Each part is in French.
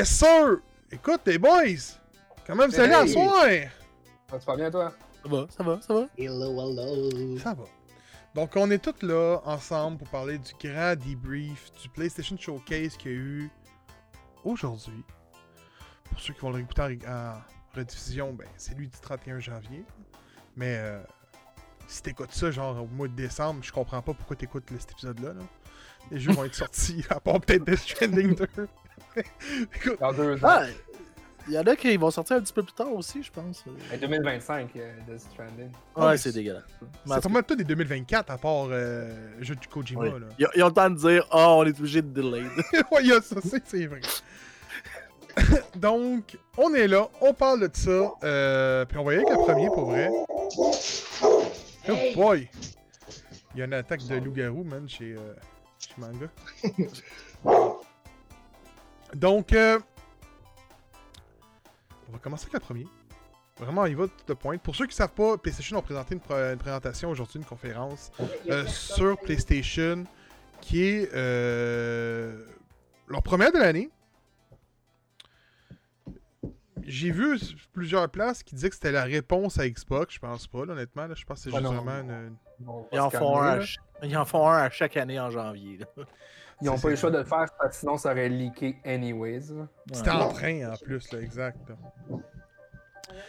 Yes, sir! Écoute, les boys! Comment vous allez à soir? Ça va bien, toi? Ça va, ça va, ça va. Hello, hello. Ça va. Donc, on est tous là, ensemble, pour parler du grand debrief du PlayStation Showcase qu'il y a eu aujourd'hui. Pour ceux qui vont le réécouter en, rediffusion, ben, c'est lui du 31 janvier. Mais euh, si t'écoutes ça, genre au mois de décembre, je comprends pas pourquoi t'écoutes cet épisode-là. là. Les jeux vont être sortis, à part peut-être Death Stranding 2. Dans deux ans. Ah, il y en a qui vont sortir un petit peu plus tard aussi, je pense. En 2025, euh, Death Stranding. Ouais, c'est dégueulasse. C'est mal tout des 2024, à part euh, le jeu du Kojima. Oui. Là. Ils, ils ont le temps de dire Oh, on est obligé de delay. ouais, il y a ça, c'est, vrai. Donc, on est là, on parle de ça, euh, puis on va y aller avec le premier pour vrai. Oh boy! Il y a une attaque de loup-garou, man, chez, euh, chez Manga. Donc, euh, on va commencer avec le premier. Vraiment, il va de the point. Pour ceux qui ne savent pas, PlayStation ont présenté une, pr- une présentation aujourd'hui, une conférence euh, sur PlayStation qui est euh, leur première de l'année. J'ai vu plusieurs places qui disaient que c'était la réponse à Xbox. Je pense pas, là, honnêtement. là. je pense que c'est Ah juste non. vraiment une. Ils en, font un à, ils en font un à chaque année en janvier. là. Ils n'ont pas eu le choix de le faire parce que sinon ça aurait leaké anyways. C'était Ouais. en train en plus, là, exact.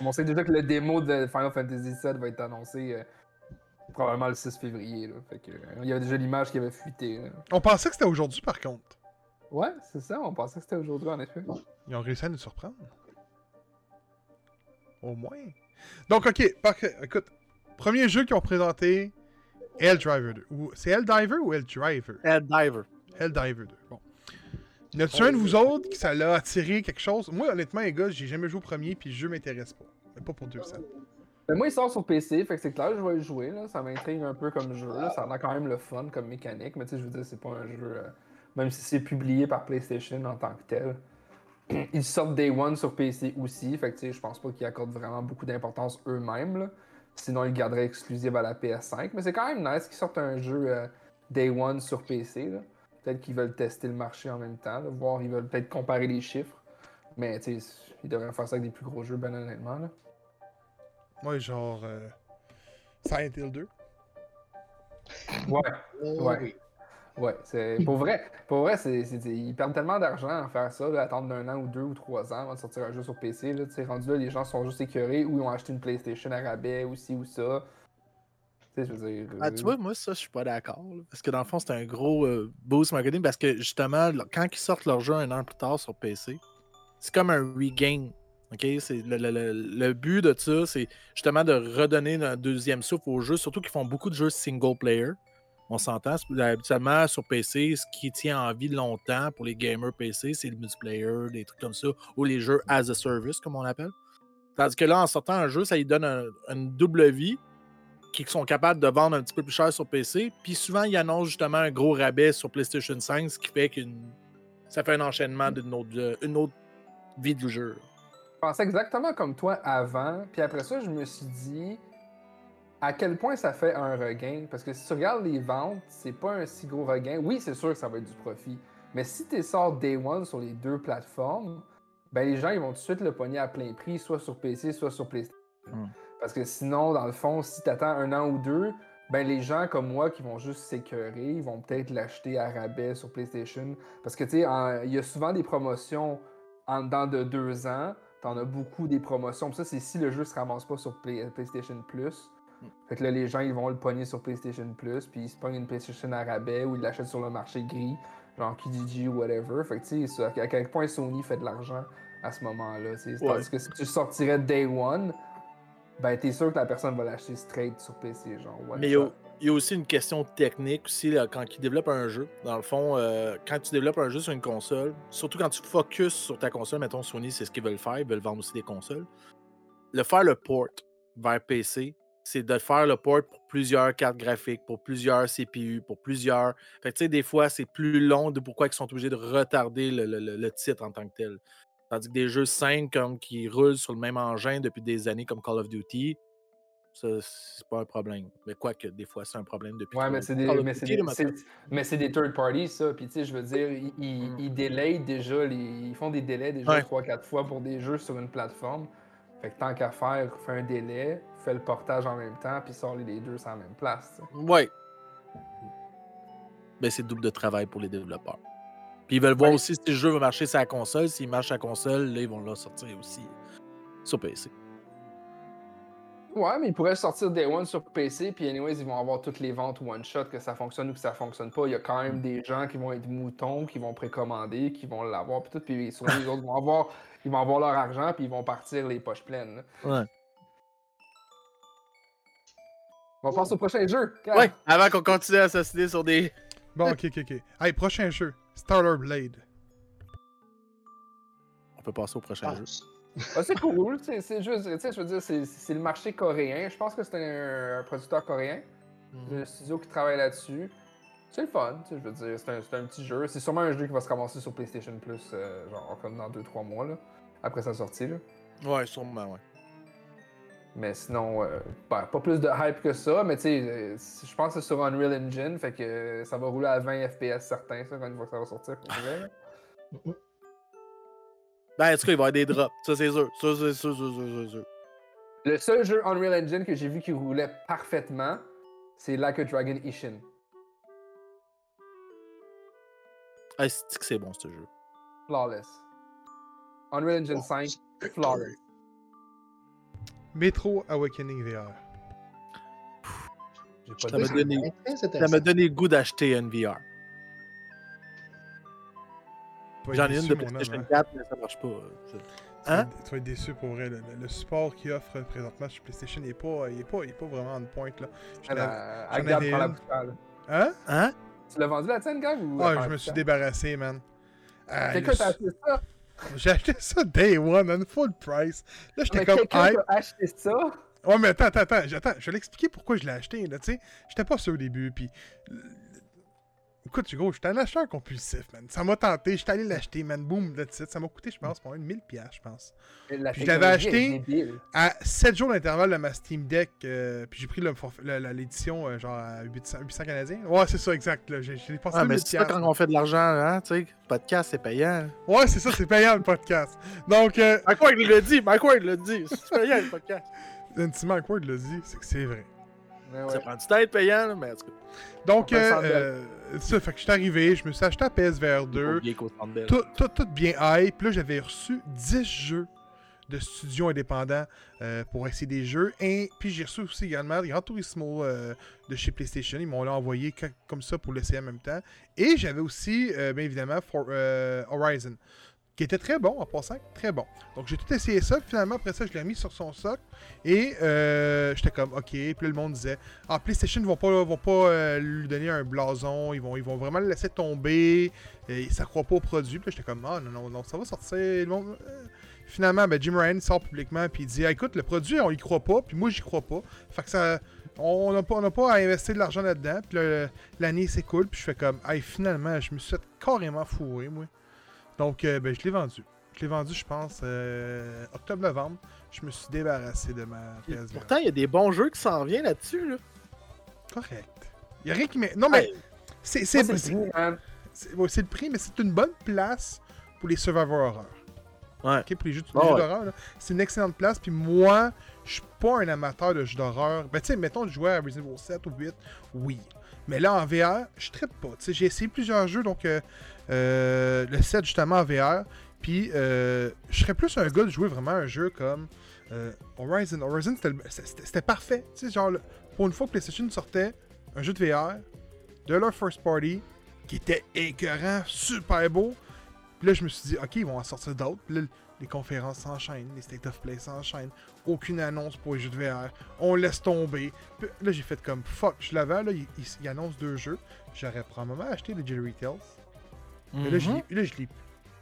On sait déjà que le démo de Final Fantasy VII va être annoncé euh, probablement le 6 février. Là. Fait que, euh, il y avait déjà l'image qui avait fuité. là. On pensait que c'était aujourd'hui, par contre. Ouais, c'est ça, on pensait que c'était aujourd'hui en effet. Ils ont réussi à nous surprendre. Au moins. Donc, ok, parfait. Écoute, premier jeu qu'ils ont présenté, Helldriver 2. Ou- C'est Helldiver ou Helldriver? Ed Diver. Helldiver 2. Bon. A-tu un de vous autres qui ça l'a attiré quelque chose? Moi, honnêtement, les gars, j'ai jamais joué au premier, puis le jeu m'intéresse pas. Mais pas pour 200. Mais moi, il sort sur PC, fait que c'est clair, je vais y jouer. Là. Ça m'intrigue un peu comme jeu. Là. Ça a quand même le fun comme mécanique, mais tu sais, je veux dire, c'est pas un jeu. euh, même si c'est publié par PlayStation en tant que tel. Ils sortent Day One sur PC aussi, fait que tu sais, je pense pas qu'ils accordent vraiment beaucoup d'importance eux-mêmes. Sinon, ils le garderaient exclusif à la PS5. Mais c'est quand même nice qu'ils sortent un jeu euh, Day One sur PC. là. Peut-être qu'ils veulent tester le marché en même temps, là, voir, ils veulent peut-être comparer les chiffres. Mais tu sais, ils devraient faire ça avec des plus gros jeux, ben honnêtement. Là. Moi, genre. Euh... Silent Hill 2. Ouais. Oh, Ouais. oui. Ouais, c'est pour vrai. Pour vrai, c'est, ils perdent tellement d'argent à faire ça, là, attendre un an ou deux ou trois ans avant de sortir un jeu sur PC. Là, Tu sais, rendu là, les gens sont juste écœurés ou ils ont acheté une PlayStation à rabais ou ci ou ça. Ah, euh, tu vois, moi, ça, je suis pas d'accord. Parce que dans le fond, c'est un gros euh, boost marketing. Parce que justement, quand ils sortent leur jeu un an plus tard sur PC, c'est comme un regain. Le, le- le- le but de ça, c'est justement de redonner un deuxième souffle au jeu. Surtout qu'ils font beaucoup de jeux single player. On s'entend. c'est- Habituellement, sur PC, ce qui tient en vie longtemps pour les gamers PC, c'est le multiplayer, des trucs comme ça, ou les jeux as a service, comme on appelle. Tandis que là, en sortant un jeu, ça lui donne un- une double vie qui sont capables de vendre un petit peu plus cher sur PC. Puis souvent, ils annoncent justement un gros rabais sur PlayStation 5, ce qui fait qu'une ça fait un enchaînement d'une autre, euh, une autre vie du jeu. Je pensais exactement comme toi avant, puis après ça, je me suis dit à quel point ça fait un regain. Parce que si tu regardes les ventes, c'est pas un si gros regain. Oui, c'est sûr que ça va être du profit. Mais si tu sors Day One sur les deux plateformes, ben les gens ils vont tout de suite le pogner à plein prix, soit sur PC, soit sur PlayStation. Hmm. Parce que sinon, dans le fond, si tu attends un an ou deux, ben les gens comme moi qui vont juste s'écœurer, ils vont peut-être l'acheter à rabais sur PlayStation. Parce que tu sais, il y a souvent des promotions en dedans de deux ans. T'en as beaucoup des promotions. Ça, c'est si le jeu se ramasse pas sur Play- PlayStation Plus. Mm. Fait que là, les gens, ils vont le pogner sur PlayStation Plus, puis ils se pognent une PlayStation à rabais ou ils l'achètent sur le marché gris, genre Kijiji ou whatever. Fait que tu sais, à quel point Sony fait de l'argent à ce moment-là. Ouais. Tandis que si tu sortirais Day One, ben t'es sûr que la personne va l'acheter straight sur PC, genre Mais il y, a, y aussi une question technique aussi là, quand ils développent un jeu. Dans le fond, euh, quand tu développes un jeu sur une console, surtout quand tu focuses sur ta console, mettons Sony, c'est ce qu'ils veulent faire, ils veulent vendre aussi des consoles. Le faire le port vers PC, c'est de faire le port pour plusieurs cartes graphiques, pour plusieurs CPU, pour plusieurs. Fait que tu sais, des fois, c'est plus long de pourquoi ils sont obligés de retarder le- le- le titre en tant que tel. Tandis que des jeux simples comme qui roulent sur le même engin depuis des années comme Call of Duty, Ça, c'est pas un problème. Mais quoi que des fois, c'est un problème depuis. Ouais, mais c'est des, mais c'est des, mais c'est des third parties, ça. Puis, tu sais, je veux dire, ils, ils, Mm. ils délayent déjà, les, ils font des délais déjà Ouais. 3-4 fois pour des jeux sur une plateforme. Fait que tant qu'à faire, fais un délai, fais le portage en même temps, puis sors les deux sur la même place. tu sais. Ouais. Ben, c'est double de travail pour les développeurs. Puis ils veulent voir Ouais. aussi si le jeu va marcher sur la console. S'il marche sur la console, là, ils vont le sortir aussi sur PC. Ouais, mais ils pourraient sortir Day One sur PC, puis anyways, ils vont avoir toutes les ventes one-shot, que ça fonctionne ou que ça fonctionne pas. Il y a quand même des gens qui vont être moutons, qui vont précommander, qui vont l'avoir, puis tout, puis souvent les autres vont avoir, ils vont avoir leur argent, puis ils vont partir les poches pleines. là. Ouais. On va passer au prochain jeu. Ouais, avant qu'on continue à assassiner sur des. Bon, ok, ok, ok. Hey, prochain jeu. Starter Blade. On peut passer au prochain Ah, jeu. Ah, c'est cool. C'est juste, tu sais, je veux dire, c'est- le marché coréen. Je pense que c'est un, un producteur coréen. Le studio qui travaille là-dessus. C'est le fun, tu sais, je veux dire, c'est un, c'est un petit jeu. C'est sûrement un jeu qui va se ramasser sur PlayStation Plus, euh, genre comme dans 2-3 mois, là, après sa sortie. Là. Ouais, sûrement, ouais. Mais sinon, euh, ben, pas plus de hype que ça, mais tu sais, euh, je pense que c'est sur Unreal Engine, fait que euh, ça va rouler à 20 FPS certain, ça, quand une fois que ça va sortir. Pour vrai. Ben, en tout cas, il va y avoir des drops. Ça, c'est sûr. Ça, c'est sûr, sûr, sûr, sûr, sûr. Le seul jeu Unreal Engine que j'ai vu qui roulait parfaitement, c'est Like a Dragon Ishin. Ah, c'est que c'est bon, ce jeu? Flawless. Unreal Engine 5, flawless. Metro Awakening VR. Pas Ça m'a donné, donné le goût d'acheter une VR. J'en ai une de PlayStation hein. 4, mais ça marche pas. euh, ça. Tu vas Hein? être- Tu vas être déçu pour vrai. Le, le- le support qu'il offre présentement sur PlayStation, il est pas, il est pas, il est pas vraiment en point. Là. Euh, Agab avais prend la une. Hein? Hein? Tu l'as vendu la tienne, Gab? Ou Ah, je me suis débarrassé, man. Ah, Quelqu'un le t'a acheté ça? J'ai acheté ça day one, man, full price. Là, j'étais Mais comme quelqu'un acheté ça? Ouais, mais attends, attends, attends, j'attends, je vais l'expliquer pourquoi je l'ai acheté, là, tu sais. J'étais pas sûr au début, puis... Écoute, gros, j'étais un acheteur compulsif, man. Ça m'a tenté, j'étais allé l'acheter, man, boum, that's it. Ça m'a coûté, je pense, pour 1000 piastres, je pense. Puis je l'avais acheté. À 7 jours d'intervalle de ma Steam Deck, euh, puis j'ai pris le le- l'édition, euh, genre, à 800, 800 canadiens. Ouais, c'est ça, exact, là. J'ai dépensé Ah, mais 1000 c'est ça quand on fait de l'argent, hein, tu sais. Podcast, c'est payant. Ouais, c'est ça, c'est payant, le podcast. Donc, euh, Mike Ward l'a dit, Mike Ward l'a dit. C'est payant, le podcast. Intimement Awkward l'a dit, c'est que c'est vrai. Ouais, ouais. Ça prend du temps d'être payant, là, mais en tout cas. Donc, euh, ça, fait que je suis arrivé, je me suis acheté à PSVR 2, Oublié qu'au Centre Bell. tout, tout, tout bien hype. Puis là, j'avais reçu 10 jeux de studios indépendants euh, pour essayer des jeux. Et puis j'ai reçu aussi également Gran Turismo euh, de chez PlayStation. Ils m'ont envoyé comme ça pour l'essayer en même temps. Et j'avais aussi, euh, bien évidemment, For- euh, Horizon. Qui était très bon en passant, très bon. Donc j'ai tout essayé ça, puis finalement après ça je l'ai mis sur son socle et euh, j'étais comme ok, puis le monde disait ah PlayStation vont pas vont pas euh, lui donner un blason, ils vont ils vont vraiment le laisser tomber, et ça croit pas au produit, puis j'étais comme ah non non non ça va sortir, euh. Finalement ben, Jim Ryan sort publiquement puis il dit écoute le produit on y croit pas, puis moi j'y crois pas, fait que ça on n'a pas, pas à investir de l'argent là-dedans, puis l'année s'écoule, puis je fais comme hey finalement je me suis carrément fourrer moi. Donc, euh, ben, je l'ai vendu. Je l'ai vendu, je pense, euh, octobre-novembre. Je me suis débarrassé de ma PSVR. Pourtant, il y a des bons jeux qui s'en viennent là-dessus, là. Correct. Il n'y a rien qui m'est. Non, mais Hey, c'est fini, man. c'est- ouais, le prix, mais c'est une bonne place pour les survivor horror. Ouais. Ok, pour les jeux, Ah jeux ouais. d'horreur, là. c'est une excellente place. Puis moi, je suis pas un amateur de jeux d'horreur. Ben, tu sais, mettons, je jouais à Resident Evil 7 ou 8, oui. Mais là, en VR, je trippe pas. Tu sais, j'ai essayé plusieurs jeux, donc euh, euh, le 7 justement en VR. Puis, euh, je serais plus un gars de jouer vraiment un jeu comme euh, Horizon. Horizon, c'était parfait. Tu sais, genre, pour une fois que PlayStation sortait un jeu de VR de leur first party qui était écœurant, super beau. Puis là, je me suis dit, OK, ils vont en sortir d'autres. Puis là, les conférences s'enchaînent, les state of play s'enchaînent. Aucune annonce pour les jeux de VR. On laisse tomber. Puis là, j'ai fait comme fuck. Je l'avais, là, ils il, annoncent deux jeux. J'aurais probablement acheté le Jittery Tales. Mais là, je mhm. l'ai- là, je l'ai.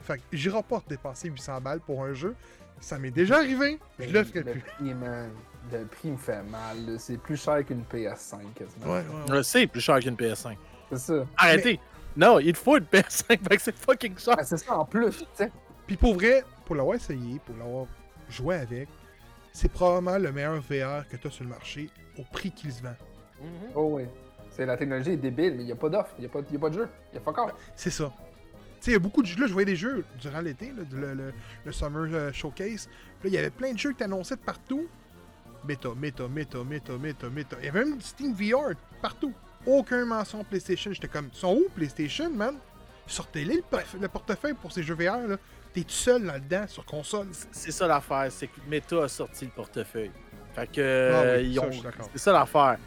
Fait que j'irai pas dépenser 800 balles pour un jeu. Ça m'est déjà arrivé. Je le ferai plus. prix, man, le prix me fait mal. C'est plus cher qu'une PS5 quasiment. Ouais, sais, plus cher qu'une PS5. C'est ça. Arrêtez! Non, il te faut une PS5, fait que c'est fucking cher. Ah, c'est ça en plus, tu sais. Puis pour vrai, pour l'avoir essayé, pour l'avoir joué avec, c'est probablement le meilleur VR que tu as sur le marché au prix qu'il se vend. Mhm. Oh oui. C'est la technologie est débile, mais il n'y a pas d'offre, il n'y a, pas- y a pas de jeu. Il n'y a pas encore. C'est ça. Tu sais, il y a beaucoup de jeux. Là, je voyais des jeux durant l'été, le, le- le Summer euh, Showcase. Là, il y avait plein de jeux qui t'annonçaient de partout. Méta, méta, méta, méta, méta, méta. Il y avait même du Steam VR partout. Aucun mention PlayStation. J'étais comme, ils sont où PlayStation, man? Sortez-les le, porte- le portefeuille pour ces jeux VR, là. T'es tout seul là-dedans sur console. C'est ça l'affaire, c'est que Meta a sorti le portefeuille. Fait que Ah oui, ça, ils ont-. C'est ça l'affaire.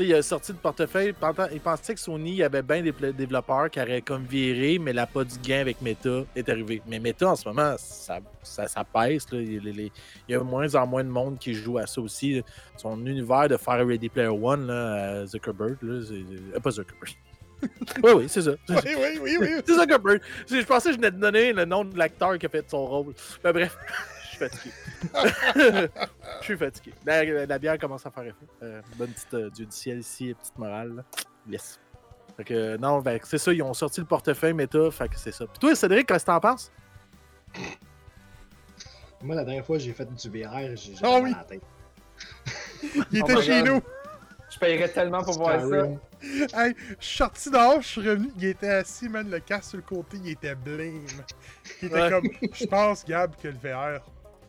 Il a sorti le portefeuille. Il pensait que Sony, il y avait bien des développeurs qui auraient comme viré, mais la pas du gain avec Meta est arrivé. Mais Meta, en ce moment, ça, ça, ça pèse. là. Il, y a de moins en moins de monde qui joue à ça aussi. Son univers de faire Ready Player One, là, à Zuckerberg, là, c'est- euh, pas Zuckerberg. oui, oui, c'est ça. Oui, oui, oui, oui. C'est Zuckerberg. Je pensais que je venais de donner le nom de l'acteur qui a fait son rôle. Mais bref, je suis fatigué. Je suis fatigué. La, la bière commence à faire effet. Euh, bonne petite euh, dieu du ciel ici, petite morale. là. Yes. Fait que euh, non, ben, c'est ça, ils ont sorti le portefeuille méta, fait que c'est ça. Puis toi, Cédric, qu'est-ce que t'en penses? Moi, la dernière fois, j'ai fait du VR, j'ai mal oui. la tête. Il Oh était my chez God. nous. Je paierais tellement pour voir ça. Hey, je suis sorti dehors, je suis revenu. Il était assis, man, le casque sur le côté, il était blême. Il était Ouais. comme, je pense, Gab, que le VR,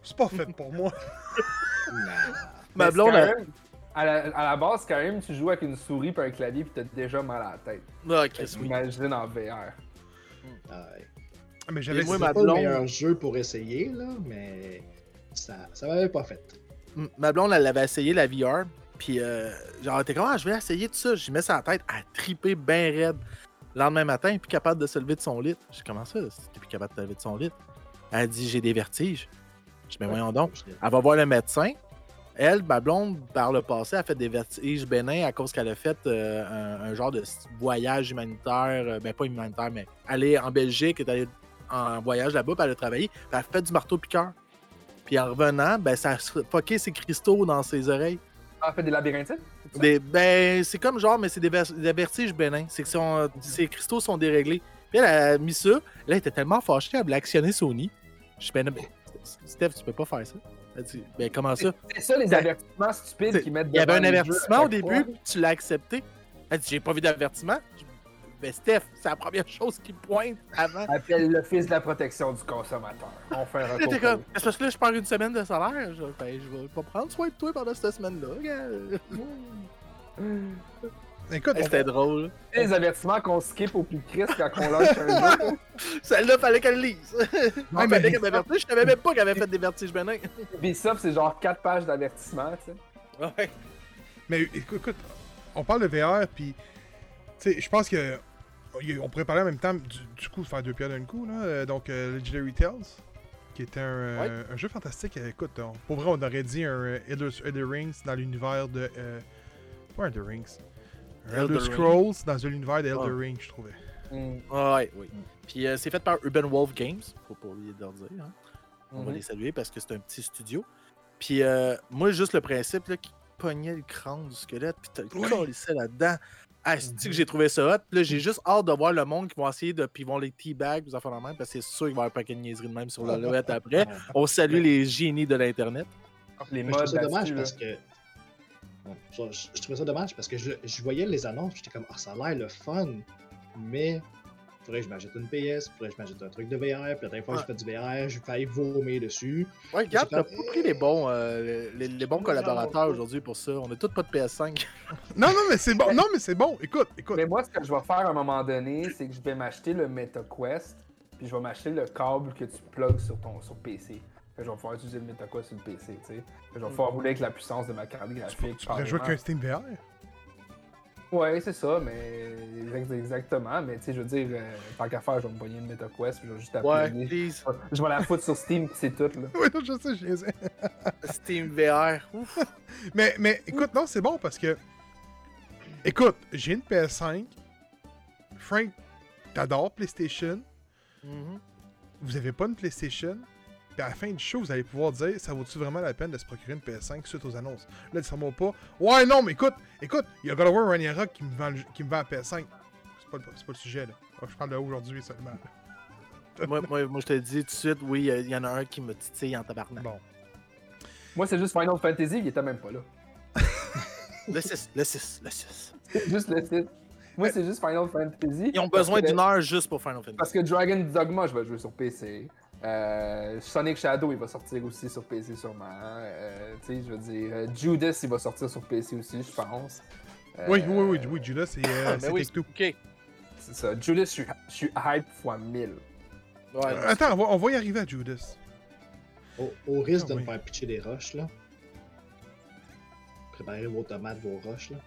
c'est pas fait pour moi. Non. Ma Mais blonde, elle- à, la, à la base, quand même, tu joues avec une souris et un clavier puis t'as déjà mal à la tête. Ah, Chris, que oui. Imagine en VR. Ah ouais. Mais j'avais pas le blonde- meilleur jeu pour essayer, là, mais ça, ça m'avait pas fait. Ma blonde, elle avait essayé la VR. Puis, euh, genre, elle était comme, ah, je vais essayer tout ça? J'y mets ça à la tête, elle tripé bien raide. Le lendemain matin, elle est plus capable de se lever de son lit. J'ai comment ça, t'es plus capable de te lever de son lit? Elle dit, j'ai des vertiges. Je dis, mais voyons donc. Elle va voir le médecin. Elle, ma blonde, par le passé, a fait des vertiges bénins à cause qu'elle a fait euh, un, un genre de voyage humanitaire, euh, ben pas humanitaire, mais aller en Belgique, est allée en voyage là-bas, puis elle a travaillé, puis elle a fait du marteau-piqueur. Puis en revenant, ben ça a fucké ses cristaux dans ses oreilles. Ah, fait des labyrinthiques? c'est ça? Des- ben, c'est comme genre, mais c'est des, des vertiges bénins. C'est que son- ses cristaux sont déréglés. Puis elle a mis ça. Là, elle était tellement fâchée, elle voulait actionner Sony. Je suis ben, mais Steph, tu peux pas faire ça. Elle dit, ben comment ça? C'est ça les Ça- avertissements stupides qui mettent Il y avait un avertissement au début, puis tu l'as accepté. Elle dit, j'ai pas vu d'avertissement. Je- Ben Steph, c'est la première chose qui pointe avant. Appelle l'Office de la protection du consommateur. On fait un t'es comme, c'est parce que là, je perds une semaine de salaire. Je, ben, je vais pas prendre soin de toi pendant cette semaine-là. gars. Écoute, Hey, on- C'était drôle. Les avertissements qu'on skip au plus Christ quand on lâche un jeu. Celle-là, fallait qu'elle lise. Ouais, Ouais, mais- mais... qu'elle m'avertisse. Je savais même pas qu'elle avait fait des vertiges bénins. C'est genre 4 pages d'avertissement, tu sais. Ouais. Mais écoute, écoute, on parle de VR, puis tu sais, je pense que on pourrait parler en même temps du, du coup de faire deux pierres d'un coup, là. Euh, donc, euh, Legendary Tales, qui était un, euh, un jeu fantastique. Euh, Écoute, on- pour vrai, on aurait dit un Elder, Elder Rings dans l'univers de. Euh, pas Elder Rings. Elder Elder Ring. Scrolls dans l'univers d'Elder Ah. Ring, je trouvais. Mm. Ah ouais, oui. Puis euh, c'est fait par Urban Wolf Games, faut pas oublier de leur dire. hein. On va Mhm. les saluer parce que c'est un petit studio. Puis euh, moi, juste le principe là, qui pognait le crâne du squelette, puis t'as le Oui. collissé là-dedans. Ah, c'est que j'ai trouvé ça hot? Puis là, j'ai juste hâte de voir le monde qui vont essayer de. Puis ils vont les teabag, vous en faire la même, parce que c'est sûr qu'il va y avoir un paquet de niaiseries de même sur la lorette après. On salue les génies de l'Internet. Les je trouve modes dommage parce que. Je, je- je trouvais ça dommage parce que je, je voyais les annonces, puis j'étais comme, ah, ça a l'air le fun, mais faudrait que je m'achète une PS, faudrait que je m'achète un truc de VR, puis la dernière fois que j'ai fait du VR, j'ai failli vomir dessus. Ouais, regarde, t'as pas pris les bons, euh, les, les bons collaborateurs aujourd'hui pour ça. On a tous pas de PS5. Non, non, mais c'est bon. Non, mais c'est bon. Écoute, écoute. Mais moi, ce que je vais faire à un moment donné, c'est que je vais m'acheter le MetaQuest, puis je vais m'acheter le câble que tu plugs sur ton sur PC. Je vais pouvoir utiliser le MetaQuest sur le PC, tu sais. Je vais pouvoir rouler avec la puissance de ma carte graphique. Tu pourrais jouer qu'un Steam VR. Ouais, c'est ça, mais exact- exactement. Mais tu sais, je veux dire, euh, tant qu'à faire, je vais me pogner le MetaQuest, puis je vais juste Ouais, appeler. please. Je vais la foutre sur Steam, puis c'est tout, là. Oui, non, je sais, je les ai. Steam VR. Ouf. Mais, mais écoute, non, c'est bon parce que. Écoute, j'ai une PS5. Frank, t'adores PlayStation. Mhm. Vous avez pas une PlayStation? Puis à la fin du show, vous allez pouvoir dire ça vaut-tu vraiment la peine de se procurer une PS5 suite aux annonces? Là, dites-moi pas. Ouais, non, mais écoute, écoute, il y a God of War Ragnarok qui me vend, qui me vend la PS5. C'est pas, le- c'est pas le sujet, là. Je parle d'aujourd'hui seulement. moi, moi, moi, je te dis tout de suite, oui, il y en a un qui me titille en tabarnak. Bon. Moi, c'est juste Final Fantasy, il était même pas là. Le 6, le 6, le 6. C'est juste le site. Moi, c'est juste Final Fantasy. Ils ont besoin d'une heure juste pour Final Fantasy. Parce que Dragon Dogma, je vais jouer sur PC. Euh, Sonic Shadow, il va sortir aussi sur PC sûrement. Euh, tu sais, je veux dire, euh, Judas, il va sortir sur PC aussi, je pense. Euh, Oui, oui, oui, oui, Judas, c'est Ah, euh, c'est oui, Take-Two. ok. C'est ça. Judas, je suis, je suis hype fois 1000. Ouais, Euh, Attends, on va, on va y arriver à Judas. Au, au risque Ah de oui. me faire pitcher des roches, là. Préparez vos tomates, vos roches, là.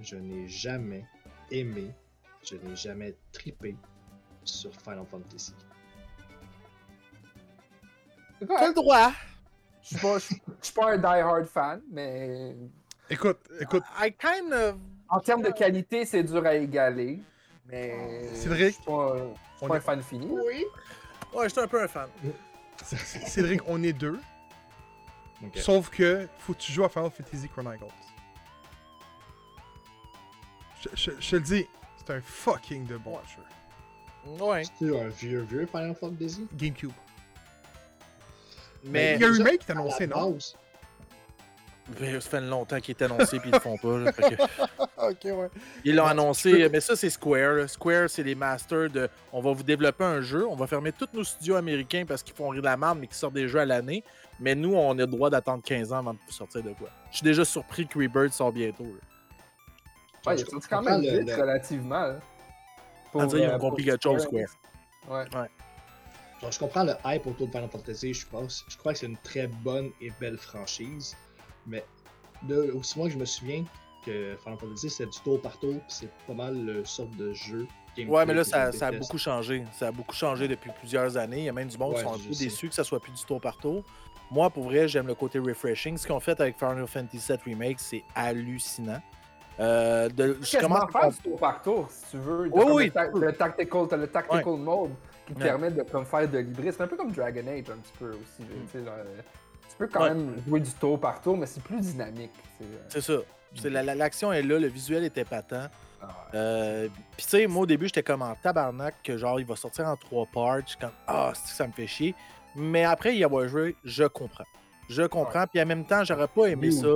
Je n'ai jamais aimé, je n'ai jamais tripé sur Final Fantasy. T'as le droit? Je suis pas, je suis- je suis pas un die-hard fan, mais Écoute, écoute, I kind of. en termes de qualité, c'est dur à égaler. Mais. Cédric, Je suis pas, je suis on pas est- un fan fini. Oui! Ouais, j'étais un peu un fan. Cédric, on est deux. Ok. Sauf que faut que tu joues à Final Fantasy Chronicles. Je, je- je te le dis, c'est un fucking de bon jeu. Ouais. C'est un vieux, vieux Final Fantasy? GameCube. Mais Il y a un remake qui est la annoncé, non? Mais ça fait longtemps qu'il est annoncé puis ils le font pas. là, fait que- ok, ouais. Ils l'ont Ouais, annoncé, mais ça c'est Square. là. Square, c'est les masters de. On va vous développer un jeu, on va fermer tous nos studios américains parce qu'ils font rire de la merde, mais qui sortent des jeux à l'année. Mais nous, on a le droit d'attendre 15 ans avant de sortir de quoi. Je suis déjà surpris que Rebirth sort bientôt. là. Ouais, il sorti quand même vite, le- relativement. là. À dire, ils euh, ont compris quelque chose, Square. Ouais. Genre, je comprends le hype autour de Final Fantasy, je pense. Je crois que c'est une très bonne et belle franchise. Mais de, aussi moi que je me souviens que Final Fantasy c'était du tour par tour, c'est pas mal le sorte de jeu. Ouais, mais là, ça, a beaucoup changé. Ça a beaucoup changé depuis plusieurs années. Il y a même du monde qui Ouais, sont un peu déçus que ça soit plus du tour par tour. Moi, pour vrai, j'aime le côté refreshing. Ce qu'ils ont fait avec Final Fantasy VII Remake, c'est hallucinant. Euh, de, je commence à faire du tour par tour, si tu veux. Oui, oui, Le, ta- tactical, t'as le tactical mode qui te Ouais. permet de comme, faire de l'hybride. C'est un peu comme Dragon Age, un petit peu aussi. tu genre, euh, tu peux quand Ouais. même jouer du tour par tour, mais c'est plus dynamique. euh. C'est ça. C'est la- la- L'action est là, le visuel était patent. Ah. Euh, Puis tu sais, moi au début, j'étais comme en tabarnak que genre il va sortir en trois parts. Je suis comme ah, c'est que ça me fait chier. Mais après y avoir joué, je comprends. Je comprends. Puis en même temps, j'aurais pas aimé Oui, ça.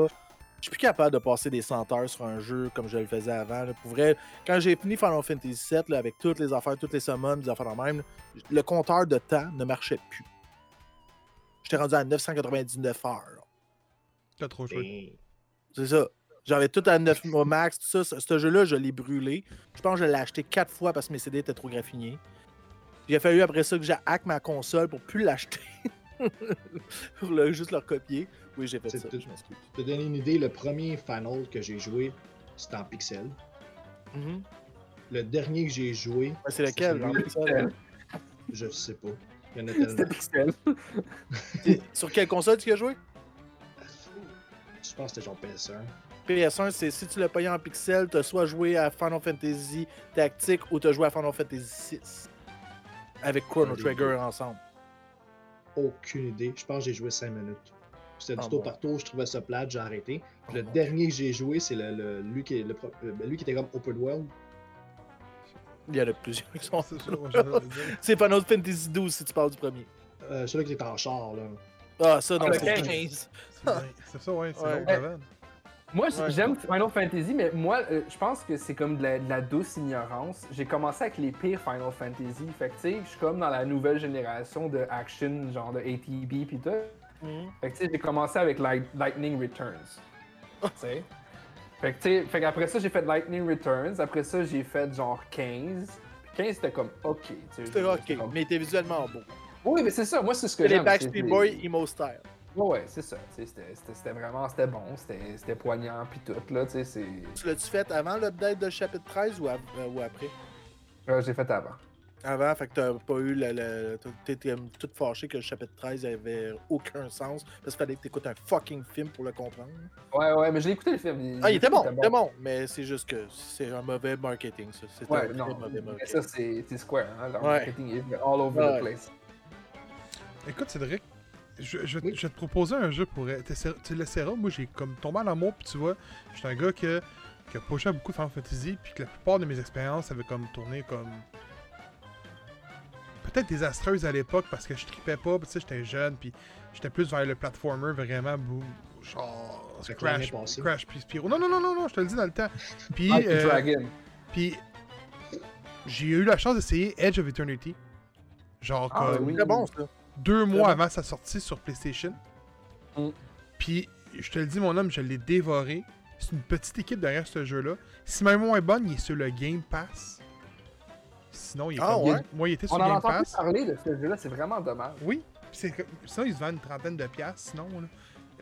Je suis plus capable de passer des 100 heures sur un jeu comme je le faisais avant. là. Pour vrai, quand j'ai fini Final Fantasy VII là, avec toutes les affaires, toutes les summons, les affaires en même, là, le compteur de temps ne marchait plus. J'étais rendu à 999 heures. là. T'as trop joué. C'est ça. J'avais tout à 9 mois max, tout ça. Ce, jeu-là, je l'ai brûlé. Je pense que je l'ai acheté 4 fois parce que mes CD étaient trop graffinés. Il a fallu après ça que j'ai hack ma console pour plus l'acheter. pour le- juste le recopier. Oui, j'ai fait C'est ça. tout. je m'excuse. Pour te donner une idée, le premier Final que j'ai joué, c'était en pixel. Mhm. Le dernier que j'ai joué, Ouais, C'est lequel? celui- genre, pixel? je sais pas. Il y en a C'était tellement. pixel. Sur quelle console tu as joué? Je pense que c'était genre PS1. PS1, c'est si tu l'as payé en pixel, t'as soit joué à Final Fantasy Tactique ou t'as joué à Final Fantasy VI. Avec Chrono Trigger ensemble. Aucune idée. Je pense que j'ai joué 5 minutes. C'était du Ah tour bon. par tour, je trouvais ça plate, j'ai arrêté. Puis le bon. dernier que j'ai joué, c'est le, le- lui, qui est, le, pro- euh, lui qui était comme Open World. Il y en a plusieurs qui sont. C'est ouais, Final Fantasy XII si tu parles du premier. Euh, celui qui était en char, là. Ah, ça, non, Ah, le c'est 15. 15. C'est ça, ouais, c'est Ouais. l'autre d'avant. Moi, Ouais. j'aime Final Fantasy, mais moi, euh, je pense que c'est comme de la, de la douce ignorance. J'ai commencé avec les pires Final Fantasy. Fait que, tu sais, je suis comme dans la nouvelle génération de action, genre de ATB pis tout. Mhm. Fait que, tu sais, j'ai commencé avec Light- Lightning Returns. tu sais? Fait que, tu sais, fait qu'après ça, j'ai fait Lightning Returns. Après ça, j'ai fait genre 15. Puis 15, c'était comme OK. C'était ok, comme- mais était visuellement beau. Oui, mais c'est ça. Moi, c'est ce que C'est les j'aime. Backstreet Boys emo style. Ouais, ouais, c'est ça. C'était vraiment c'était bon. C'était poignant pis tout. Là, tu c'est. L'as-tu fait avant l'update de chapitre 13 ou, av- euh, ou après? Euh, j'ai fait avant. Avant, fait que t'as pas eu le. le T'étais tout fâché que le chapitre 13 avait aucun sens. Parce qu'il fallait que t'écoutes un fucking film pour le comprendre. Ouais, ouais, mais j'ai écouté le film. Ah, il était bon, il était bon, mais c'est juste que c'est un mauvais marketing, ça. C'était un Ouais, très non. mauvais Mais marketing. ça, c'est c'est Square. Hein, leur Ouais. marketing est all over Ouais. the place. Écoute, Cédric, je, je, Oui. je vais te proposer un jeu pour. t'essaieras- Tu l'essaieras. Moi, j'ai comme tombé en amour, puis tu vois, je suis un gars que, qui a à beaucoup de Final Fantasy, puis que la plupart de mes expériences avaient comme tourné comme. peut-être désastreuse à l'époque parce que je tripais pas, tu sais, j'étais jeune, puis j'étais plus vers le platformer vraiment, bou- genre Crash. Crash puis Spyro. Non, non, non, non, non, je te le dis dans le temps. Puis, euh, Dragon. puis j'ai eu la chance d'essayer Edge of Eternity. Genre Ah, comme oui. Très bon, ça. Deux mois avant sa sortie sur PlayStation. Mm. Puis, je te le dis, mon homme, je l'ai dévoré. C'est une petite équipe derrière ce jeu-là. Si même moins bonne, il est sur le Game Pass. Sinon, il est Ah, comme- ouais? Moi, il était sur On en Game Pass. parler de ce jeu-là, c'est vraiment dommage. Oui. Puis Sinon, il se vend une trentaine de piastres, sinon. Là.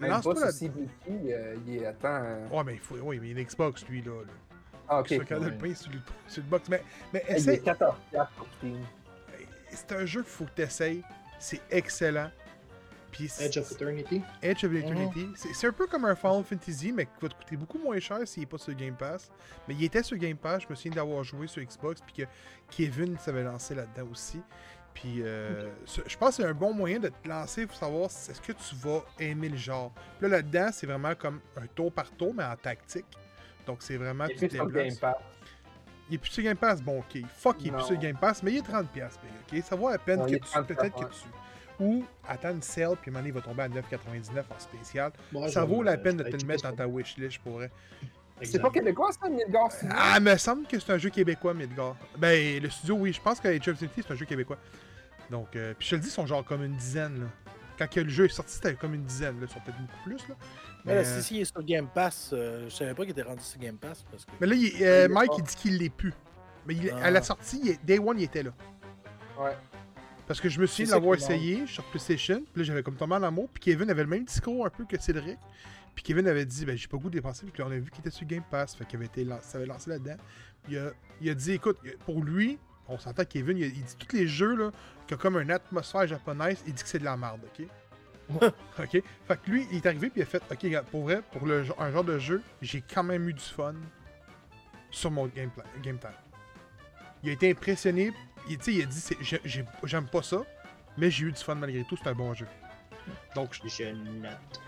Même Lance-toi pas la- CBT, euh, il est attends. euh, Ouais, mais il faut. Oui, mais il y a une Xbox, lui, là. là. Ah, ok. Sur le Ouais. pain sur le, sur le box. Mais, mais Il essaie. est 14 piastres pour Steam. C'est un jeu qu'il faut que tu essayes. C'est excellent. Puis Edge of Eternity. Edge of Eternity. C'est- C'est un peu comme un Final Fantasy, mais qui va te coûter beaucoup moins cher s'il n'est pas sur Game Pass. Mais il était sur Game Pass, je me souviens d'avoir joué sur Xbox, puis que Kevin s'avait lancé là-dedans aussi. Puis euh, je pense que c'est un bon moyen de te lancer pour savoir si- est-ce que tu vas aimer le genre. Puis là, là-dedans, c'est vraiment comme un tour par tour, mais en tactique. Donc c'est vraiment, Il est tu plus te sur le déplaces. Game Pass. Il est plus sur Game Pass, bon ok. Fuck, il est Non. plus sur Game Pass, mais il est 30$, piastres, ok? Ça vaut la peine Non, que tu. 30$, Peut-être que tu. Ou attends une sale, puis maintenant il va tomber à 9,99$ en spécial. Moi, ça je- vaut la je- peine de je- te je- le mettre dans ta wishlist pour vrai. C'est pas québécois, ça, Midgard Studio? Ah, me semble que c'est un jeu québécois, Midgard. Ben, le studio, oui, je pense que Age of City, c'est un jeu québécois. Donc, euh, puis je te le dis, ils sont genre comme une dizaine, là. Quand que le jeu est sorti, c'était comme une dizaine, là. Ils sont peut-être beaucoup plus, là. Mais Mais, là, euh, si, si il est sur Game Pass, euh, je savais pas qu'il était rendu sur Game Pass. Parce que... mais là, il- euh, Mike, il dit qu'il l'est plus. Mais il- Ah. à la sortie, il est- Day One, il était là. Ouais. Parce que je me souviens de l'avoir essayé sur PlayStation. Puis là, j'avais comme tombé en amour. Puis Kevin avait le même discours un peu que Cédric. Puis Kevin avait dit, ben, j'ai pas le goût de dépenser. Puis là, on a vu qu'il était sur Game Pass. Fait qu'il avait été ça avait lancé là-dedans. Il a, il a dit, écoute, pour lui, on s'entend Kevin, il, il dit tous les jeux, là, qui ont comme une atmosphère japonaise, il dit que c'est de la merde, ok? ok? Fait que lui, il est arrivé, puis il a fait, ok, regarde, pour vrai, pour le, un genre de jeu, j'ai quand même eu du fun sur mon gameplay, game time. Il a été impressionné. Il, tu sais, il a dit J'aime pas ça, mais j'ai eu du fun malgré tout. C'est un bon jeu. Donc, je- Je note.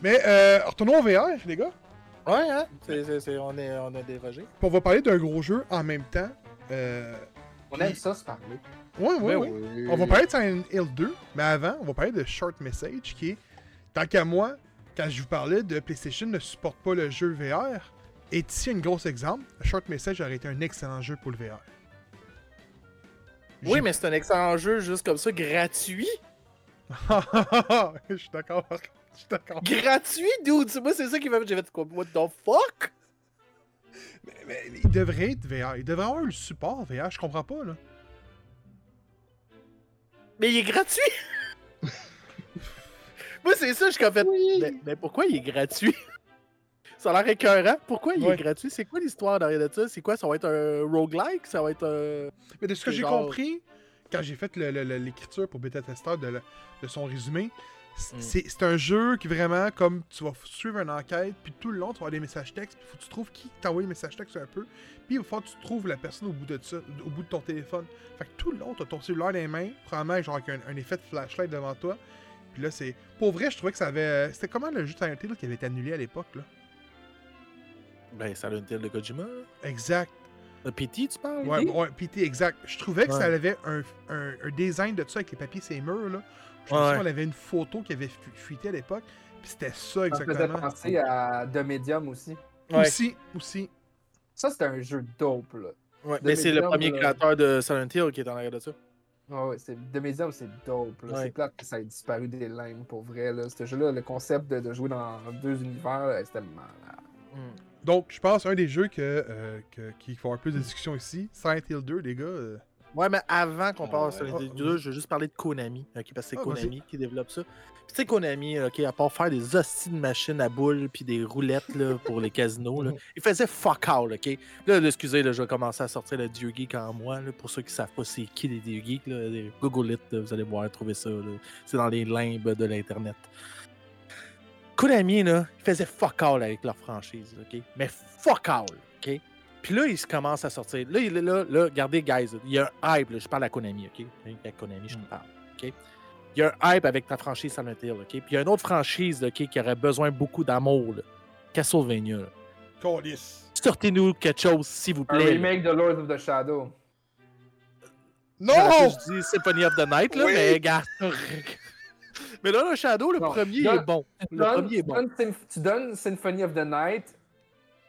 Mais euh, retournons au VR, les gars. Ouais, hein? On, est, on a dérogé. On va parler d'un gros jeu en même temps. Euh... On aime ça se parler. Ouais, ouais, Ben ouais. oui. On va parler de Silent Hill 2, mais avant, on va parler de Short Message qui est, tant qu'à moi, quand je vous parlais de PlayStation ne supporte pas le jeu VR, et ici un gros exemple, Short Message aurait été un excellent jeu pour le VR. Oui, mais c'est un excellent jeu juste comme ça, gratuit. je suis d'accord. Je suis d'accord. Gratuit, dude! C'est- Moi, c'est ça qui m'a fait. J'ai fait quoi? What the fuck? Mais, mais il devrait être VR. Il devrait avoir le support VR. Je comprends pas, là. Mais il est gratuit! Moi, c'est ça, je suis en fait. Mais, mais pourquoi il est gratuit? Ça a l'air écœurant. Pourquoi il Ouais. est gratuit? C'est quoi l'histoire derrière de ça? C'est quoi? Ça va être un roguelike? Ça va être un. Mais de ce que j'ai genre- compris, quand j'ai fait l'écriture pour Beta Tester de, de son résumé, c'est un jeu qui vraiment, comme tu vas suivre une enquête, puis tout le long, tu vas avoir des messages textes, puis faut que tu trouves qui t'a envoyé le message texte un peu, puis il va falloir que tu trouves la personne au bout de ça, au bout de ton téléphone. Fait que tout le long, tu as ton cellulaire dans les mains, probablement genre avec un, un effet de flashlight devant toi. Puis là, c'est. Pour vrai, je trouvais que ça avait. euh, C'était comment le jeu de Silent Hill qui avait été annulé à l'époque, là? Ben, ça a une telle de Kojima. Exact. Le PT, tu parles? Ouais, ouais, PT, exact. Je trouvais que ça avait un, un, un design de ça avec les papiers, ces murs, là. Je souviens qu'on avait une photo qui avait fu- fuité à l'époque. Puis c'était ça Ça me faisait exactement. penser à The Medium aussi. Ouais. Aussi, aussi. Ça, c'était un jeu dope, là. Ouais, De Mais c'est le premier là. créateur de Silent Hill qui est en arrière de ça. Ouais, ouais, c'est... The Medium, c'est dope. là. Ouais. C'est plate que ça ait disparu des limbes, pour vrai. Là. Ce jeu-là, le concept de, de jouer dans deux univers, là, c'était malade. Donc, je pense un des jeux que, euh, que- qui font un peu de discussion ici, Silent Hill 2, les gars. euh, Ouais, mais avant qu'on parle de ouais. Silent Hill Ah, 2, je veux juste parler de Konami, ok, parce que c'est Ah, Konami qui développe ça. Puis tu sais, Konami, ok, à part faire des hosties de machines à boules puis des roulettes là, pour les casinos, là, il faisait fuck all, ok? Là, excusez, là, je vais commencer à sortir le Dieu Geek en moi, là, pour ceux qui savent pas c'est qui les Dieu Geeks, là, les- Google it, là, vous allez voir, trouver ça, c'est dans les limbes de l'Internet. Konami, là, ils faisaient fuck all avec leur franchise, ok? Mais fuck all, ok? Puis là, ils se commencent à sortir. Là, il- là, là, regardez, guys, il y a un hype, là, je parle à Konami, ok? À Konami, je te parle, ok? Il y a un hype avec ta franchise Silent Hill, ok? Puis il y a une autre franchise, ok, qui aurait besoin beaucoup d'amour, là. Castlevania. Sortez-nous quelque chose, s'il vous Un plaît. là. remake de Lord of the Shadow. Non! Je dis Symphony of the Night, là, Oui. mais gars. mais là, le Shadow, le Non, premier donne- est bon. Le premier est bon. tu donnes Symphony of the Night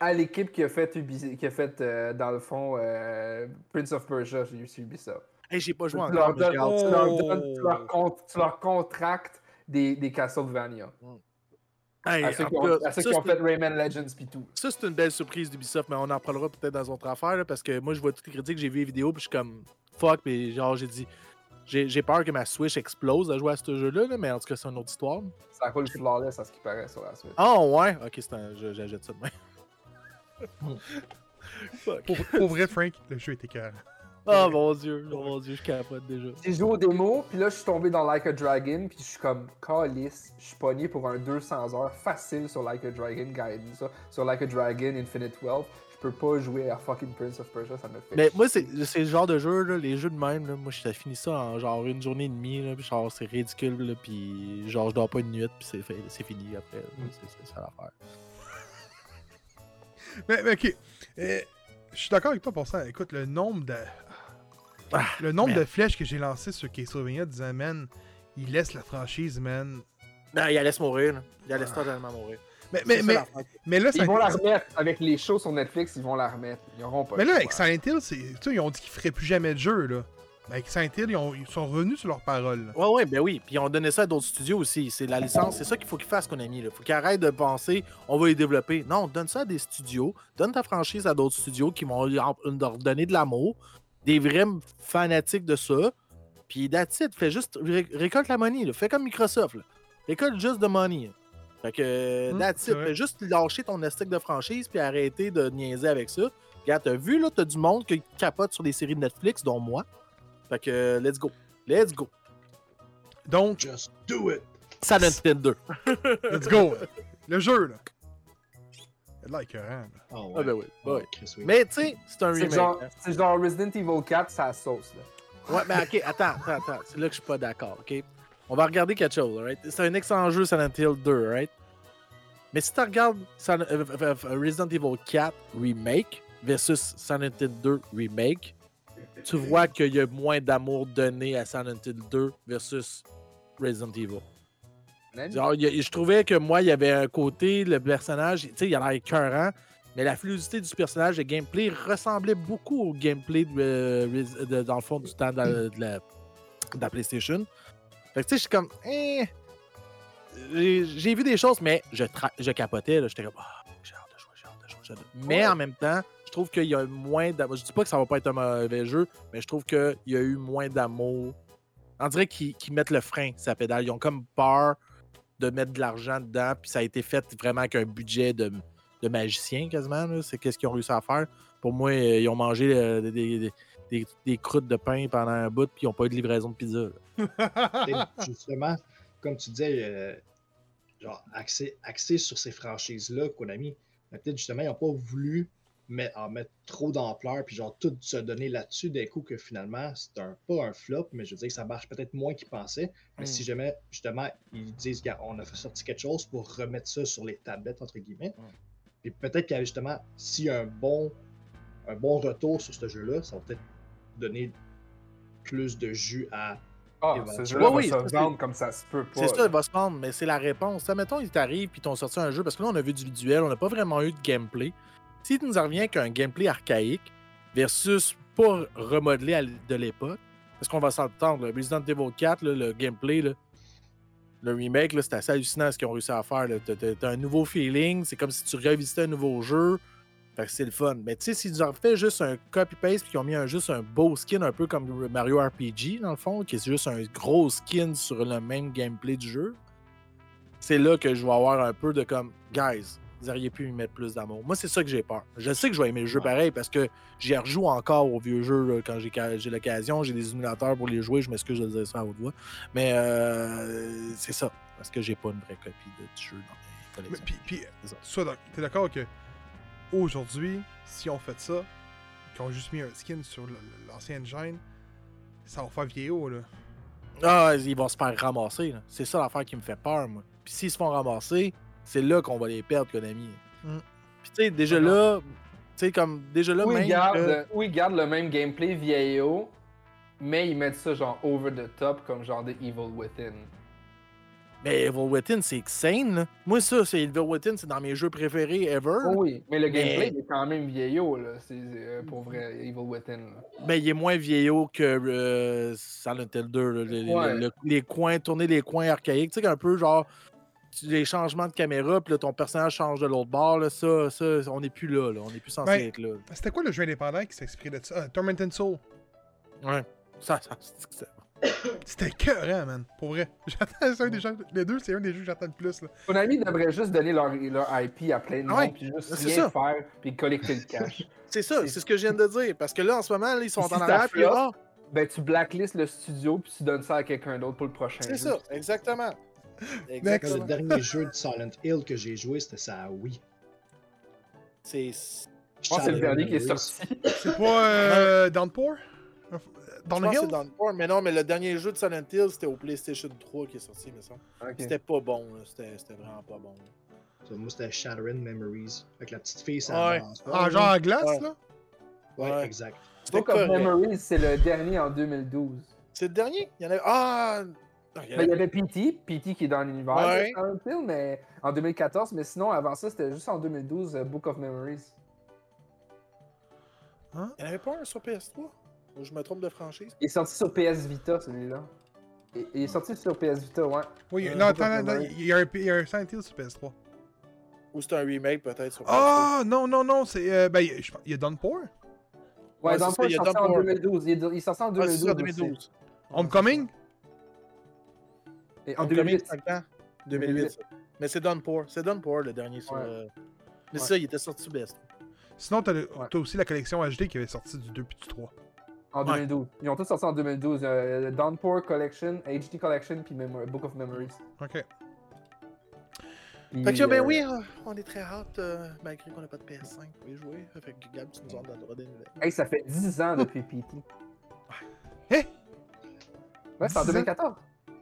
à l'équipe qui a fait, qui a fait euh, dans le fond, euh, Prince of Persia chez Ubisoft. Hey, j'ai pas Tu joué leur, mais j'ai donnes- hâte. tu leur Oh. donnes- tu leur con- tu leur contractes des, des Castlevania. Hey, à ceux qui ont, cas, à ceux ça, qui ont c'est- fait Rayman Legends pis tout. Ça, c'est une belle surprise d'Ubisoft, mais on en parlera peut-être dans une autre affaire, là, parce que moi, je vois toutes les critiques, j'ai vu les vidéos, puis je suis comme fuck, puis genre, j'ai dit, j'ai peur que ma Switch explose à jouer à ce jeu-là, là, mais en tout cas, c'est une autre histoire. Ça roule flawless à ce qui paraît sur la suite. Ah, ouais, ok, c'est un, j'ajoute ça demain. Pour, pour vrai, Frank, le jeu était carré. Oh mon dieu, oh mon dieu, je capote déjà. J'ai joué au démo, puis là, je suis tombé dans Like a Dragon, puis je suis comme, calice, je suis pogné pour un 200 heures facile sur Like a Dragon, Guide, ça, sur Like a Dragon, Infinite Wealth. Je peux pas jouer à fucking Prince of Persia, ça me fait Mais chier. moi, c'est c'est le genre de jeu, là, les jeux de même, là, moi, je fini ça en genre une journée et demie, là, puis genre, c'est ridicule, là, puis genre, je dors pas une nuit, puis c'est fini après. C'est c'est ça l'affaire. Mais, mais ok. Je suis d'accord avec toi pour ça. Écoute, le nombre de. Ah, Le nombre man. de flèches que j'ai lancées sur Castlevania disant, man, il laisse la franchise, man. Non, il laisse mourir, là. Il laisse Ah. totalement mourir. Mais, mais, ça mais, mais là, ça Ils vont la remettre avec les shows sur Netflix, ils vont la remettre. Ils auront pas Mais là, choix. avec Silent Hill, c'est- tu sais, ils ont dit qu'ils feraient plus jamais de jeu, là. Mais avec Silent Hill, ils, ont- ils sont revenus sur leurs paroles. là. Ouais, ouais, ben oui. Puis on donnait ça à d'autres studios aussi. C'est la licence, c'est ça qu'il faut qu'ils fassent, Konami. Il faut qu'ils arrêtent de penser, on va les développer. Non, donne ça à des studios. Donne ta franchise à d'autres studios qui vont leur donner de l'amour. Des vrais fanatiques de ça. Puis that's it. Fais juste, ré- récolte la money. Là. Fais comme Microsoft. Là. Récolte juste de money. Fait que, that's c'est it. Fais juste lâcher ton estique de franchise puis arrêter de niaiser avec ça. Regarde, t'as vu, là, t'as du monde qui capote sur les séries de Netflix, dont moi. Fait que, let's go. Let's go. Donc, Just do it! Silent Hill 2. let's go. le jeu, là. Il a là. Ah ouais. Ah ben oui, Oh, ouais. Chris, oui. Mais tu sais, c'est un remake. genre, hein. c'est genre Resident Evil 4, ça sauce, là. Ouais, mais ok, attends, attends, attends. C'est là que je suis pas d'accord, ok? On va regarder quelque chose, right? C'est un excellent jeu Silent Hill 2, right? Mais si tu regardes euh, euh, euh, Resident Evil 4 Remake versus Silent Hill 2 Remake, tu vois qu'il y a moins d'amour donné à Silent Hill 2 versus Resident Evil. Genre, il y a- je trouvais que moi, il y avait un côté, le personnage, tu sais, il a l'air écœurant, mais la fluidité du personnage, le gameplay ressemblait beaucoup au gameplay de, euh, de- dans le fond du temps de la, PlayStation. Fait que tu sais, je suis comme, eh, j'ai vu des choses, mais je, je capotais, j'étais comme, ah, j'ai hâte de jouer, j'ai hâte de jouer, j'ai hâte de- Mais Ouais. en même temps, trouve qu'il y a moins d'amour. Je dis pas que ça va pas être un mauvais jeu, mais je trouve qu'il y a eu moins d'amour. On dirait qu'ils mettent le frein, sa pédale. Ils ont comme peur de mettre de l'argent dedans, puis ça a été fait vraiment avec un budget de, de magicien quasiment. C'est qu'est-ce qu'ils ont réussi à faire. Pour moi, euh, ils ont mangé euh, des, croûtes de pain pendant un bout, puis ils n'ont pas eu de livraison de pizza. justement, comme tu disais, euh, genre, axé, axé sur ces franchises-là, Konami, mais peut-être justement, ils n'ont pas voulu mais, en mettre trop d'ampleur, puis genre tout se donner là-dessus, d'un coup que finalement, c'est un, pas un flop, mais je veux dire que ça marche peut-être moins qu'ils pensaient. Mais Mm. si jamais, justement, ils disent, Gars, on a fait sorti quelque chose pour remettre ça sur les tablettes, entre guillemets, Mm. puis peut-être qu'il y a justement, s'il y a un bon, un bon retour sur ce jeu-là, ça va peut-être donner plus de jus à Ah, ce jeu-là Ouais, oui, va se vendre comme ça se peut pas. C'est ça, il va se prendre, mais c'est la réponse. Ça, mettons, ils t'arrivent puis ils t'ont sorti un jeu, parce que là, on a vu du visuel, on n'a pas vraiment eu de gameplay. Si tu nous en reviens qu'un gameplay archaïque versus pas remodelé de l'époque, parce qu'on va s'entendre, Resident Evil 4, là, le gameplay, le remake, c'est assez hallucinant ce qu'ils ont réussi à faire. T'as- un nouveau feeling, c'est comme si tu revisitais un nouveau jeu. Fait que c'est le fun. Mais tu sais, s'ils nous ont fait juste un copy-paste puis qu'ils ont mis juste un beau skin, un peu comme Mario RPG, dans le fond, qui est juste un gros skin sur le même gameplay du jeu, c'est là que je vais avoir un peu de comme, guys, vous auriez pu y mettre plus d'amour. Moi, c'est ça que j'ai peur. Je sais que je vais aimer le jeu Ouais. pareil parce que j'y rejoue encore aux vieux jeux quand j'ai l'occasion. J'ai des émulateurs pour les jouer. Je m'excuse de dire ça à haute voix. Mais euh, c'est ça. Parce que j'ai pas une vraie copie de du jeu dans mes collections. puis, t'es d'accord que aujourd'hui, si on fait ça, qu'on a juste mis un skin sur l'ancien engine, ça va faire vieillot, là. Ah, ils vont se faire ramasser. là. C'est ça l'affaire qui me fait peur, moi. Puis s'ils se font ramasser, c'est là qu'on va les perdre, Konami. Mm. Puis tu sais, déjà là, tu sais, comme déjà là, Ou même. ils, gardent, que- ou ils gardent le même gameplay vieillot, mais ils mettent ça genre over the top comme genre de Evil Within. Mais Evil Within, c'est insane. là. Moi, ça, c'est Evil Within, c'est dans mes jeux préférés ever. Oh oui, mais le gameplay Mais- il est quand même vieillot, là. C'est euh, pour vrai, Evil Within. là. Ben, il est moins vieillot que euh, Silent Hill 2. là. Les, les- Ouais. le- les coins, tourner les coins archaïques. Tu sais, un peu genre les changements de caméra, puis là, ton personnage change de l'autre bord. Là, ça, ça, on n'est plus là, là. On n'est plus censé Ben, être là. C'était quoi le jeu indépendant qui s'inspirait de ça? Ah, Tormented Soul. Ouais. Ça, ça, c'est- c'est- C'était écœurant, man. Pour vrai. J'attends, c'est un des jeux, les deux, c'est un des jeux que j'attends le plus. Là. Konami devrait juste donner leur, leur IP à plein de Ah ouais, monde, puis juste c'est rien ça. faire, puis collecter le cash. c'est ça, c'est ce que je viens de dire. Parce que là, en ce moment, là, ils sont Si en arrière, puis ah, ben, tu blacklistes le studio, puis tu donnes ça à quelqu'un d'autre pour le prochain. c'est ça, exactement. Le Exactement. dernier jeu de Silent Hill que j'ai joué, c'était ça, oui. C'est. Je pense que c'est le dernier qui est sorti. C'est pas euh, Downpour? Downhill? c'est le port, mais non, mais le dernier jeu de Silent Hill, c'était au PlayStation 3 qui est sorti, semble. Ok. C'était pas bon. C'était vraiment pas bon. Ça, Moi, c'était Shattering Memories. Avec la petite fille, ça Ouais. avance. Ah, genre en glace, Ouais. là? Ouais, Ouais. exact. Book of. Memories, c'est le dernier en 2012. C'est le dernier? Il y en avait. Ah! Non, il y en Ben, il y avait- PT, PT qui est dans l'univers Ouais. de Silent Hill, mais en 2014, mais sinon avant ça, c'était juste en 2012, euh, Book of Memories. Il y en avait pas un sur PS3? Ou je me trompe de franchise? Il est sorti sur PS Vita, celui-là. Il il est sorti sur PS Vita, ouais. Oui, Euh, non, attends, attends, il y, a un, il y a un Silent Hill sur PS3. Ou c'est un remake peut-être sur PS3? Ah, non, non, non, c'est. euh, ben, il y a Downpour? Ouais, Ouais, ça, fond, il il est a sorti en Downpour. 2012. Il est, il sorti en Ah, 2012. c'est ça, aussi. 2012. Homecoming? Et en Homecoming, 2008. c'est quand? 2008. ça. Mais c'est Downpour. C'est Downpour le dernier sur. Ouais. euh, Mais Ouais. ça, il était sorti PS3. Sinon, t'as t'as aussi la collection HD qui avait sorti du 2 puis du 3. En Ouais. 2012. Ils ont tous sorti en 2012. Euh, Downpour Collection, HD Collection, puis Memo- Book of Memories. Ok. Puis, Fait que ben euh, oui, euh, on est très hâte, euh, malgré qu'on n'a pas de PS5 pour y jouer. Fait que Gab, tu nous en donneras des nouvelles. Hey, ça fait 10 ans depuis PT. Hé! Ouais, c'est en 10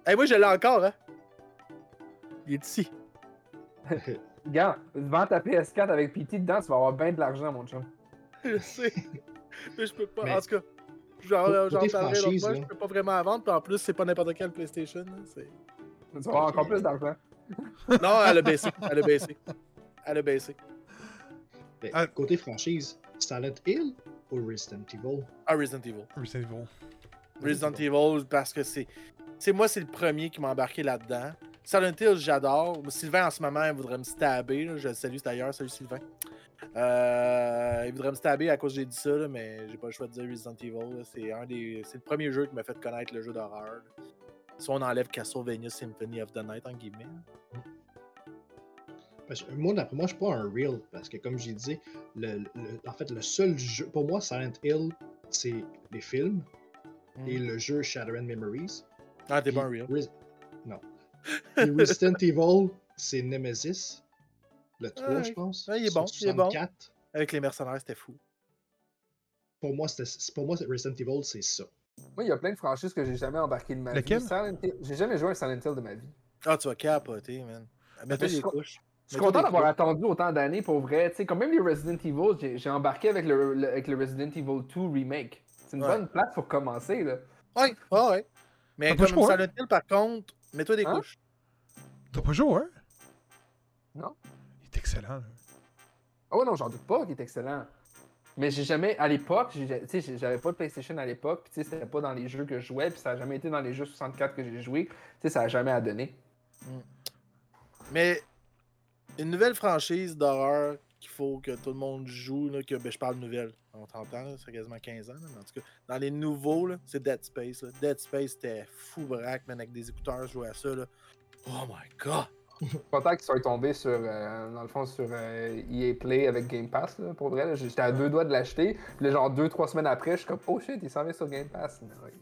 ans? 2014. Hey, moi, je l'ai encore, hein. Il est ici. Gars, vends ta PS4 avec PT dedans, tu vas avoir bien de l'argent, mon chum. Je sais. Mais je peux pas. Mais- En tout cas, j'en parlerai l'autre fois. Je peux pas vraiment la vendre. Puis en plus, c'est pas n'importe quelle PlayStation. là, c'est- Tu vas avoir encore plus d'argent. Non, elle a baissé. Elle a baissé. Elle a baissé. Mais Ah. Côté franchise, Silent Hill ou Resident Evil? Ah, Resident Evil. Resident Evil. Resident Evil, parce que c'est. C'est moi, c'est le premier qui m'a embarqué là-dedans. Silent Hill, j'adore. Sylvain, en ce moment, il voudrait me stabber. là. Je le salue d'ailleurs. Salut Sylvain. Euh, il voudrait me stabber à cause que j'ai dit ça, là, mais j'ai pas le choix de dire Resident Evil. C'est un des. C'est le premier jeu qui m'a fait connaître le jeu d'horreur. Si on enlève Castlevania Symphony of the Night, en guillemets. Parce que moi, d'après moi, je suis pas un real. Parce que, comme j'ai dit, le, le- en fait, le seul jeu. Pour moi, Silent Hill, c'est les films et le jeu Shadowrun Memories. Ah, t'es pas un real. Non. Puis Resident Evil, c'est Nemesis. Le 3, Ouais. je pense. Ouais, il est bon, il est bon. 64. Avec les mercenaires, c'était fou. Pour moi, pour moi, Resident Evil, c'est ça. Moi, il y a plein de franchises que j'ai jamais embarqué de ma Lequel? vie. Silent J'ai jamais joué à Silent Hill de ma vie. Ah, tu vas capoter, man. Mets-toi des couches. Je suis content d'avoir attendu autant d'années pour vrai. Tu sais, comme même les Resident Evil, j'ai- embarqué avec le, le- avec le Resident Evil 2 Remake. C'est une Ouais. bonne plate pour commencer, là. Ouais, ouais, ouais. Mais comme joué, hein? Silent Hill, par contre, mets-toi des Hein? couches. T'as pas joué, hein? Non. Il est excellent, là. Ouais, non, j'en doute pas qu'il est excellent. Mais j'ai jamais, à l'époque, j'ai- tu sais, j'avais pas de PlayStation à l'époque, puis tu sais, c'était pas dans les jeux que je jouais, puis ça a jamais été dans les jeux 64 que j'ai joué. Tu sais, ça a jamais à donner. Mais une nouvelle franchise d'horreur qu'il faut que tout le monde joue, là, que ben, je parle nouvelle, on ça fait quasiment 15 ans, là, mais en tout cas, dans les nouveaux, c'est Dead Space. là. Dead Space, c'était fou braque, man, avec des écouteurs, je jouais à ça. Là. Oh my god! Je suis content qu'ils soient tombés sur, euh, dans le fond, sur euh, EA Play avec Game Pass, là, pour vrai. là. J'étais à deux doigts de l'acheter, puis là, genre deux, trois semaines après, je suis comme, oh shit, il s'en vient sur Game Pass. Mais ouais.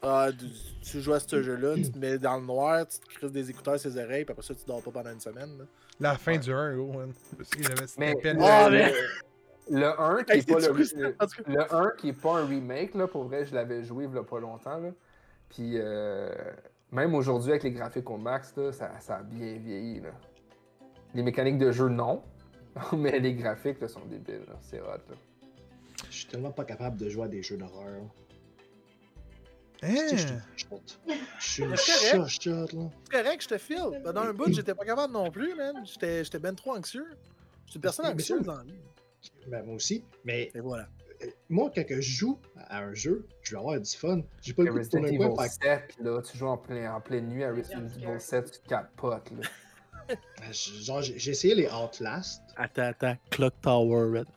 Ah, tu, tu joues à ce jeu-là, tu te mets dans le noir, tu te crises des écouteurs sur les oreilles, puis après ça, tu dors pas pendant une semaine. Là. La fin du 1, gros, man. Mais- Ah, le- mais- Le 1 qui Hey, est pas le, le, en tout cas? le 1 qui est pas un remake, là, pour vrai, je l'avais joué il y a pas longtemps. Là. Puis euh, même aujourd'hui, avec les graphiques au max, là, ça, ça a bien vieilli. Là. Les mécaniques de jeu, non. Mais les graphiques là, sont débiles. là. C'est hot. Là. Je suis tellement pas capable de jouer à des jeux d'horreur. Je suis Hein? une. Je suis une C'est correct. chochotte, là. C'est correct, je te file. Pendant un bout, j'étais pas capable non plus, man. J'étais j'étais ben trop anxieux. Je suis une personne anxieuse dans la vie. Ben, moi aussi. Mais Et voilà. euh, moi, quand je joue à un jeu, je vais avoir du fun. J'ai pas le goût de tourner. Fait 7, là, tu joues en, plein, en pleine nuit à Resident Evil 7, tu te capotes, là. euh, genre, j'ai essayé les Outlast. Attends, attends. Clock Tower, Red.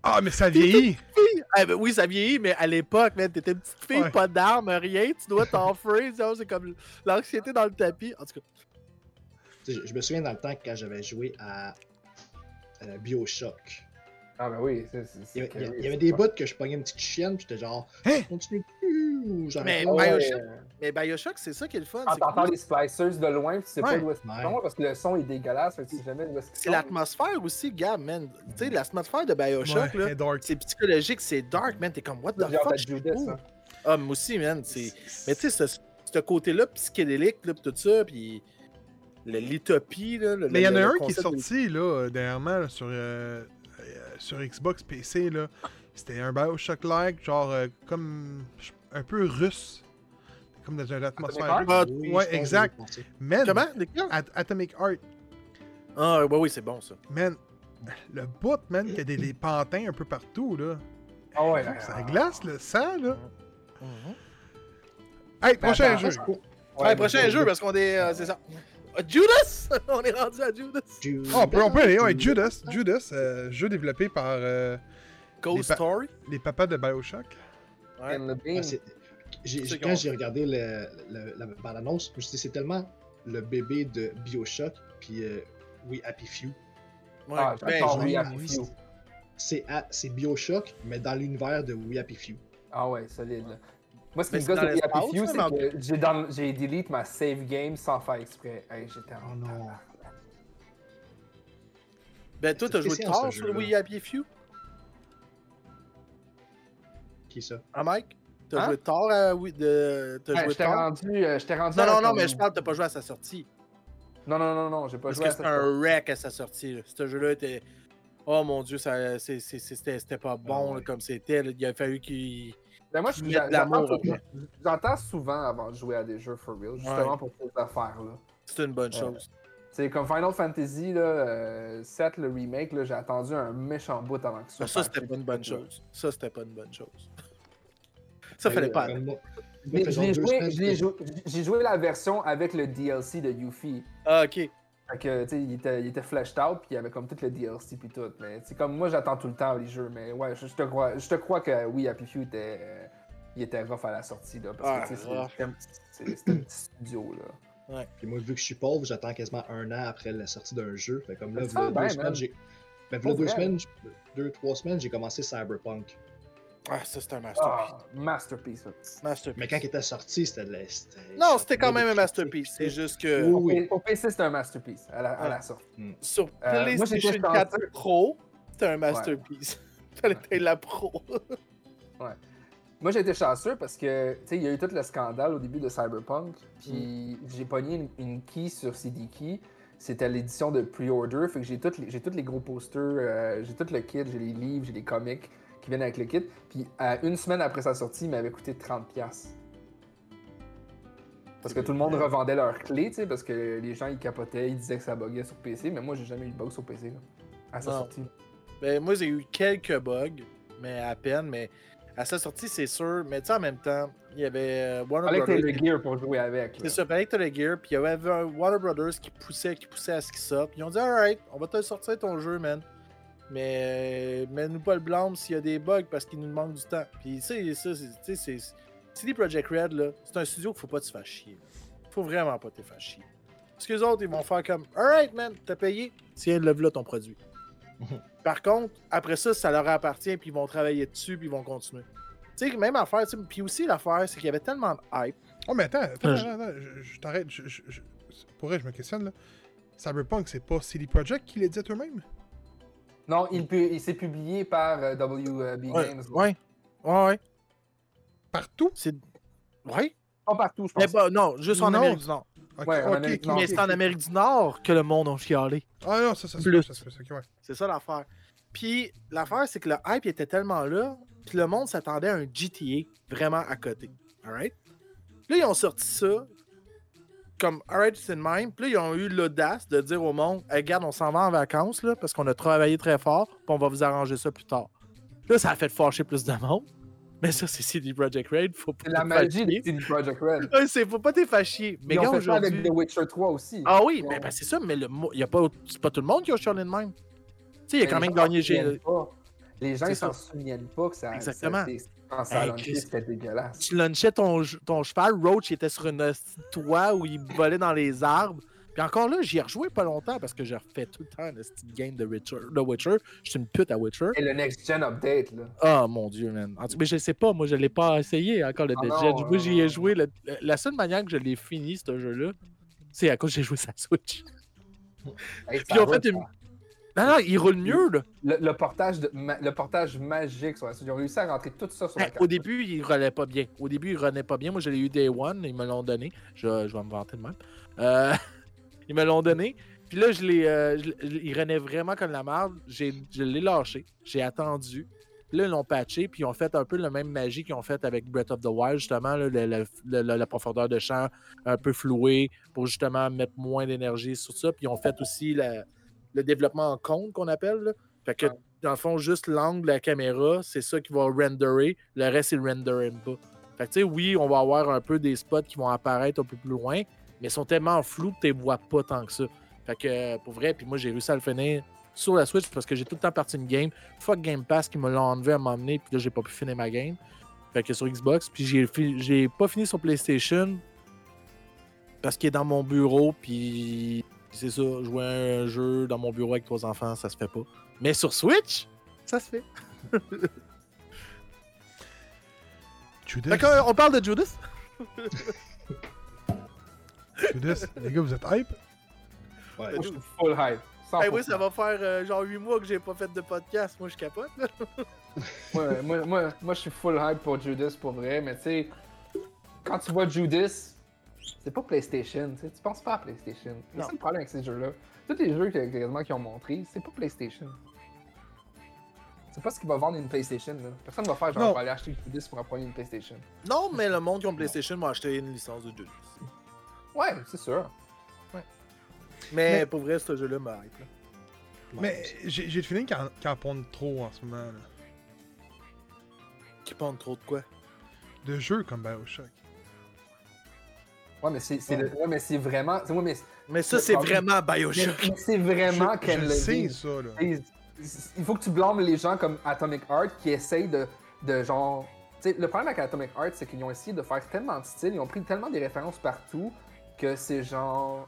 Ah, mais ça vieillit! Ah, ben oui, ça vieillit, mais à l'époque, man, t'étais une petite fille, Ouais. pas d'armes, rien, tu dois t'enfuir, c'est comme l'anxiété dans le tapis. En tout cas, Je, je me souviens dans le temps quand j'avais joué à euh, Bioshock. Ah, ben oui, c'est. Il y avait, il y avait- des bouts que je pognais une petite chienne, puis j'étais genre, Hein? continue plus, ou Mais pas. Bioshock, euh, mais Bioshock, c'est ça qui est le fun. Quand c'est t'entends les splicers de loin, puis tu sais Ouais. pas d'où est-ce qu'ils Ouais. sont, parce que le son est dégueulasse, fait que tu sais jamais d'où est-ce qu'ils C'est l'atmosphère aussi, Gab, man. Tu sais, l'atmosphère de Bioshock, Ouais, là, c'est psychologique, c'est dark, man. T'es comme, what the fuck? je où? ça. Ah, moi aussi, man. c'est- Mais tu sais, ce, ce côté-là, psychédélique, là, pis tout ça, puis l'utopie, là. le- Mais il y en a un qui est sorti, là, dernièrement, là, sur, euh, euh, sur Xbox PC, là. C'était un Bioshock-like, genre, euh, comme, un peu russe. Comme dans une atmosphère. Ah, Oui, ouais, exact. Man, Comment? Lesquels? At- Atomic Heart, Ah, ouais, oui, c'est bon, ça. man, le bout, man, qu'il y a des, des pantins un peu partout, là. Ah ouais, Ça glace le sang, là. Mhm. Hey, prochain jeu. Ouais, Ouais, prochain jeu, parce qu'on est. euh, c'est ça. Ah, Judas! on est rendu à Judas. Judas, Ah, on peut, on peut aller, ouais, Judas. Judas, euh, jeu développé par euh, Ghost Les Story? les papas de Bioshock. Ouais. And the Ah, j'ai- quand j'ai regardé le, le- la bande-annonce, je me suis dit, c'est tellement le bébé de Bioshock, puis euh, oui, Happy Few. Ouais. Ah, Ben, oui, Happy Few. C'est Bioshock, mais dans l'univers de We Happy Few. Ah ouais, solide. là. Moi, ce qui me c'est gosse de We Happy Few, c'est que j'ai delete ma save game sans faire exprès. Hey, j'étais en Oh non. Ben, toi, t'as C'est joué tard sur jeu-là? We Happy Few? Qui ça? Ah, Mike? T'as Hein? joué tard à We. De... T'as Ouais, joué j'étais tard? rendu, euh, j'étais rendu Non, non, non, mais je parle, t'as pas joué à sa sortie. Non, non, non, non, j'ai pas Parce joué que à c'était ça. un wreck à sa sortie. là. Ce jeu-là était. Oh mon dieu, ça, c'est- c'est- c'était c'était pas bon ouais. là, comme c'était. Il a fallu qu'il. Ben moi, j'entends souvent- j'entends souvent avant de jouer à des jeux for real, justement Ouais. pour ces affaires-là. C'est une bonne Ouais. chose. C'est comme Final Fantasy là, euh, 7, le remake, là, j'ai attendu un méchant bout avant que ce soit. Ça, c'était pas une bonne chose. Ça, c'était pas une bonne chose. Ça fallait pas. Euh, deux joué- J'ai joué la version avec le DLC de Yuffie. Ah, ok. Fait que, tu sais, il était, il était fleshed out, puis il y avait comme tout le DLC puis tout. Mais c'est comme moi, j'attends tout le temps les jeux. Mais ouais, je, je te crois, je te crois que oui, Happy Few était, euh, il était rough à la sortie là, parce Ah, que tu sais, c'est c'est- c'était un petit studio là. Puis moi, vu que je suis pauvre, j'attends quasiment un an après la sortie d'un jeu. Fait comme là, va deux bien, semaines, j'ai. Ben, deux semaines, deux, trois semaines, j'ai commencé Cyberpunk. Ah, ça, c'était un masterpiece. Ah, masterpiece. ça. Masterpiece. Mais quand il était sorti, c'était de la. c'était- Non, c'était quand même un masterpiece. C'est juste que Oui, Au oui. P- Au PC, c'était un masterpiece à la, à la Ouais. sortie. sur Euh, moi, PlayStation j'étais 4 chanceux. Pro, c'était un masterpiece. Fallait être la pro. Moi, j'ai été chanceux parce que, tu sais, il y a eu tout le scandale au début de Cyberpunk. Puis j'ai pogné une, une key sur CD Key. C'était l'édition de pre-order. Fait que j'ai tous les, j'ai les gros posters, euh, j'ai tout le kit, j'ai les livres, j'ai les comics qui viennent avec le kit. Puis euh, une semaine après sa sortie, il m'avait coûté 30$. Parce que tout le monde revendait leurs clés, tu sais, parce que les gens ils capotaient, ils disaient que ça buguait sur PC, mais moi j'ai jamais eu de bug sur PC là, à sa Non. sortie. Ben, moi, j'ai eu quelques bugs, mais à peine. Mais à sa sortie, c'est sûr. Mais tu sais, en même temps, il y avait euh, Warner Fallait que Brothers. le gear pour jouer avec. C'est ça, fallait que le gear. Puis il y avait Warner Brothers qui poussait, qui poussait à ce qu'il sorte. Puis ils ont dit, alright, on va te sortir ton jeu, man. Mais euh, mets-nous pas le blâme s'il y a des bugs parce qu'il nous manque du temps. Puis tu sais, ça, c'est-. CD Projekt Red, là, c'est un studio qu'il faut pas te faire chier. Faut vraiment pas te faire chier. Parce que les autres, ils vont faire comme, alright, man, t'as payé, tiens, lève là ton produit. Par contre, après ça, ça leur appartient, puis ils vont travailler dessus, puis ils vont continuer. Tu sais, même affaire, tu sais, puis aussi l'affaire, c'est qu'il y avait tellement de hype. Oh, mais attends, attends, attends, attends, je, je t'arrête. Je, je, je- pour vrai, je me questionne là. Cyberpunk, c'est pas CD Projekt qui l'édite eux-mêmes? Non, il, pu- il s'est publié par euh, WB Ouais, Games. ouais, ouais, ouais. Partout? C'est. Ouais. Pas partout, je Mais pense. pas, non, juste en Non. Amérique du Nord. Ok, Ouais, en Amérique ok, du Nord. Mais c'est en. Amérique du Nord que le monde a chialé. Ah non, ça, ça se Plus. ça ouais. C'est ça l'affaire. Puis l'affaire, c'est que le hype était tellement là puis le monde s'attendait à un GTA vraiment à côté. Alright? Là, ils ont sorti ça comme Alright, c'est le même. Puis là, ils ont eu l'audace de dire au monde Hey, Regarde, on s'en va en vacances là, parce qu'on a travaillé très fort, puis on va vous arranger ça plus tard. Là, ça a fait fâcher plus de monde. Mais ça, c'est CD Projekt Red. Faut pas C'est la magie de. CD Projekt Red. Ouais, c'est- faut pas t'es fâcher. Mais ont fait ça avec. The Witcher 3 aussi. Ah oui, mais ben, c'est ça, mais le, y a pas, c'est pas tout le monde qui a chialé de même. Tu sais, il a Mais quand même gagné. Les gens ils s'en souviennent pas que ça. Exactement. Ça, c'est- quand ça a Hey, lancé, Chris. c'était dégueulasse. Tu lunchais ton, ton cheval, Roach était sur une toit où il volait dans les arbres. Puis encore là, j'y ai rejoué pas longtemps parce que j'ai refait tout le temps une petite game de Witcher. De Witcher. Je suis une pute à Witcher. Et le Next Gen Update, là. Oh mon dieu, man. En tout cas, mais je sais pas, moi je l'ai pas essayé encore le Ah Dead non, Gen. Moi j'y ai joué. le- la seule manière que je l'ai fini, ce jeu-là, c'est à cause que j'ai joué sa Switch. Hey, Puis en fait, une- Non, non, il roule mieux, là. le, le portage de, ma- le portage magique sur la. Ils ont réussi à rentrer tout ça sur la carte. au début, il relait pas bien. Au début, il renaît pas bien. Moi, je l'ai eu Day One. Ils me l'ont donné. Je, je vais me vanter de même. Euh, ils me l'ont donné. Puis là, je l'ai, euh, il renaît vraiment comme la merde. J'ai, je l'ai lâché. J'ai attendu. Puis là, ils l'ont patché. Puis ils ont fait un peu la même magie qu'ils ont fait avec Breath of the Wild, justement. là, le- le- le- le- la profondeur de champ un peu flouée pour justement mettre moins d'énergie sur ça. Puis ils ont fait aussi la- le développement en compte qu'on appelle. là. Fait que, Ouais. dans le fond, juste l'angle de la caméra, c'est ça qui va renderer. Le reste, il rendere pas. Fait que, tu sais, oui, on va avoir un peu des spots qui vont apparaître un peu plus loin, mais ils sont tellement flous que tu les vois pas tant que ça. Fait que, pour vrai, puis moi, j'ai réussi à le finir sur la Switch parce que j'ai tout le temps parti une game. Fuck Game Pass qui me l'a enlevé à donné, puis là, j'ai pas pu finir ma game. Fait que sur Xbox, puis j'ai, j'ai pas fini sur PlayStation parce qu'il est dans mon bureau, puis c'est ça, jouer à un jeu dans mon bureau avec trois enfants, ça se fait pas. Mais sur Switch, ça se fait. Qu'on- on parle de Judas. Judas, les gars, vous êtes hype? Ouais. Moi, je suis full hype. 100%. Eh oui, ça va faire euh, genre 8 mois que j'ai pas fait de podcast. Moi, je capote. Ouais, moi, moi, moi, je suis full hype pour Judas pour vrai, mais tu sais, quand tu vois Judas, c'est pas PlayStation, tu sais, tu penses pas à PlayStation. C'est ça le problème avec ces jeux-là. Tous les jeux que- qu'ils ont montrés, c'est pas PlayStation. C'est pas ce qui va vendre une PlayStation, là. Personne va faire genre, Non. va aller acheter Judas pour apprendre une PlayStation. Non, mais le monde qui ont PlayStation m'a acheté une licence de Judas. Ouais, c'est sûr. Mais, Mais- pour vrai, ce jeu-là m'a hype. là. Mais j'ai le feeling qu'il en, qu'il en pondent trop en ce moment. Là. Qui pondent trop de quoi? De jeux comme Bioshock. Ouais, mais c'est c'est le- ouais, mais c'est vraiment. c'est- ouais, mais Mais ça, Le c'est vraiment Bioshock. mais c'est vraiment je, Ken je sais ça, là. Et Il faut que tu blâmes les gens comme Atomic Heart qui essayent de, de genre. Tu sais, le problème avec Atomic Heart, c'est qu'ils ont essayé de faire tellement de styles, ils ont pris tellement des références partout que c'est genre.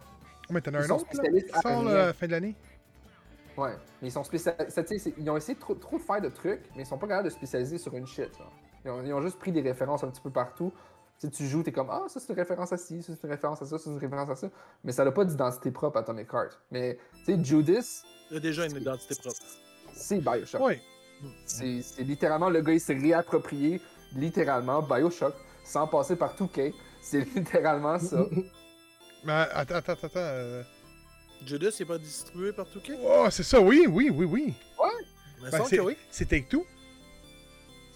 Oh, mais t'en as Ils un sont autre, qui sort la fin de l'année? Ouais. Mais ils sont spécialisés. Ils ont essayé de trop, trop de faire de trucs, mais ils sont pas capables de spécialiser sur une shit. genre. Ils, ont, ils ont juste pris des références un petit peu partout. Tu sais, tu joues, t'es comme Ah, ça c'est une référence à ci, ça c'est une référence à ça, ça c'est une référence à ça. Mais ça n'a pas d'identité propre à Atomic Heart. Mais tu sais, Judas, Il a déjà une identité propre. c'est Bioshock. Ouais. C'est c'est littéralement le gars, il s'est réapproprié littéralement Bioshock sans passer par 2K. C'est littéralement ça. Mais attends, attends, attends. euh, Judas, il est pas distribué par Touquet? Oh, c'est ça, oui, oui, oui, oui. Me Ben, c'est oui. c'est Take-Two.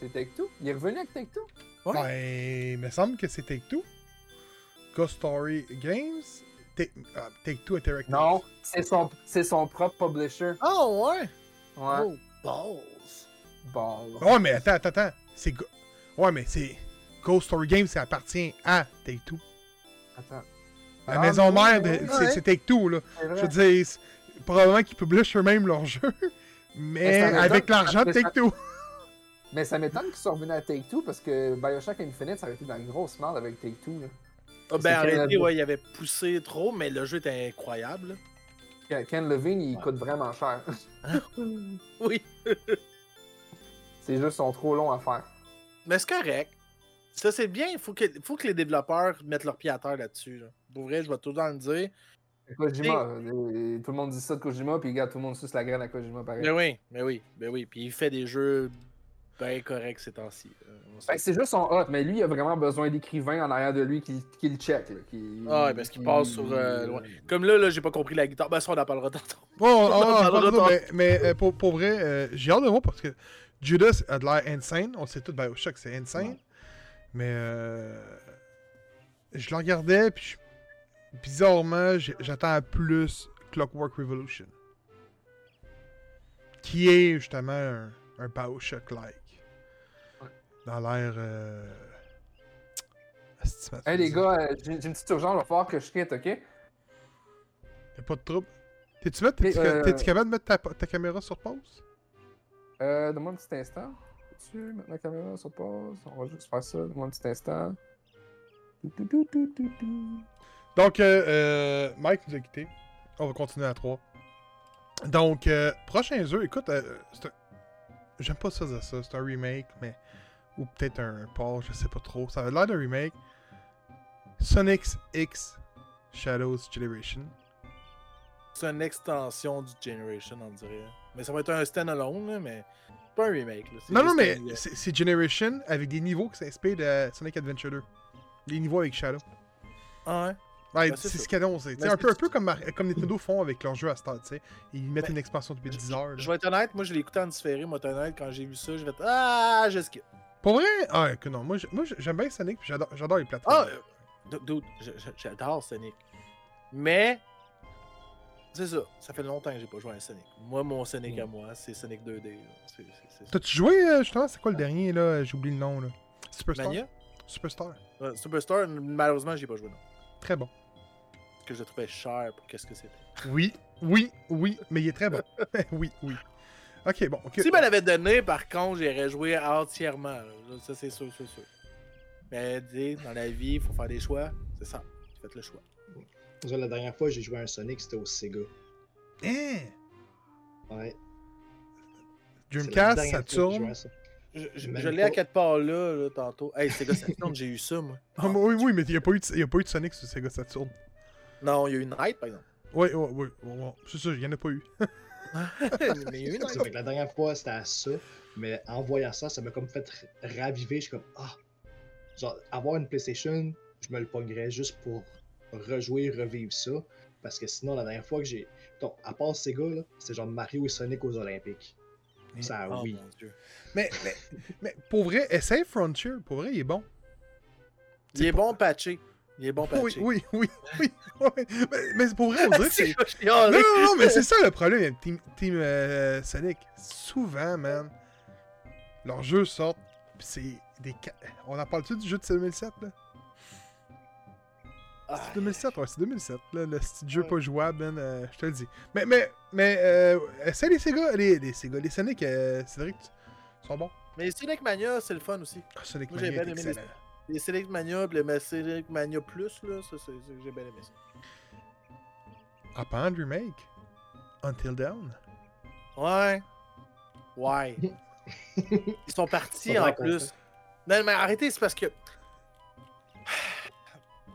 C'est Take-Two. Il est revenu avec Take-Two. Ouais. Ouais, il me semble que c'est Take-Two. Ghost Story Games. Take- ah, Take-Two Interactive. Non, c'est son, c'est son propre publisher. Ah ouais? Ouais. Oh, balls. Bon. Ouais, mais attends, attends, attends. C'est. Go- Ouais, mais c'est. Ghost Story Games, ça appartient à Take-Two. Attends. La Ah, maison oui, mère, oui, c'est Take-Two, là. Je veux dire, probablement qu'ils publient eux-mêmes leurs jeux, mais Mais avec l'argent de Take-Two. Mais ça m'étonne qu'ils soient revenus à Take-Two parce que Bioshock Infinite, ça aurait été dans une grosse merde avec Take-Two. là. Ah, ben, en C'est réalité, Canada. ouais, il avait poussé trop, mais le jeu était incroyable. Ken- Levine, il coûte vraiment cher. Oui. Ces jeux sont trop longs à faire. Mais c'est correct. Ça, c'est bien. Il faut que, faut que les développeurs mettent leur pied à terre là-dessus. là. Pour vrai, je vais tout le temps le dire. Kojima, tout le monde dit ça de Kojima, puis regarde, tout le monde suce la graine à Kojima pareil. Mais oui, mais oui, mais oui. Puis il fait des jeux bien corrects ces temps-ci. Ben, ces jeux sont hot, mais lui, il a vraiment besoin d'écrivains en arrière de lui qui, qui le check. Là, qui... Ah ouais, parce qu'il passe sur, euh, loin. Comme là, là j'ai pas compris la guitare. Ben ça, on en parlera tantôt. Bon, on- on- On en parlera tantôt. mais, mais, euh, pour, pour vrai, euh, j'ai hâte de voir parce que Judas a de l'air insane. On sait tout, Bioshock, c'est insane. Ouais. Mais euh, je le regardais, puis je- bizarrement, j'attends à plus Clockwork Revolution. Qui est justement un, un Bioshock-like. Dans l'air. Euh... Hey les gars, euh, j'ai une petite urgence, il va falloir que je quitte, ok? Y'a pas de trouble. T'es-tu euh, capable de mettre ta, ta caméra sur pause? Euh, donne-moi un petit instant. Peux-tu mettre la caméra sur pause? On va juste faire ça. Donne-moi un petit instant. Donc, euh, euh, Mike nous a quittés. On va continuer à 3. Donc, euh, prochain jeu, écoute, euh, un- j'aime pas ça ça, c'est un remake, mais. Ou peut-être un port, je sais pas trop. Ça a l'air d'un remake. Sonic X Shadows Generation. C'est une extension du Generation, on dirait. Mais ça va être un stand-alone, mais pas un remake. Là. Non, non, mais un- c'est Generation avec des niveaux qui s'inspirent de Sonic Adventure 2. Les niveaux avec Shadow. Ah ouais? Ouais, Ben, c'est c'est ce qu'ils annoncent. Ben, Un peu, un peu comme, comme Nintendo font avec leurs jeux à Star, tu sais. Ils mettent Ben, une expansion depuis 10 heures. là. Je vais être honnête, moi je l'ai écouté en différé, moi, être honnête, quand j'ai vu ça, je vais être Ah, je skip. Pour vrai? Ah, que non. Moi, j'ai- moi, j'aime bien Sonic, puis j'adore j'adore les plateformes. Ah, euh, dude, j'adore Sonic. Mais, c'est ça, ça fait longtemps que j'ai pas joué à Sonic. Moi, mon Sonic à moi, c'est Sonic 2D. là. C'est- c'est- c'est ça. T'as-tu joué, euh, justement, c'est quoi le dernier, là? J'ai oublié le nom, là. Superstar? Mania? Superstar. Superstar, malheureusement, j'ai pas joué non. Très bon. Que je le trouvais cher pour qu'est-ce que c'était. Oui, oui, oui, mais il est très bon. oui, oui. Ok, bon. ok. Si me l'avait donné, par contre, j'irais jouer entièrement. là. Ça, c'est sûr, c'est sûr. Mais, sais, dans la vie, il faut faire des choix. C'est ça. Faites le choix. La dernière fois, j'ai joué à un Sonic, c'était au Sega. Hein? Ouais. Dreamcast, Saturn? Je, je- l'ai à quatre parts là, là, tantôt. Hey, Sega Saturn, j'ai eu ça, moi. Ah, mais oui, oui, mais il n'y a, pas eu de- il y a pas eu de Sonic sur Sega Saturn. Non, il y a eu une Night, par exemple. Oui, oui, oui. oui, oui. C'est ça, il n'y en a pas eu. Mais il y a eu une fait que la dernière fois, c'était à ça. Mais en voyant ça, ça m'a comme fait raviver. Je suis comme, ah, genre, avoir une PlayStation, je me le pognerais juste pour rejouer, revivre ça. Parce que sinon, la dernière fois que j'ai. Donc, à part Sega, là, c'était genre Mario et Sonic aux Olympiques. Ça, Oh, oui. mon Dieu. Mais, mais, mais pour vrai, essaye Frontier. Pour vrai, il est bon. Il est bon patché. Il est bon patché. oui, oui, oui. oui. Mais, mais pour vrai, on dirait que c'est. Non, non, non, mais c'est ça le problème Team, Team euh, Sonic. Souvent, man, leurs jeux sortent, pis c'est des. On en parle-tu du jeu de 2007, là? Ah, C'est 2007, ouais, c'est 2007, là, le petit jeu Ouais. pas jouable, man, euh, je te le dis. Mais, mais, mais, euh, essaye les Sega, les, les Sega, les Sonic, euh, Cédric, ils sont bons. Mais Sonic Mania, c'est le fun aussi. Ah, Sonic Moi, Mania est excellent. Les Sonic Mania, pis le Sonic Mania Plus, là, ça, c'est- c'est- j'ai bien aimé ça. Ah, pas un remake? Until Dawn? Ouais. Ouais. Ils sont partis en plus. Non, mais arrêtez, c'est parce que.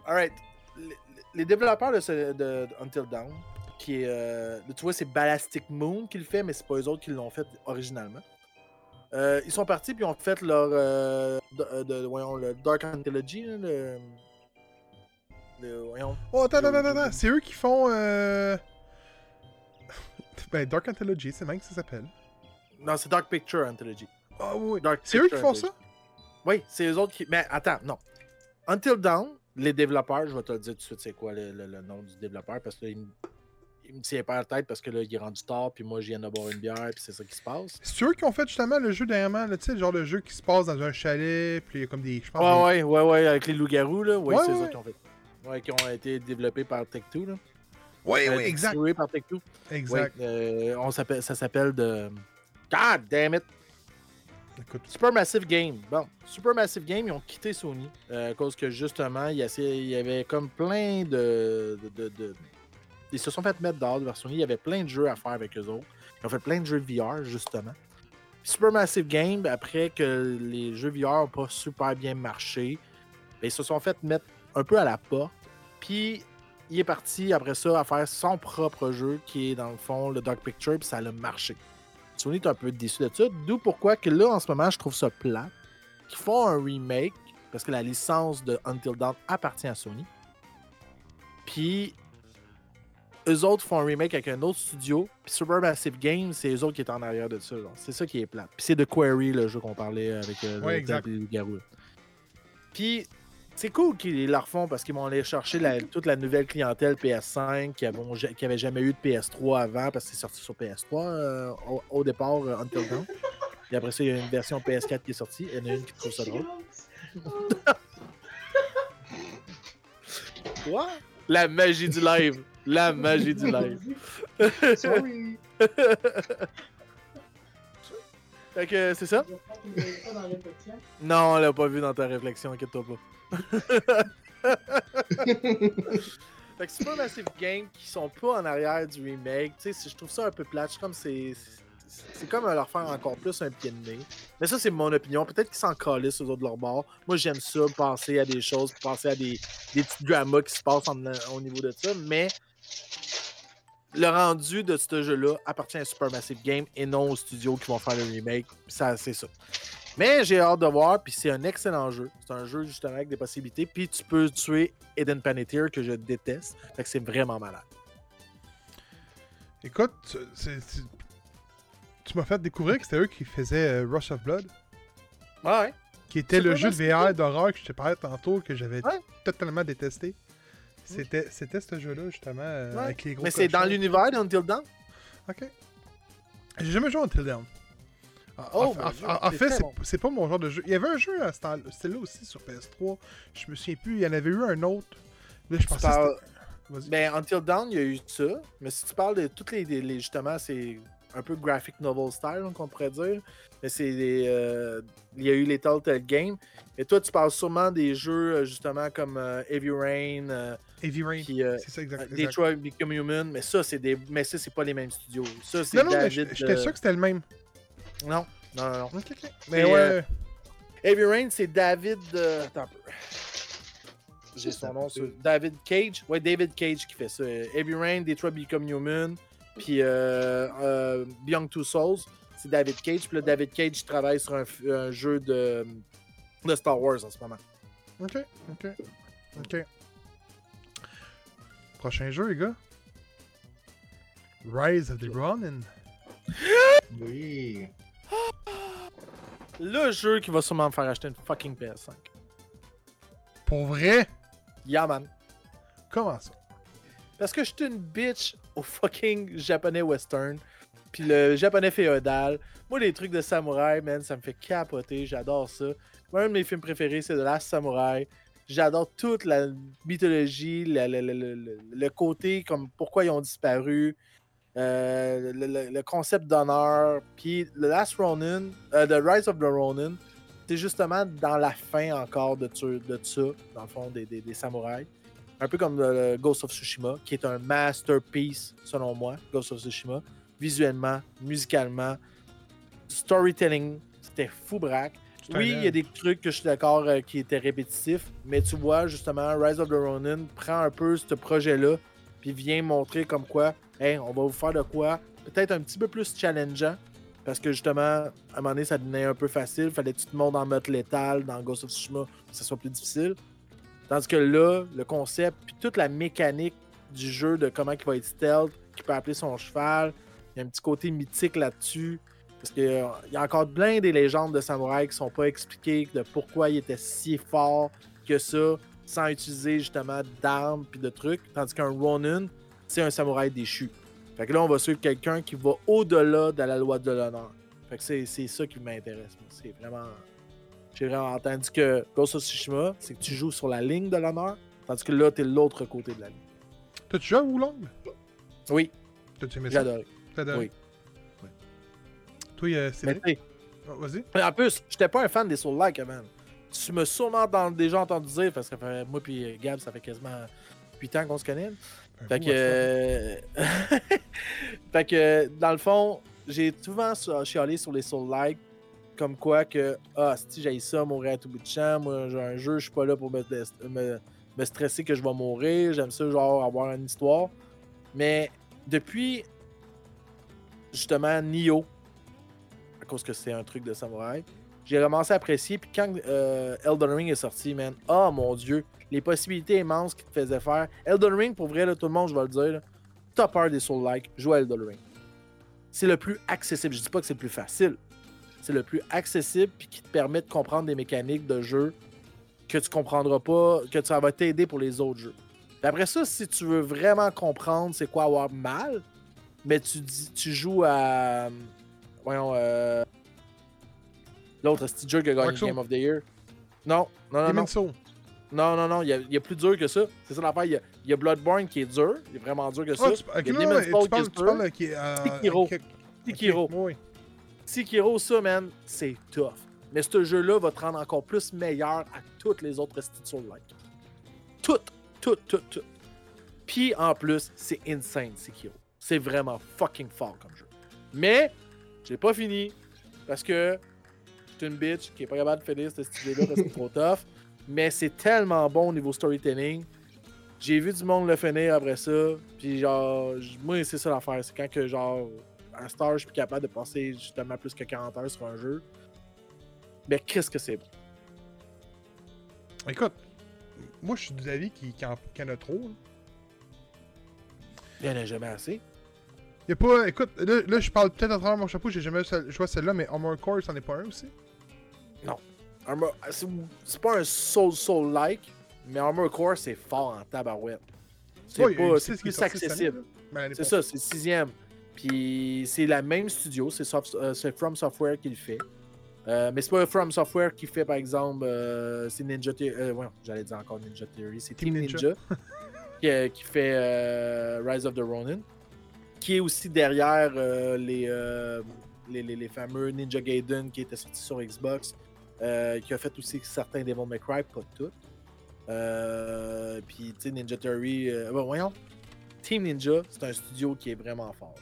Alright. Les, les développeurs de, ce- de- de Until Dawn, qui est. euh, tu vois, c'est Ballastic Moon qui le fait, mais c'est pas eux autres qui l'ont fait originalement. Euh, ils sont partis puis ils ont fait leur. euh, de, de- voyons, le Dark Anthology, là, le. le- voyons. Oh, attends, attends, attends, attends, c'est eux qui font. Euh... ben, Dark Anthology, c'est même que ça s'appelle. Non, c'est Dark Picture Anthology. Ah oui, Dark c'est eux qui font Anthology. ça? Oui, c'est eux autres qui. Mais attends, non. Until Dawn, les développeurs, je vais te le dire tout de suite, c'est quoi le, le- le nom du développeur, parce que là, il, me- il me tient pas à la tête parce que là, il est rendu tard, puis moi, je viens de boire une bière, puis c'est ça qui se passe. C'est eux qui ont fait justement le jeu dernièrement, tu sais, le genre de jeu qui se passe dans un chalet, puis il y a comme des. Je pense Ouais, des- ouais, ouais, ouais, avec les loups-garous, là. Oui, Ouais, c'est ouais. ça qui ont fait. Ouais, qui ont été développés par Tech2, là. Ouais, Euh, ouais, exact. par Tech2. Exact. Ouais, euh, on s'appelle, ça s'appelle de. God damn it! Écoute, Supermassive Game. Bon, Supermassive Game, ils ont quitté Sony euh, à cause que justement, il y, a- il y avait comme plein de, de, de- de- Ils se sont fait mettre dehors vers Sony. Il y avait plein de jeux à faire avec eux autres. Ils ont fait plein de jeux VR, justement. Supermassive Game, après que les jeux VR n'ont pas super bien marché, ben, ils se sont fait mettre un peu à la porte. Puis il est parti après ça à faire son propre jeu qui est dans le fond le Dark Picture, puis ça a marché. Sony est un peu déçu de ça. D'où pourquoi que là, en ce moment, je trouve ça plat. Qu'ils font un remake, parce que la licence de Until Dawn appartient à Sony. Puis, eux autres font un remake avec un autre studio, puis Supermassive Games, c'est eux autres qui est en arrière de ça. C'est ça qui est plate. Puis c'est de Quarry, le jeu qu'on parlait avec euh, Ouais, le Garou. Puis c'est cool qu'ils la refont parce qu'ils vont aller chercher la- toute la nouvelle clientèle PS5 qui n'avaient qui avait jamais eu de PS3 avant parce que c'est sorti sur PS3 euh, au, au départ, euh, Until Dawn. Et après ça, il y a une version PS4 qui est sortie. Il y en a une qui trouve ça drôle. Quoi? La magie du live. La magie du live. Sorry! Fait que c'est ça? Non, on l'a pas vu dans ta réflexion, inquiète-toi pas. fait que Supermassive Game qui sont pas en arrière du remake, tu sais, je trouve ça un peu plate. Comme c'est. c'est- C'est comme leur faire encore plus un pied de nez. Mais ça, c'est mon opinion. Peut-être qu'ils s'en calissent aux autres de leur bord. Moi, j'aime ça, penser à des choses, penser à des, des petits dramas qui se passent en- au niveau de ça. Mais le rendu de ce jeu-là appartient à Supermassive Game et non aux studios qui vont faire le remake. Ça, c'est ça. Mais j'ai hâte de voir, puis c'est un excellent jeu. C'est un jeu justement avec des possibilités. Puis tu peux tuer Eden Panettiere que je déteste. Fait que c'est vraiment malade. Écoute, tu m'as fait découvrir que c'était eux qui faisaient euh, Rush of Blood, Ouais. qui était le jeu de VR d'horreur que je te parlais tantôt, que j'avais Ouais. totalement détesté. C'était c'était ce jeu-là, justement, euh, Ouais. avec les gros Mais c'est dans l'univers d'Until Dawn. Ok. J'ai jamais joué à Until Dawn. En, Oh, en- fait, c'est bon. c'est pas mon genre de jeu. Il y avait un jeu à ce là aussi sur PS3. Je me souviens plus. Il y en avait eu un autre. Là, je Tu pensais parles-. Ben, Until Dawn, il y a eu ça. Mais si tu parles de toutes les. justement, c'est un peu graphic novel style, qu'on pourrait dire. Mais c'est des. euh, il y a eu les Telltale Games. Et toi, tu parles sûrement des jeux, euh, justement, comme euh, Heavy Rain, euh, Heavy Rain. puis euh, C'est ça, exact. exact. Detroit Become Human. Mais ça, c'est des. Mais ça, c'est pas les mêmes studios. Ça, c'est Non, non, mais David. j'étais euh, sûr que c'était le même. Non, non, non. non. Mais C'est, ouais. euh, Heavy Rain, c'est David. Attends un peu. J'ai son nom sur. David Cage. Ouais, David Cage qui fait ça. Heavy Rain, Detroit Become Human. Puis Beyond Two Souls, c'est David Cage. Puis là, David Cage travaille sur un, un jeu de, de Star Wars en ce moment. Ok, ok. Ok. Prochain jeu, les gars. Rise of the Ronin. Oui. Le jeu qui va sûrement me faire acheter une fucking PS5. Pour vrai? Yeah, man. Comment ça? Parce que je suis une bitch au fucking japonais western. Puis le japonais féodal. Moi, les trucs de samouraï, man, ça me fait capoter. J'adore ça. Moi, un de mes films préférés, c'est The Last Samurai. J'adore toute la mythologie, le, côté comme pourquoi ils ont disparu, euh, le, concept d'honneur. Puis The Last Ronin, euh, The Rise of the Ronin, c'est justement dans la fin encore de, tu- de ça, dans le fond, des, des- samouraïs. Un peu comme le Ghost of Tsushima, qui est un masterpiece, selon moi, Ghost of Tsushima. Visuellement, musicalement, storytelling, c'était fou braque. Oui, il y a des trucs que je suis d'accord euh, qui étaient répétitifs, mais tu vois, justement, Rise of the Ronin prend un peu ce projet-là, puis vient montrer comme quoi, hey, on va vous faire de quoi, peut-être un petit peu plus challengeant, parce que justement, à un moment donné, ça devenait un peu facile, fallait que tu te montes en mode létal dans Ghost of Tsushima, que ça soit plus difficile. Tandis que là, le concept, puis toute la mécanique du jeu de comment il va être stealth, qu'il peut appeler son cheval, il y a un petit côté mythique là-dessus. Parce qu'il y a encore plein des légendes de samouraïs qui sont pas expliquées de pourquoi il était si fort que ça, sans utiliser justement d'armes puis de trucs. Tandis qu'un Ronin, c'est un samouraï déchu. Fait que là, on va suivre quelqu'un qui va au-delà de la loi de l'honneur. Fait que c'est c'est ça qui m'intéresse. C'est vraiment. J'ai vraiment entendu que Ghost of Tsushima, c'est que tu joues sur la ligne de l'honneur, tandis que là, t'es de l'autre côté de la ligne. T'as-tu joué à Wulong? Oui, T'as-tu aimé j'ai ça? adoré? Oui. Toi, euh, Ah, Vas-y. En plus, j'étais pas un fan des Soul-like avant. Tu m'as sûrement déjà entendu dire, parce que fait- moi puis Gab, ça fait quasiment 8 ans qu'on se connaît. Fait que, euh, fait que, dans le fond, j'ai souvent so- chialé sur les Soul-like, comme quoi que, ah, si j'ai ça, mourir à tout bout de champ, moi, j'ai un jeu, je suis pas là pour me, me, me stresser que je vais mourir, j'aime ça, genre, avoir une histoire. Mais depuis, justement, Nioh, à cause que c'est un truc de samouraï, j'ai commencé à apprécier. Puis quand euh, Elden Ring est sorti, man, oh mon dieu, les possibilités immenses qu'il te faisait faire. Elden Ring, pour vrai, là, tout le monde, je vais le dire, là, topper des Soul-like, joue à Elden Ring. C'est le plus accessible. Je dis pas que c'est le plus facile. C'est le plus accessible puis qui te permet de comprendre des mécaniques de jeu que tu comprendras pas, que ça va t'aider pour les autres jeux. Puis après ça, si tu veux vraiment comprendre c'est quoi avoir mal, mais tu, dis, tu joues à. Voyons. Euh, L'autre, c'est jeu qui a gagné. Game of the Year? Non, non, non, non. Soul. Non, non, non, il y a, il y a plus dur que ça. C'est ça l'affaire. Il y, a, il y a Bloodborne qui est dur. Il est vraiment dur que ça. Ah, tu, il y a Demon's Souls qui est dur. qui euh, Sekiro. Sekiro. oui. Sekiro, ça, man, c'est tough. Mais ce jeu-là va te rendre encore plus meilleur à toutes les autres Resident Soul-like. Tout, tout, tout, tout. Puis en plus, c'est insane, Sekiro. C'est vraiment fucking fort comme jeu. Mais, j'ai pas fini. Parce que je suis une bitch qui est pas capable de finir cette idée-là parce que c'est trop tough. Mais c'est tellement bon au niveau storytelling. J'ai vu du monde le finir après ça. Puis genre, moi, c'est ça l'affaire. C'est quand que genre, un star, je suis capable de passer justement plus que 40 heures sur un jeu. Mais qu'est-ce que c'est bon? Écoute, moi, je suis d'avis qu'il qu'il y en a trop. là. Il n'y en a jamais assez. Y a pas. Écoute, là, là, je parle peut-être à travers mon chapeau, j'ai jamais joué à celle-là, mais Armor Core, c'en est pas un aussi? Armor- c'est c'est pas un soul soul like, mais Armor Core c'est fort en tabarouette. C'est Ouais, pas, qui plus accessible. C'est ça, c'est le sixième. Puis c'est la même studio, c'est Soft- euh, c'est From Software qui le fait. Euh, mais c'est pas From Software qui fait par exemple, euh, c'est Ninja Theory. Euh, ouais, j'allais dire encore Ninja Theory, c'est Team Team Ninja, Ninja. qui, euh, qui fait euh, Rise of the Ronin, qui est aussi derrière euh, les, euh, les, les- les fameux Ninja Gaiden qui étaient sortis sur Xbox, euh, qui a fait aussi certains Devil May Cry, pas toutes. Euh, Puis, tu sais, Ninja Theory. euh, bon, voyons. Team Ninja, c'est un studio qui est vraiment fort.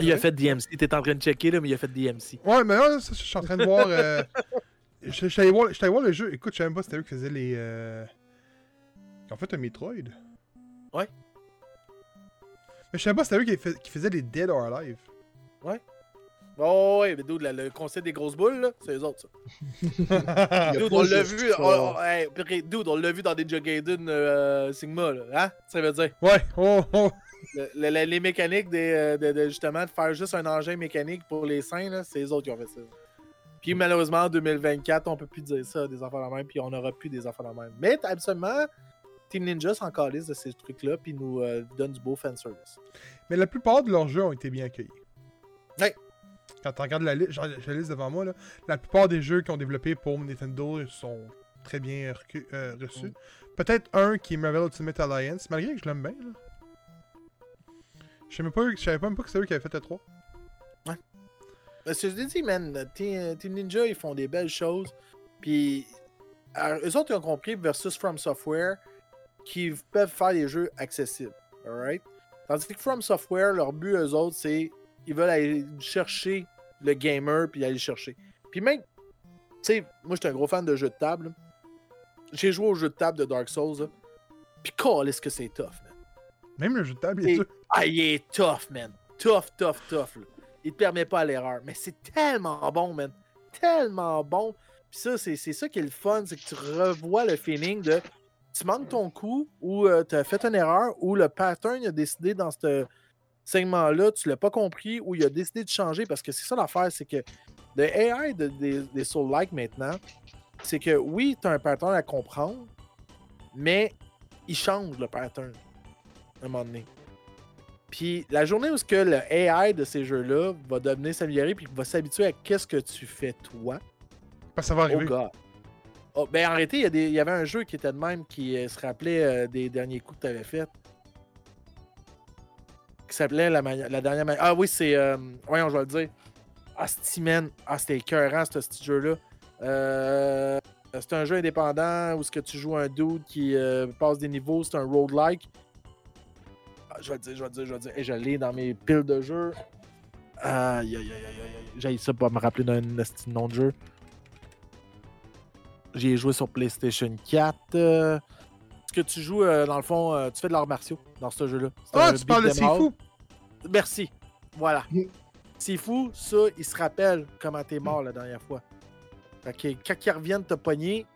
Il a fait DMC. T'es en train de checker, là, mais il a fait DMC. Ouais, mais là, je suis en train de voir. euh, Je suis allé voir, le jeu. Écoute, je savais même pas si c'était eux qui faisaient les. Euh... Qui ont fait un Metroid. Ouais. Mais je savais pas c'était eux qui, fais- qui faisaient les Dead or Alive. Oh, ouais, mais dude, le, le concept des grosses boules, là, c'est eux autres, ça. Dude, on l'a vu. hey, dude, on l'a vu dans Ninja Gaiden euh, Sigma, là. Hein? Ça veut dire. Ouais, oh, oh. Le- le- le- les mécaniques des, euh, de, de- justement de faire juste un engin mécanique pour les seins, là, c'est les autres qui ont fait ça. Puis malheureusement, en 2024, on peut plus dire ça, des enfants de même, puis on n'aura plus des enfants de même. Mais absolument, Team Ninja s'en calisse de ces trucs-là, puis nous euh, donne du beau fanservice. Mais la plupart de leurs jeux ont été bien accueillis. Ouais. Quand tu regardes la liste, j'ai j'ai la liste devant moi, là, la plupart des jeux qui ont développé pour Nintendo sont très bien euh, reçus. Mm. Peut-être un qui est Marvel Ultimate Alliance, malgré que je l'aime bien. là. Je savais même pas, je savais même pas que c'était eux qui avaient fait le 3. Parce que je dis, man, Team, Team Ninja, ils font des belles choses. Puis, eux autres, ils ont compris versus From Software qu'ils peuvent faire des jeux accessibles. Alright? Tandis que From Software, leur but, eux autres, c'est ils veulent aller chercher le gamer puis aller le chercher. Puis même, tu sais, moi, j'étais un gros fan de jeux de table. J'ai joué au jeu de table de Dark Souls. là. Puis, est-ce que c'est tough, man. Même le jeu de table, bien Et- sûr. Ah, il est tough, man. Tough, tough, tough. Là. Il te permet pas l'erreur. Mais c'est tellement bon, man. Tellement bon. Puis ça, c'est ça qui est le fun, c'est que tu revois le feeling de tu manques ton coup ou tu as fait une erreur ou le pattern a décidé dans ce segment-là, tu l'as pas compris ou il a décidé de changer? Parce que c'est ça l'affaire, c'est que le AI de- des, des Soul-like maintenant, c'est que oui, tu as un pattern à comprendre, mais il change le pattern à un moment donné. Puis la journée où ce que le AI de ces jeux-là va devenir s'améliorer puis va s'habituer à qu'est-ce que tu fais toi, ça va oh arriver. god. Oh, ben arrêtez, il y, y avait un jeu qui était de même qui euh, se rappelait euh, des derniers coups que tu avais fait. Qui s'appelait la, dernière manière. Ah oui, c'est. euh, voyons, je vais le dire. Ah, man. Ah, c'était écœurant, ce petit jeu-là. Euh, c'est un jeu indépendant où ce que tu joues un dude qui passe des niveaux, c'est un roguelike. Ah, je vais le dire, je vais le dire, je vais le dire. Et je l'ai dans mes piles de jeux. Aïe, aïe, aïe, aïe, aïe. J'ai ça pour me rappeler d'un nom de jeu. J'ai joué sur PlayStation 4. euh, ce que tu joues, euh, dans le fond, euh, tu fais de l'art martiaux dans ce jeu-là. Ah, tu parles de. Sifu? Merci. Voilà. Mm. C'est fou, ça, il se rappelle comment t'es mort la dernière fois. Fait que quand ils reviennent te pogner,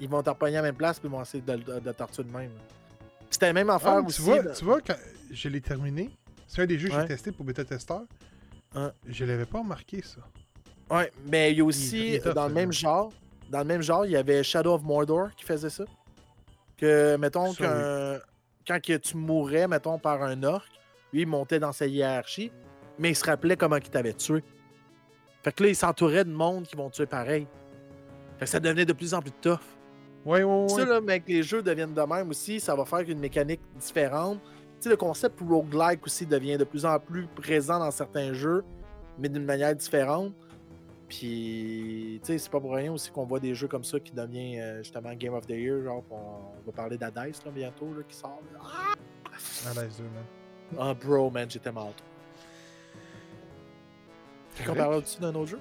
ils vont te repogner à la même place puis ils vont essayer de, de, de torturer de même. C'était la même affaire Ah, aussi. tu, vois, dans- tu vois, quand je l'ai terminé, c'est un des jeux que Ouais. j'ai testé pour bêta testeur. Ouais. Je l'avais pas remarqué, ça. Ouais, mais il y a aussi, il dans le même genre, dans le même genre, il y avait Shadow of Mordor qui faisait ça. Que, mettons, Ça, qu'un- quand que tu mourais, mettons, par un orc, lui, il montait dans sa hiérarchie, mais il se rappelait comment il t'avait tué. Fait que là, il s'entourait de monde qui vont tuer pareil. Fait que ça devenait de plus en plus tough. Ouais, ouais, ouais. Ça, là, mais que les jeux deviennent de même aussi, ça va faire une mécanique différente. Tu sais, le concept roguelike aussi devient de plus en plus présent dans certains jeux, mais d'une manière différente. Puis, tu sais, c'est pas pour rien aussi qu'on voit des jeux comme ça qui deviennent euh, justement Game of the Year. Genre, on, on va parler d'Adice là, bientôt, là, qui sort. là. À l'aise, man. Ah, bro, man, j'étais. Fait qu'on parle au-dessus d'un autre jeu?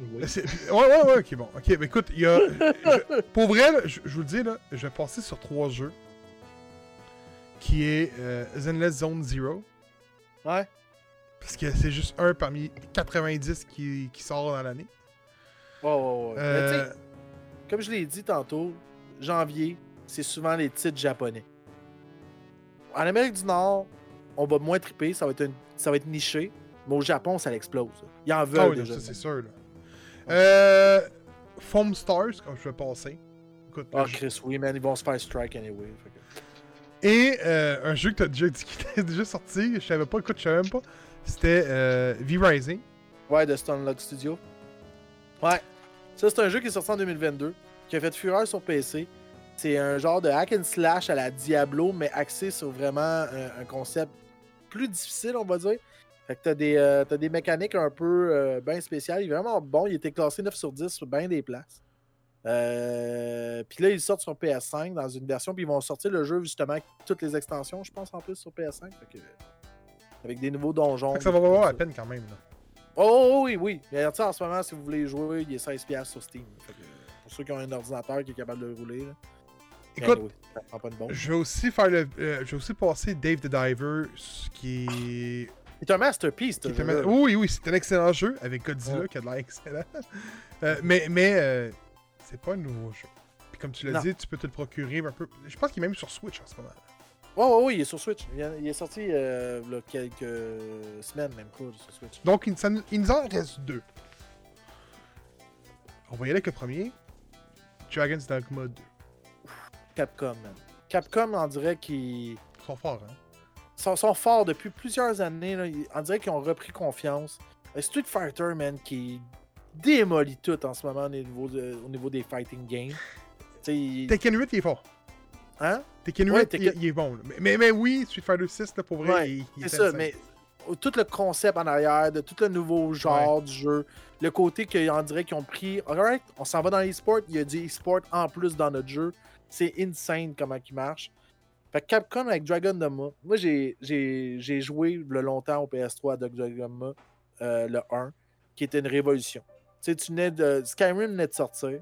Oui. Ouais, ouais, ouais, ok, bon. Ok, mais écoute, il y a. je- pour vrai, là, je, je vous le dis, là, je vais passer sur trois jeux. Qui est euh, Zenless Zone Zero. Ouais. Parce que c'est juste un parmi 90 qui, qui sort dans l'année. Ouais, ouais, ouais. Mais Euh, comme je l'ai dit tantôt, janvier, c'est souvent les titres japonais. En Amérique du Nord, on va moins triper, ça va être, une- ça va être niché, mais au Japon, ça l'explose. Ils en veulent ah oui, non, déjà. ça c'est sûr. Là. Euh, Foam Stars, comme je vais passer. Écoute, Ah, Chris, oui, man, ils vont se faire strike anyway. que- Et euh, un jeu que t'as déjà dit qui était déjà sorti, je savais pas, écoute, je savais même pas. C'était euh, V-Rising. Ouais, de Stonlock Studio. Ouais. Ça, c'est un jeu qui est sorti en 2022, qui a fait fureur sur PC. C'est un genre de hack and slash à la Diablo, mais axé sur vraiment un, un concept plus difficile, on va dire. Fait que t'as des, euh, des mécaniques un peu euh, bien spéciales. Il est vraiment bon. Il était classé 9 sur 10 sur bien des places. Euh, puis là, ils sortent sur PS5 dans une version, puis ils vont sortir le jeu justement avec toutes les extensions, je pense, en plus sur PS5. Fait que, avec des nouveaux donjons. Ça va valoir ça. peine quand même. Là. Oh, oh, oui, oui. Mais en ce moment, si vous voulez jouer, il est 16$ sur Steam. Fait que, pour ceux qui ont un ordinateur qui est capable de le rouler. Là. Écoute, pas de bon. Je vais aussi faire le. euh, je vais aussi passer Dave the Diver, ce qui C'est un masterpiece, ce. Oui, oui, c'est un excellent jeu avec Godzilla Ouais. qui a de l'air excellent. Euh, mais mais euh, c'est pas un nouveau jeu. Puis comme tu l'as dit, tu peux te le procurer un peu. Je pense qu'il est même sur Switch en ce moment. Ouais, ouais, ouais, il est sur Switch. Il, est- il est sorti euh, quelques semaines, même pas, sur Switch. Donc il, ça nous- il nous en reste deux. On va y aller avec le premier. Dragon's Dogma 2. Capcom, man. Capcom, on dirait qu'ils Ils sont forts, hein? sont, sont forts depuis plusieurs années. Là. Ils- On dirait qu'ils ont repris confiance. Euh, Street Fighter, man, qui démolit tout en ce moment au niveau, de- au niveau des fighting games. Tu sais, il- Tekken 8, il est fort. Hein? Tekken 8, Ouais, il- Tekken- Il, est bon. Mais, mais, mais oui, Street Fighter 6, là, pour vrai, Ouais, il, il est C'est ça, insane. mais tout le concept en arrière, de tout le nouveau genre du jeu, le côté qu'on dirait qu'ils ont pris, alright, on s'en va dans l'e-sport, il y a du e-sport en plus dans notre jeu. C'est insane comment il marche. Fait que Capcom avec Dragon Dogma, moi j'ai, j'ai, j'ai joué le longtemps au PS3 à Dragon Dogma, euh, le 1, qui était une révolution. Tu sais, tu venais de. Skyrim venait de sortir.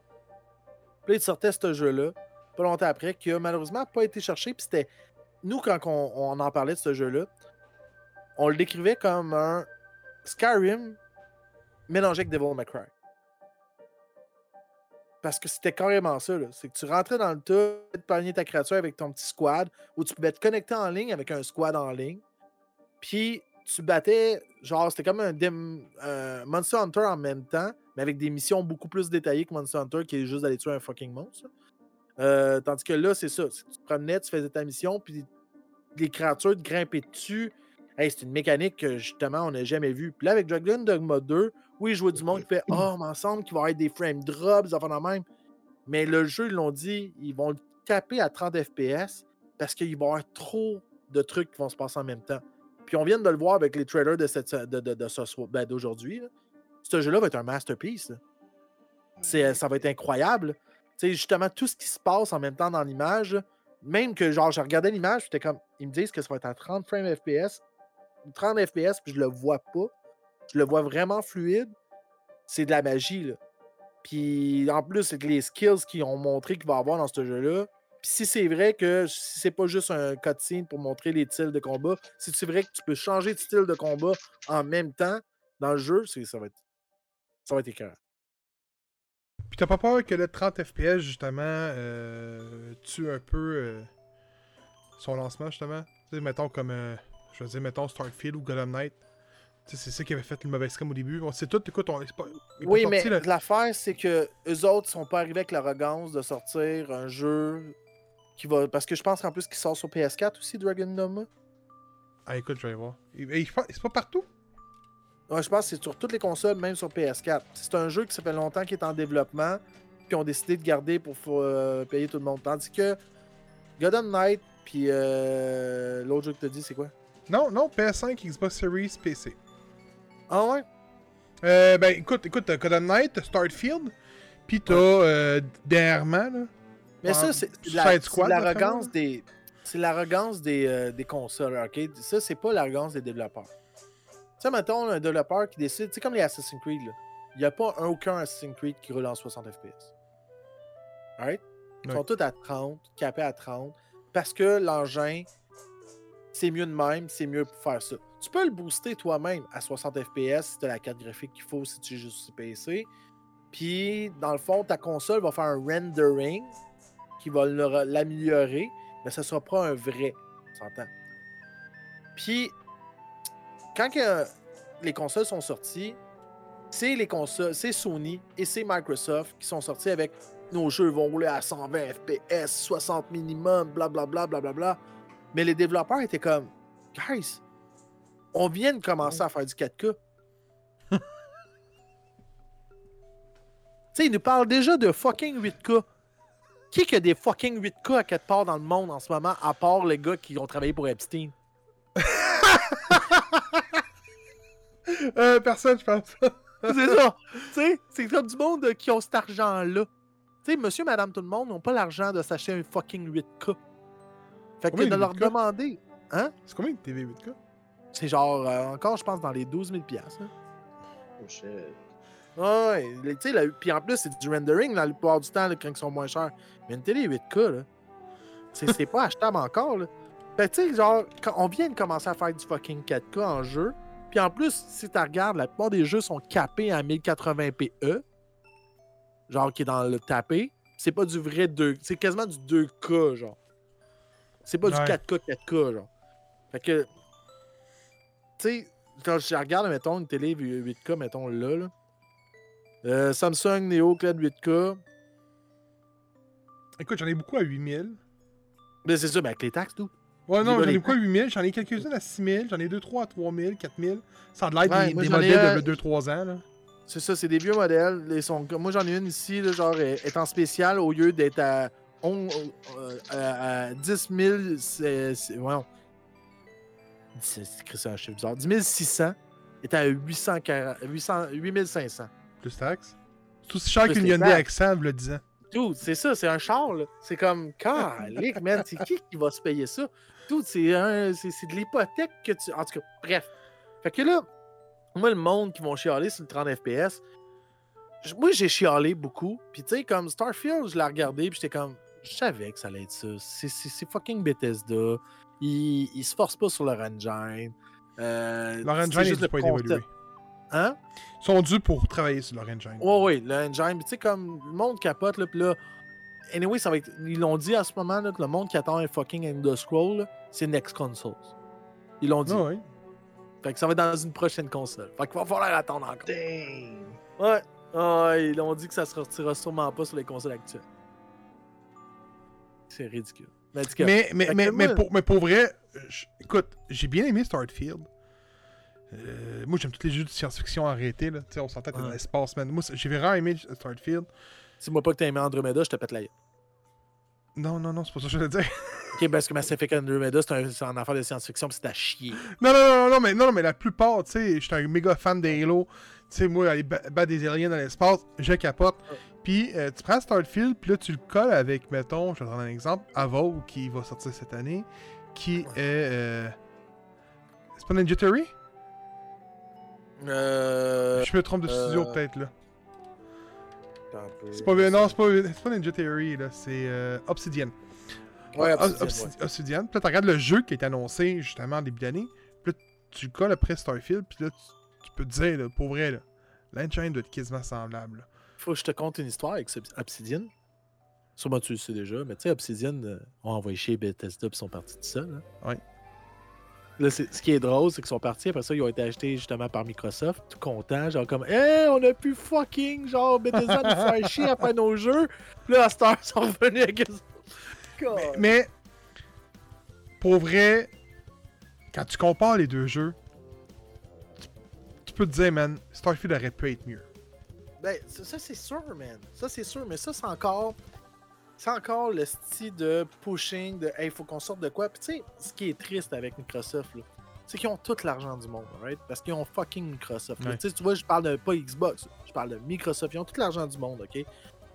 Puis il sortait ce jeu-là, pas longtemps après, qui a malheureusement pas été cherché. Puis c'était. Nous, quand on, en parlait de ce jeu-là, on le décrivait comme un Skyrim mélangé avec Devil May Cry. Parce que c'était carrément ça. C'est que tu rentrais dans le tas, tu pogner ta créature avec ton petit squad, où tu pouvais te connecter en ligne avec un squad en ligne. Puis tu battais, genre, c'était comme un, un Monster Hunter en même temps, mais avec des missions beaucoup plus détaillées que Monster Hunter, qui est juste d'aller tuer un fucking monstre. Euh, tandis que là, c'est ça. Tu te promenais, tu faisais ta mission, puis les créatures te grimpaient dessus. Hey, c'est une mécanique que justement on n'a jamais vue. Puis là, avec Dragon Dogma 2, oui, jouer du monde qui fait Oh, mais ensemble, qu'il va y avoir des frame drops, des affaires de même. Mais le jeu, ils l'ont dit, ils vont le taper à 30 FPS parce qu'il va y avoir trop de trucs qui vont se passer en même temps. Puis on vient de le voir avec les trailers de, cette, de, de- de ce soir- ben, d'aujourd'hui. Ce jeu-là va être un masterpiece. C'est, ça va être incroyable. Sais, justement, tout ce qui se passe en même temps dans l'image, même que genre, je regardais l'image, j'étais comme, ils me disent que ça va être à 30 frames FPS, 30 FPS, puis je le vois pas. Je le vois vraiment fluide. C'est de la magie, là. Puis en plus, avec les skills qu'ils ont montré qu'il va avoir dans ce jeu-là, puis si c'est vrai que si c'est pas juste un cutscene pour montrer les styles de combat, si c'est vrai que tu peux changer de style de combat en même temps dans le jeu, c'est, ça va être ça va être écœurant. Puis t'as pas peur que le 30 FPS, justement, euh, tue un peu euh, son lancement, justement? Tu sais, mettons comme, euh, je veux dire, mettons Starfield ou Golden Knight. Tu sais, c'est ça qui avait fait le mauvais scam au début. On sait tout, écoute, on pas, Oui, mais l'affaire, c'est que eux autres sont pas arrivés avec l'arrogance de sortir un jeu qui va. Parce que je pense qu'en plus qu'il sort sur PS4 aussi, Dragon Dogma. Ah, écoute, je vais aller voir. Et, c'est pas partout? Ouais, je pense que c'est sur toutes les consoles, même sur PS4. C'est un jeu qui ça fait longtemps qu'il est en développement, puis ont décidé de garder pour euh, payer tout le monde. Tandis que Golden Knight, puis euh, l'autre jeu que t'as dit, c'est quoi? Non, non, PS5, Xbox Series, PC. Ah ouais? Euh, ben, écoute, écoute, t'as Golden Knight, t'as Starfield, pis t'as, euh, dernièrement, là. Mais ça, c'est de la- l'arrogance des. C'est l'arrogance des, des consoles arcade. Ça, c'est pas l'arrogance des développeurs. Sais, mettons, un développeur qui décide, c'est comme les Assassin's Creed, là. Il n'y a pas un, aucun Assassin's Creed qui roule en 60 FPS. Alright? Ils sont tous à 30, capés à 30, parce que l'engin, c'est mieux de même, c'est mieux pour faire ça. Tu peux le booster toi-même à 60 FPS si tu as la carte graphique qu'il faut si tu joues sur PC. Puis, dans le fond, ta console va faire un rendering qui va l'améliorer, mais ce sera pas un vrai. Tu s'entends? Puis, quand que les consoles sont sorties, c'est les consoles, c'est Sony et c'est Microsoft qui sont sortis avec nos jeux vont rouler à 120 FPS, 60 minimum, blablabla, blablabla. Mais les développeurs étaient comme, guys, on vient de commencer à faire du 4K. tu sais, ils nous parlent déjà de fucking 8K. Qui qui a des fucking 8K à quelque part dans le monde en ce moment, à part les gars qui ont travaillé pour Epstein? Euh, personne, je pense. c'est ça. Tu sais, c'est comme du monde euh, qui ont cet argent-là. Tu sais, monsieur, madame, tout le monde n'ont pas l'argent de s'acheter un fucking 8K. Fait que de leur 8K? demander, C'est combien de TV 8K? c'est genre, euh, encore, je pense, dans les 12 000 piastres, hein. Oh shit. Ouais, tu sais, la- puis en plus, c'est du rendering dans la plupart du temps là, quand ils sont moins chers. Mais une télé 8K, là, c'est c'est pas achetable encore. Là. Fait que, tu sais, genre, quand on vient de commencer à faire du fucking 4K en jeu, puis en plus, si tu regardes, la plupart des jeux sont capés à 1080p E, genre qui est dans le tapé. C'est pas du vrai 2, c'est quasiment du 2K, genre. C'est pas du Ouais. 4K, 4K, genre. Fait que, tu sais, quand je regarde, mettons, une télé 8K, mettons là, là. Euh, Samsung Neo QLED 8K. Écoute, j'en ai beaucoup à 8000. Mais c'est ça, mais avec les taxes, tout. Ouais, non, j'en ai à 8000. J'en ai quelques-unes à 6000. J'en ai 2-3 à 3000, 4000. Ça a de l'air Ouais, des, moi, modèles un- de 2-3 ans, là. C'est ça, c'est des vieux modèles. Sont... Moi, j'en ai une ici, là, genre, elle est en spécial au lieu d'être à, on- euh, à, à 10 000. c'est- ça un chiffre bizarre. 10 600 est à 840 800 8500. Plus taxes. C'est aussi cher qu'une Hyundai. Accent, le 10 ans. Dude, c'est ça, c'est un char, là. C'est comme, calique, man, c'est qui qui va se payer ça? Dude, c'est un- c'est c'est de l'hypothèque que tu... En tout cas, bref. Fait que là, moi, le monde qui vont chialer sur le 30 FPS, moi, j'ai chialé beaucoup. Puis, tu sais, comme Starfield, je l'ai regardé, puis j'étais comme, je savais que ça allait être ça. C'est- C'est c'est fucking Bethesda. Ils, ils se forcent pas sur leur engine. Euh, Leur engine juste est le pas évolué. Hein? Ils sont dus pour travailler sur leur engine. Ouais, ouais, le engine. Puis Tu sais, comme le monde capote, là, puis là. Anyway, ça va être. Ils l'ont dit à ce moment, là, que le monde qui attend un fucking End Scroll, là, c'est Next Consoles. Ils l'ont dit. Ah ouais. Fait que ça va être dans une prochaine console. Fait qu'il va falloir attendre encore. Dang. Ouais. Ouais, ils l'ont dit que ça se sortira sûrement pas sur les consoles actuelles. C'est ridicule. Mais, Mais, mais, pour, mais pour vrai, je- écoute, j'ai bien aimé Starfield. Euh, moi, j'aime tous les jeux de science-fiction arrêtés. Là. Tu sais, on s'entend t'es dans Ouais. l'espace, man. Moi, j'ai vraiment aimé Starfield. dis-moi pas que t'as aimé Andromeda, je te pète la gueule. Non, non, non, c'est pas ça que je voulais dire. Ok, parce que Mass Effect Andromeda, c'est un, c'est un affaire de science-fiction, pis c'est à chier. Non, non, non, non, mais, non, non, mais la plupart, tu sais, j'étais un méga fan des Halo. Tu sais, moi, aller ba- battre des aliens dans l'espace, je capote. Puis, euh, tu prends Starfield, puis là, tu le colles avec, mettons, je vais te donner un exemple, Avo, qui va sortir cette année, qui est. Euh, c'est pas Ninja Theory? Euh. Je me trompe de studio, euh, peut-être, là. Attends un peu. C'est pas, non, c'est pas, c'est pas Ninja Theory, là, c'est euh, Obsidian. Ouais, Ob- Obsidian, ouais. Obsidian. Puis là, tu regardes le jeu qui est annoncé justement en début d'année. Puis là, tu le colles après Starfield. Puis là, tu, tu peux te dire, là, pour vrai, là, l'engine doit être quasiment semblable. là. Faut que je te conte une histoire avec Obsidian. Sûrement tu le sais déjà, mais tu sais, Obsidian euh, ont envoyé chez Bethesda puis sont partis tout seuls. hein. Ouais. Là, ce qui est drôle, c'est qu'ils sont partis, après ça, ils ont été achetés justement par Microsoft, tout contents, genre comme Hey, on a pu fucking, genre, Bethesda nous faire chier faire nos jeux. Puis là, Star ils sont revenus avec eux. Mais, mais, pour vrai, quand tu compares les deux jeux, tu, tu peux te dire, man, Starfield aurait pu être mieux. Ben, ça, ça, c'est sûr, man. Ça, c'est sûr, mais ça, c'est encore. C'est encore le style de pushing, de hey, faut qu'on sorte de quoi? Puis, tu sais, ce qui est triste avec Microsoft, là, c'est qu'ils ont tout l'argent du monde, right? Parce qu'ils ont fucking Microsoft. Ouais. Tu sais, tu vois, je parle de pas Xbox, je parle de Microsoft. Ils ont tout l'argent du monde, ok? Puis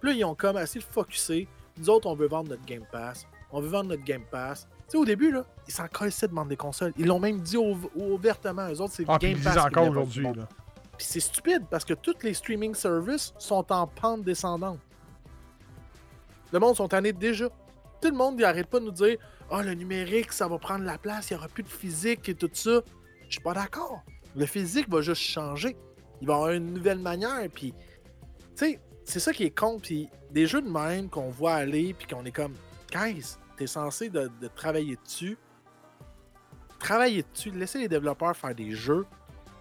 là, ils ont comme assez focusé. Nous autres, on veut vendre notre Game Pass. On veut vendre notre Game Pass. Tu sais, au début, là, ils s'en de vendre des consoles. Ils l'ont même dit au- ouvertement. Eux autres, c'est Ah, puis Game ils le Pass. encore aujourd'hui. là. Puis c'est stupide parce que tous les streaming services sont en pente descendante. Le monde sont tannés déjà. Tout le monde il arrête pas de nous dire Ah, le numérique, ça va prendre la place, il n'y aura plus de physique et tout ça. Je suis pas d'accord. Le physique va juste changer. Il va avoir une nouvelle manière. Puis, tu sais, c'est ça qui est con. Puis, des jeux de même qu'on voit aller, puis qu'on est comme Guys, t'es censé de, de travailler dessus. Travailler dessus, laisser les développeurs faire des jeux.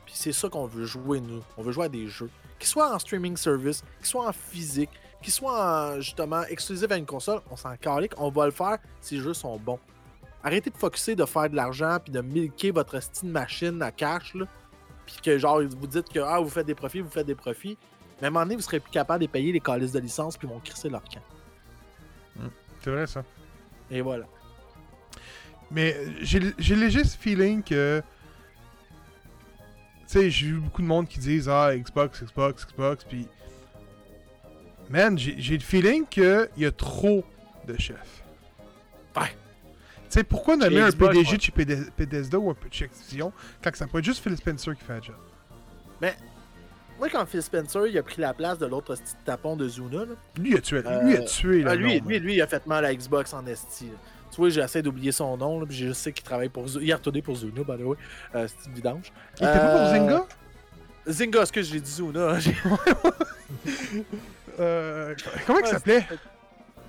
Puis c'est ça qu'on veut jouer, nous. On veut jouer à des jeux. Qu'ils soient en streaming service, qu'ils soient en physique, qu'ils soient en, justement exclusifs à une console, on s'en calique, on va le faire si les jeux sont bons. Arrêtez de focuser de faire de l'argent puis de milquer votre style machine à cash, là. Puis que genre, vous dites que ah, vous faites des profits, vous faites des profits. Mais à un moment donné, vous serez plus capable de payer les calices de licence puis ils vont crisser leur camp. C'est vrai, ça. Et voilà. Mais euh, j'ai j'ai léger ce feeling que. Tu sais, j'ai vu beaucoup de monde qui disent Ah, Xbox, Xbox, Xbox, puis. Man, j'ai j'ai le feeling qu'il y a trop de chefs. Ouais. Tu sais, pourquoi nommer un Xbox, PDG de chez Bethesda ou un peu de chez Activision quand ça peut être juste Phil Spencer qui fait le job? Moi, quand Phil Spencer il a pris la place de l'autre petit tapon de Zuna, là, Lui, il a tué, lui, il a Euh, tué Ah, là. lui, lui, lui, il a fait mal à Xbox en esti. Tu vois, j'essaie d'oublier son nom, là, puis je sais qu'il travaille pour Zuna. Il a retourné pour Zuna, by the way. Euh, c'est une vidange. Il était pas pour Euh, Zynga? Zynga, est-ce que j'ai dit Zuna? Euh, Comment il s'appelait?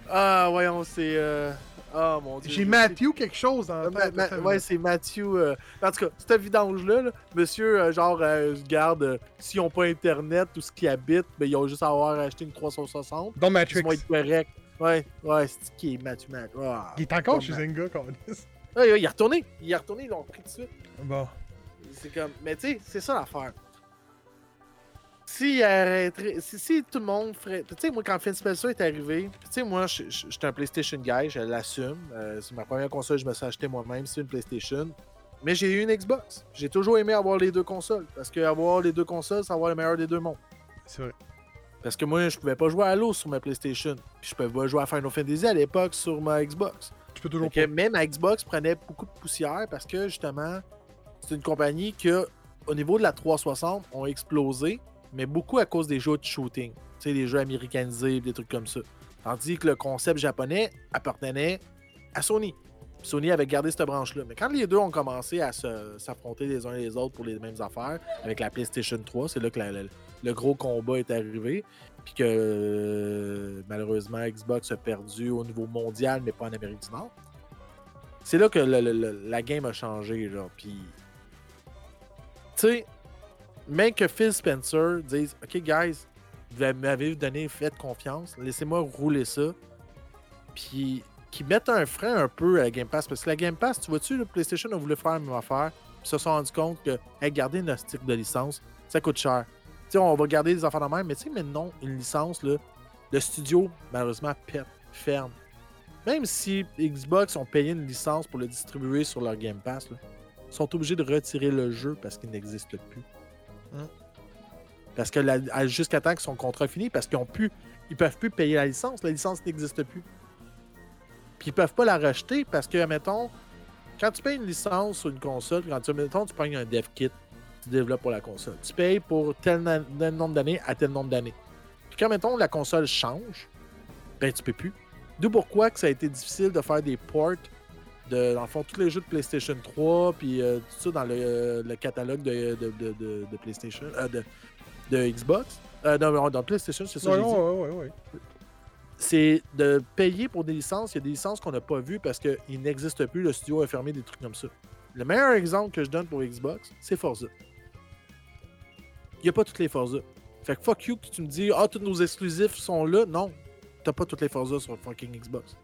ah, voyons, c'est. euh, Ah, mon dieu. J'ai Matthew quelque chose la Euh, Ma- tête. ma- ouais, c'est Matthew. euh, En tout cas, cette vidange-là, là, monsieur, euh, genre, euh, garde, s'ils n'ont pas Internet, tout ce qui habite, ben, ils ont juste à avoir acheté une 360. Dans Ils Matrix. vont être corrects. Ouais, ouais, c'est qui est Matthew Mac. Ah. Il est encore chez. Zynga, quand on dit. Ouais, ouais, il est retourné. Il est retourné, ils l'ont pris tout de suite. Bon. C'est comme. Mais tu sais, c'est ça l'affaire. Si, arrêterait- si, si tout le monde ferait. Tu sais, moi, quand Phil Spencer est arrivé, tu sais, moi, je suis un PlayStation guy, je l'assume. Euh, c'est ma première console, je me suis acheté moi-même, c'est une PlayStation. Mais j'ai eu une Xbox. J'ai toujours aimé avoir les deux consoles. Parce que avoir les deux consoles, c'est avoir le meilleur des deux mondes. C'est vrai. Parce que moi, je pouvais pas jouer à Halo sur ma PlayStation. Puis je pouvais pas jouer à Final Fantasy à l'époque sur ma Xbox. Tu peux toujours que même ma Xbox prenait beaucoup de poussière parce que justement, c'est une compagnie que, au niveau de la 360, ont explosé, mais beaucoup à cause des jeux de shooting. Tu sais, des jeux américanisés, des trucs comme ça. Tandis que le concept japonais appartenait à Sony. Sony avait gardé cette branche-là. Mais quand les deux ont commencé à s'affronter les uns les autres pour les mêmes affaires, avec la PlayStation 3, c'est là que le gros combat est arrivé. Puis que euh, malheureusement, Xbox a perdu au niveau mondial, mais pas en Amérique du Nord. C'est là que la game a changé. Puis, tu sais, même que Phil Spencer dise Ok, guys, vous m'avez donné, faites confiance, laissez-moi rouler ça. Puis, qu'ils mettent un frein un peu à la Game Pass. Parce que la Game Pass, tu vois-tu, le PlayStation a voulu faire la même affaire. Puis, se sont rendus compte que, garder une stick de licence, ça coûte cher. On va garder des affaires de même, mais tu sais, mais non, une licence, le studio, malheureusement, pète, ferme. Même si Xbox ont payé une licence pour le distribuer sur leur Game Pass, là, ils sont obligés de retirer le jeu parce qu'il n'existe plus. Hein? Parce que jusqu'à temps que son contrat est fini, parce qu'ils ont pu, ils peuvent plus payer la licence, la licence n'existe plus. Puis ils peuvent pas la racheter parce que, mettons, quand tu payes une licence sur une console, quand tu, mettons, tu prends un dev kit, tu développes pour la console. Tu payes pour tel nombre d'années à tel nombre d'années. Puis quand, mettons, la console change, ben tu peux plus. D'où pourquoi que ça a été difficile de faire des ports de, dans le fond, tous les jeux de PlayStation 3, puis euh, tout ça dans le, le catalogue de, de, de- PlayStation, euh, de, de Xbox. Euh, non, dans PlayStation, c'est ça ouais. c'est de payer pour des licences. Il y a des licences qu'on n'a pas vues parce qu'ils n'existent plus. Le studio a fermé des trucs comme ça. Le meilleur exemple que je donne pour Xbox, c'est Forza. Il n'y a pas toutes les Forza. Fait que fuck you que tu me dis, ah, tous nos exclusifs sont là. Non, t'as pas toutes les Forza sur fucking Xbox.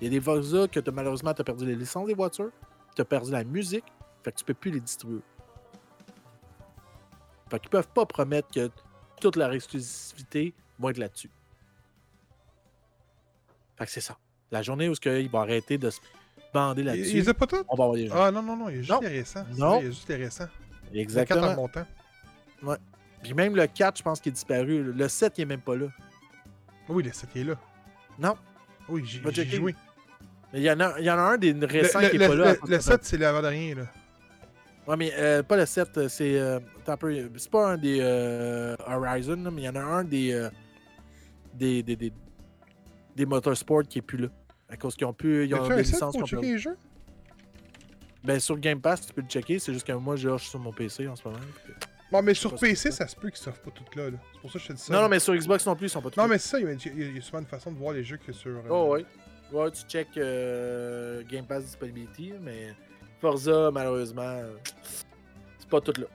Il y a des Forza que t'as malheureusement t'as perdu les licences des voitures, t'as perdu la musique, fait que tu peux plus les distribuer. Fait qu'ils peuvent pas promettre que toute leur exclusivité va être là-dessus. Fait que c'est ça. La journée où ce qu'ils vont arrêter de se bander là-dessus, il les a pas toutes? on va avoir des jeux. Ah non, non, non, il y a juste Non. les récents. c'est Non. vrai, Il y a juste les récents. Y a quatre en Exactement. montant. Puis même le 4, je pense qu'il est disparu. Le 7, il est même pas là. Oui, le 7 il est là. Non. Oui, j'ai joué. Mais il y en a, il y en a un des récents le- qui est pas le- là. le- le 7, c'est l'avant-dernier, là. Ouais, mais euh, pas le 7, euh, c'est. euh. C'est pas un des euh, Horizon, là, mais il y en a un des. euh, des, des, des, des Motorsport qui est plus là. À cause qu'ils ont plus. Ils ont des un 7 licences qu'on peut- les jeux? Ben, sur Game Pass, tu peux le checker. C'est juste que moi, je rush sur mon PC en ce moment. puis- Bon, mais sur PC, ça se peut qu'ils sortent pas toutes là. là. C'est pour ça que je te dis ça. Non, non, mais sur Xbox non plus, ils sont pas tous Non, là. mais c'est ça, y a- il y a souvent une façon de voir les jeux que sur. euh, Oh, ouais. Ouais, tu check euh, Game Pass Disponibility, mais Forza, malheureusement, euh, c'est pas tout là.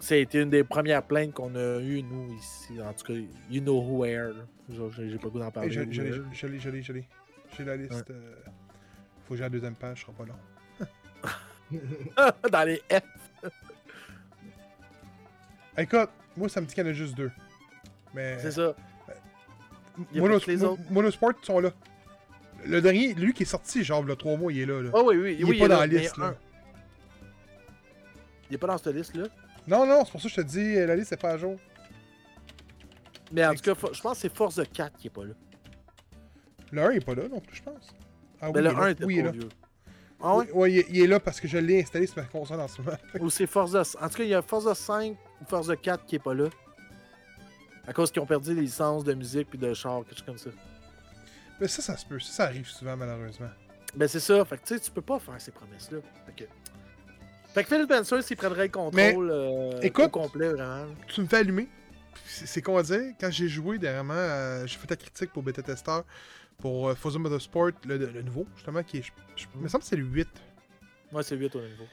C'était une des premières plaintes qu'on a eues, nous, ici. En tout cas, you know who where. J'ai pas le goût d'en parler. je je je je l'ai, je l'ai. J'ai la liste. euh, Faut que j'ai la deuxième page, ce sera pas long. Dans les F. Écoute, moi, ça me dit qu'il y en a juste deux. Mais. C'est ça. tous les autres. Monosport sont là. Le dernier, lui qui est sorti, genre, le 3 mois, il est là. là. Oh, oui, oui. il oui, est pas dans la mais liste, un- là. Il est pas dans cette liste-là. Non, non, c'est pour ça que je te dis, la liste, c'est pas à jour. Mais en tout cas, je pense que c'est Forza 4 qui est pas là. Le 1, il est pas là non plus, je pense. Ah Mais oui, le il est là. 1 était oui, il est trop là. vieux. Ah ouais? Oui, ouais, il, il est là parce que je l'ai installé sur ma console en ce moment. Ou c'est Forza. En tout cas, il y a Forza 5 ou Forza 4 qui est pas là. À cause qu'ils ont perdu les licences de musique puis de char, quelque chose comme ça. Mais ça, ça se peut. Ça, ça arrive souvent, malheureusement. Ben c'est ça. Fait que tu sais, tu peux pas faire ces promesses-là. Fait que. Fait que Phil Spencer, s'il prendrait le contrôle euh, écoute- au complet, vraiment. Tu me fais allumer. C'est con à dire. Quand j'ai joué dernièrement, euh, j'ai fait ta critique pour Beta Tester pour euh, Forza Motorsport, le, le nouveau, justement, qui est. Je, je- il me semble que c'est le 8. Moi, c'est 8 au niveau.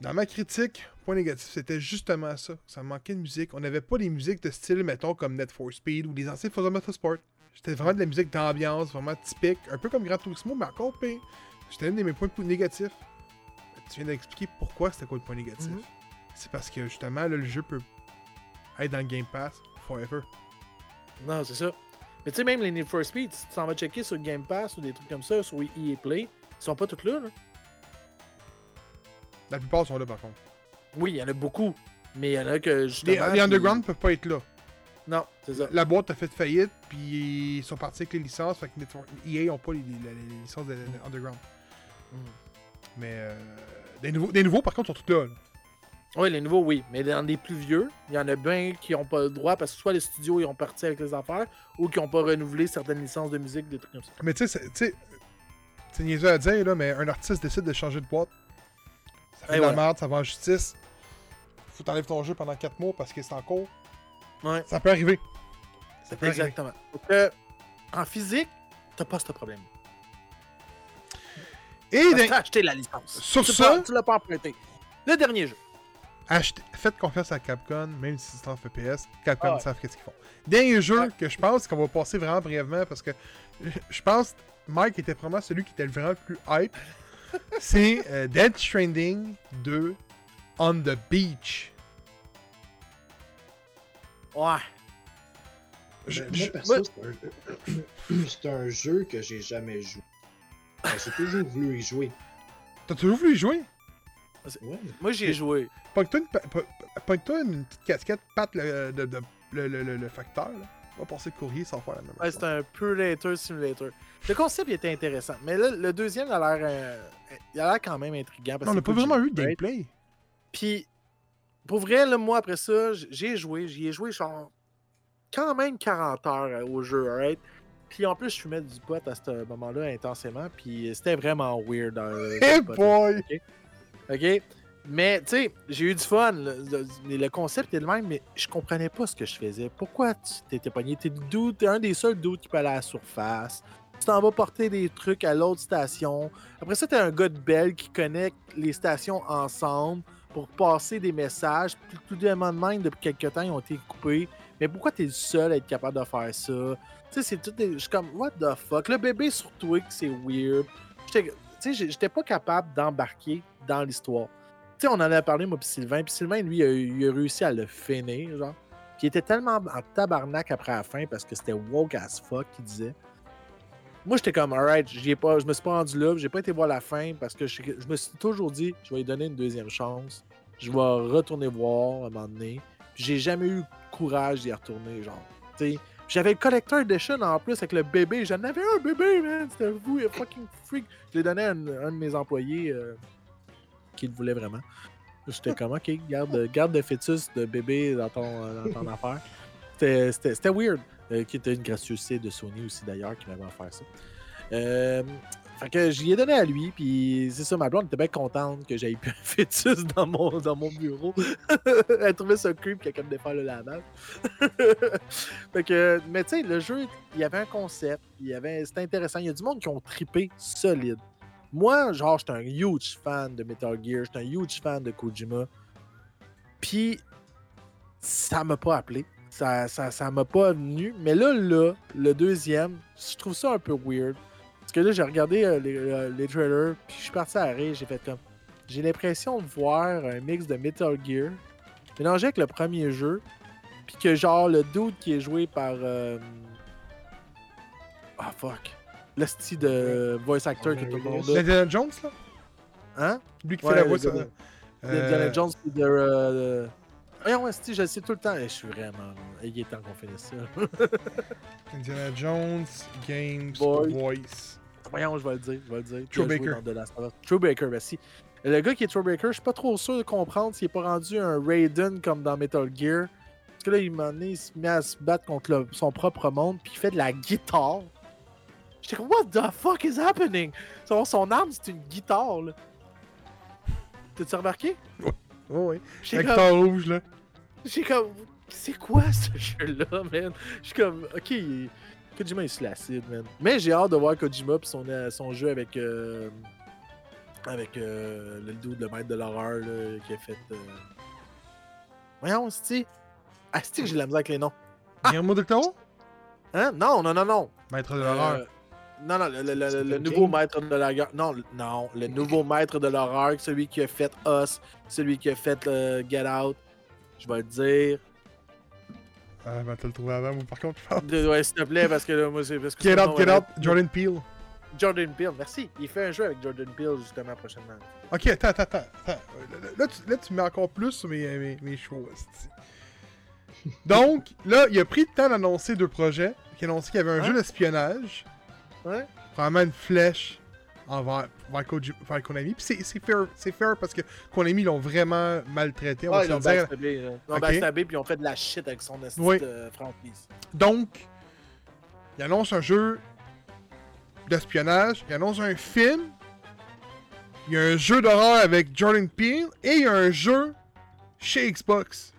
Dans ma critique, point négatif, c'était justement ça. Ça manquait de musique. On n'avait pas les musiques de style, mettons, comme Net for Speed ou les anciens Forza Motorsport. C'était vraiment de la musique d'ambiance, vraiment typique, un peu comme Gran Turismo, mais encore pire. C'était un de mes points négatifs. Tu viens d'expliquer pourquoi c'était quoi le point négatif. Mhm. C'est parce que justement, là, le jeu peut être dans le Game Pass forever. Non, c'est ça. Mais tu sais, même les Need for Speed, si tu t'en vas checker sur Game Pass ou des trucs comme ça, sur EA Play, ils sont pas tous là. là. La plupart sont là par contre. Oui, il y en a beaucoup. Mais il y en a que Les, justement. les puis- Underground peuvent pas être là. Non, c'est ça. La boîte a fait faillite, puis ils sont partis avec les licences, fait que EA ont pas les, les- les licences de, de Underground. Mm. Mais euh, des, nouveaux, des nouveaux, par contre, sont tous là. là. Oui, les nouveaux, oui. Mais dans les plus vieux, il y en a bien qui n'ont pas le droit parce que soit les studios ils ont parti avec les affaires ou qui n'ont pas renouvelé certaines licences de musique, des trucs comme ça. Mais tu sais, c'est- tu sais, c'est niaiseux à dire, là, mais un artiste décide de changer de boîte. Ça fait Et de la merde, ça va en justice. Faut t'enlèves ton jeu pendant 4 mois parce que c'est en cours. Ouais, Ça peut arriver. Ça peut arriver. exactement. Donc, euh, en physique, t'as pas ce problème. Et t'as acheté la licence. Sur tu ça- pas- tu l'as pas emprunté. Le dernier jeu. achetez- faites confiance à Capcom, même si c'est en FPS. Capcom Ah ouais. savent qu'est-ce qu'ils font. Dernier jeu Ouais. que je pense qu'on va passer vraiment brièvement parce que je pense que Mike était vraiment celui qui était vraiment le plus hype. c'est euh, Dead Stranding 2 on the Beach. Ouais. Je- Ben, je- moi, c'est un... c'est un jeu que j'ai jamais joué. Ben, J'ai toujours voulu y jouer. T'as toujours voulu y jouer? Ouais. Moi, j'y ai joué. Pogne-toi une, petite casquette, patte le, le, le- le- le facteur. Là. Va passer le courrier sans faire la même Ouais, chose. c'est un Predator Simulator. Le concept il était intéressant. Mais là, le deuxième, il a l'air euh, il a l'air quand même intriguant. parce Non, on n'a pas vraiment eu de gameplay. Puis, pour vrai, là, moi, après ça, j'ai joué. J'y ai joué, genre, quand même 40 heures euh, au jeu, alright? Puis en plus, je fumais du pot à ce moment-là intensément. Puis c'était vraiment weird. euh, Hey pot, boy! OK? Mais, tu sais, j'ai eu du fun. Le, le- le concept est le même, mais je comprenais pas ce que je faisais. Pourquoi tu t'étais pogné? T'es t'es un des seuls dudes qui peut aller à la surface. Tu t'en vas porter des trucs à l'autre station. Après ça, t'es un gars de Belle qui connecte les stations ensemble pour passer des messages. Puis tout monde de même, depuis quelques temps, ils ont été coupés. Mais pourquoi t'es le seul à être capable de faire ça? Tu sais, c'est tout. des- Je suis comme, what the fuck? Le bébé sur Twig, c'est weird. Tu sais, j'étais pas capable d'embarquer dans l'histoire. Tu sais, on en a parlé, moi, puis Sylvain. Puis Sylvain, lui, il a, il réussi à le finir, genre. Qui était tellement en tabarnak après la fin parce que c'était woke as fuck, qu'il disait. Moi, j'étais comme, alright, pas, je me suis pas rendu là, j'ai pas été voir la fin parce que je, je me suis toujours dit, je vais lui donner une deuxième chance. Je vais retourner voir à un moment donné. Puis j'ai jamais eu le courage d'y retourner, genre. J'avais le Collector Edition en plus avec le bébé. J'en avais un bébé, man. C'était vous, fucking freak. Je l'ai donné à un, un de mes employés euh, qui le voulait vraiment. J'étais comme, ok, garde, garde le fœtus de bébé dans ton, euh, dans ton affaire. C'était weird. Euh, qui était une gracieuseté de Sony aussi d'ailleurs qui m'avait offert ça. Euh, fait que j'y ai donné à lui, puis c'est ça, ma blonde était bien contente que j'aille plus un fœtus dans mon, dans mon bureau. Elle trouvait ça creep quelqu'un de faire le lavage. fait que, mais tu sais, le jeu, il y avait un concept, il y avait, c'était intéressant. Il y a du monde qui ont trippé solide. Moi, genre, j'étais un huge fan de Metal Gear, j'étais un huge fan de Kojima. Puis, ça m'a pas appelé. Ça ça, ça m'a pas venu. Mais là, là, le deuxième, je trouve ça un peu weird. Parce que là, j'ai regardé euh, les, euh, les trailers, puis je suis parti à rire, j'ai fait comme. J'ai l'impression de voir un mix de Metal Gear mélangé avec le premier jeu, puis que genre le dude qui est joué par. euh, Ah fuck. Le style de voice actor que tout le monde a. Indiana Jones, là? Hein? Lui qui Ouais, fait la le voix. euh, Indiana Jones de. Voyons, esti, je le sais tout le temps. Je suis vraiment. Il est temps qu'on finisse ça. Indiana Jones, Games, Boy. Voice. Voyons, je vais le dire. Je vais le dire. True Baker. True Baker, merci. Le gars qui est True Baker, je suis pas trop sûr de comprendre s'il est pas rendu un Raiden comme dans Metal Gear. Parce que là, il m'a donné, il se met à se battre contre le- son propre monde, puis il fait de la guitare. J'étais comme, what the fuck is happening? Son, son arme, c'est une guitare, là. T'as-tu remarqué? Oh, oui. Avec comme- rouge, là. J'ai comme. C'est quoi ce jeu-là, man? Je suis comme. Ok, Kojima est sur l'acide, man. Mais j'ai hâte de voir Kojima pis son, euh, son jeu avec. euh, avec euh, le dude, le maître de l'horreur, là, qui a fait. Euh... Voyons, Sti. Ah, Sti, que j'ai la misère avec les noms. Guillermo del Toro? Hein? Non, non, non, non. Maître de l'horreur. Non, non, le, le- le- le Stephen nouveau maître de l'horreur. Non, le- non, le nouveau maître de l'horreur, celui qui a fait Us, celui qui a fait euh, Get Out. Je vais le dire. Ah, ben, t'as le trouvé avant, moi, par contre, je pense. De- ouais, s'il te plaît, parce que là, moi, c'est parce que. Get Out, Get Out, Jordan Peele. Jordan Peele, merci. Il fait un jeu avec Jordan Peele, justement, prochainement. Ok, attends, attends, attends. Là, tu, là, tu mets encore plus sur mes, mes, mes. Donc, là, il a pris le temps d'annoncer deux projets. Il a annoncé qu'il y avait un Hein? jeu d'espionnage. Ouais. Probablement une flèche envers vers, Koji- vers Konami. Puis c'est- c'est fair, c'est fair parce que Konami l'ont vraiment maltraité. On Ouais, se ils l'ont backstabé. Ils l'ont Ok. backstabé, puis ils ont fait de la shit avec son esti Oui. franchise. Donc, il annonce un jeu d'espionnage, il annonce un film, il y a un jeu d'horreur avec Jordan Peele et il y a un jeu chez Xbox.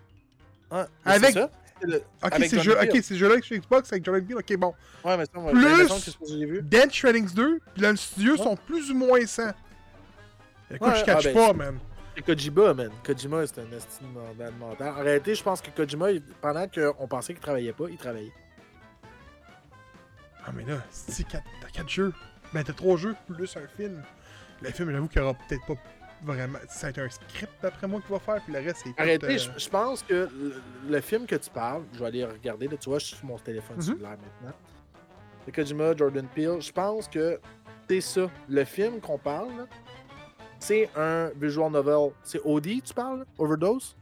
Avec- ça. Le- Ok, c'est jeu, Peele. ok, c'est jeu-là chez Xbox avec Jordan Peele. Ok, bon. Ouais, mais ça, ouais, Plus- vu. Dead Shreddings 2, puis là, le studio Ouais. sont plus ou moins 100. Écoute, Ouais, je catch ah ben, pas, man. C'est Kojima, man. Kojima, c'est un estime mental. En réalité, je pense que Kojima, pendant qu'on pensait qu'il travaillait pas, il travaillait. Ah, mais là, si t'as 4 jeux, ben t'as 3 jeux plus un film. Le film, j'avoue qu'il aura peut-être pas vraiment. Ça va être un script d'après moi qu'il va faire, puis le reste, c'est. Arrêtez, euh, je, je pense que le, le film que tu parles, je vais aller regarder, là, tu vois, je suis sur mon téléphone Mhm. cellulaire maintenant. C'est Kojima, Jordan Peele. Je pense que c'est ça. Le film qu'on parle, c'est un visual novel. C'est OD, tu parles? Overdose?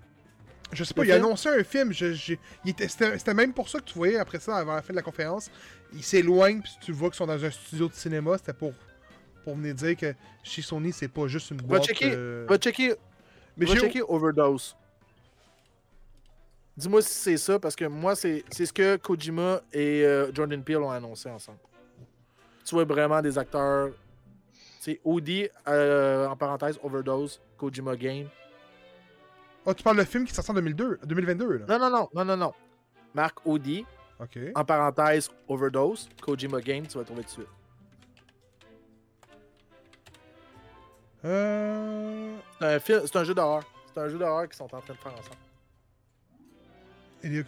Je sais pas, Le il a annoncé un film. c'était même pour ça que tu voyais après ça, avant la fin de la conférence. Il s'éloigne, puis tu vois qu'ils sont dans un studio de cinéma. C'était pour, pour venir dire que chez Sony, c'est pas juste une Va boîte. checker, euh, va checker, Mais va checker Overdose. Dis-moi si c'est ça, parce que moi, c'est c'est ce que Kojima et euh, Jordan Peele ont annoncé ensemble. Tu vois vraiment des acteurs. C'est euh, en parenthèse, Overdose, Kojima Game. Ah, tu parles le film qui sort en 2002, 2022, là. Non, non, non, non, non, non. Marc Audi, Ok. en parenthèse, Overdose, Kojima Game, tu vas trouver tout de suite. Euh. C'est un, film- c'est un jeu d'horreur. C'est un jeu d'horreur qu'ils sont en train de faire ensemble.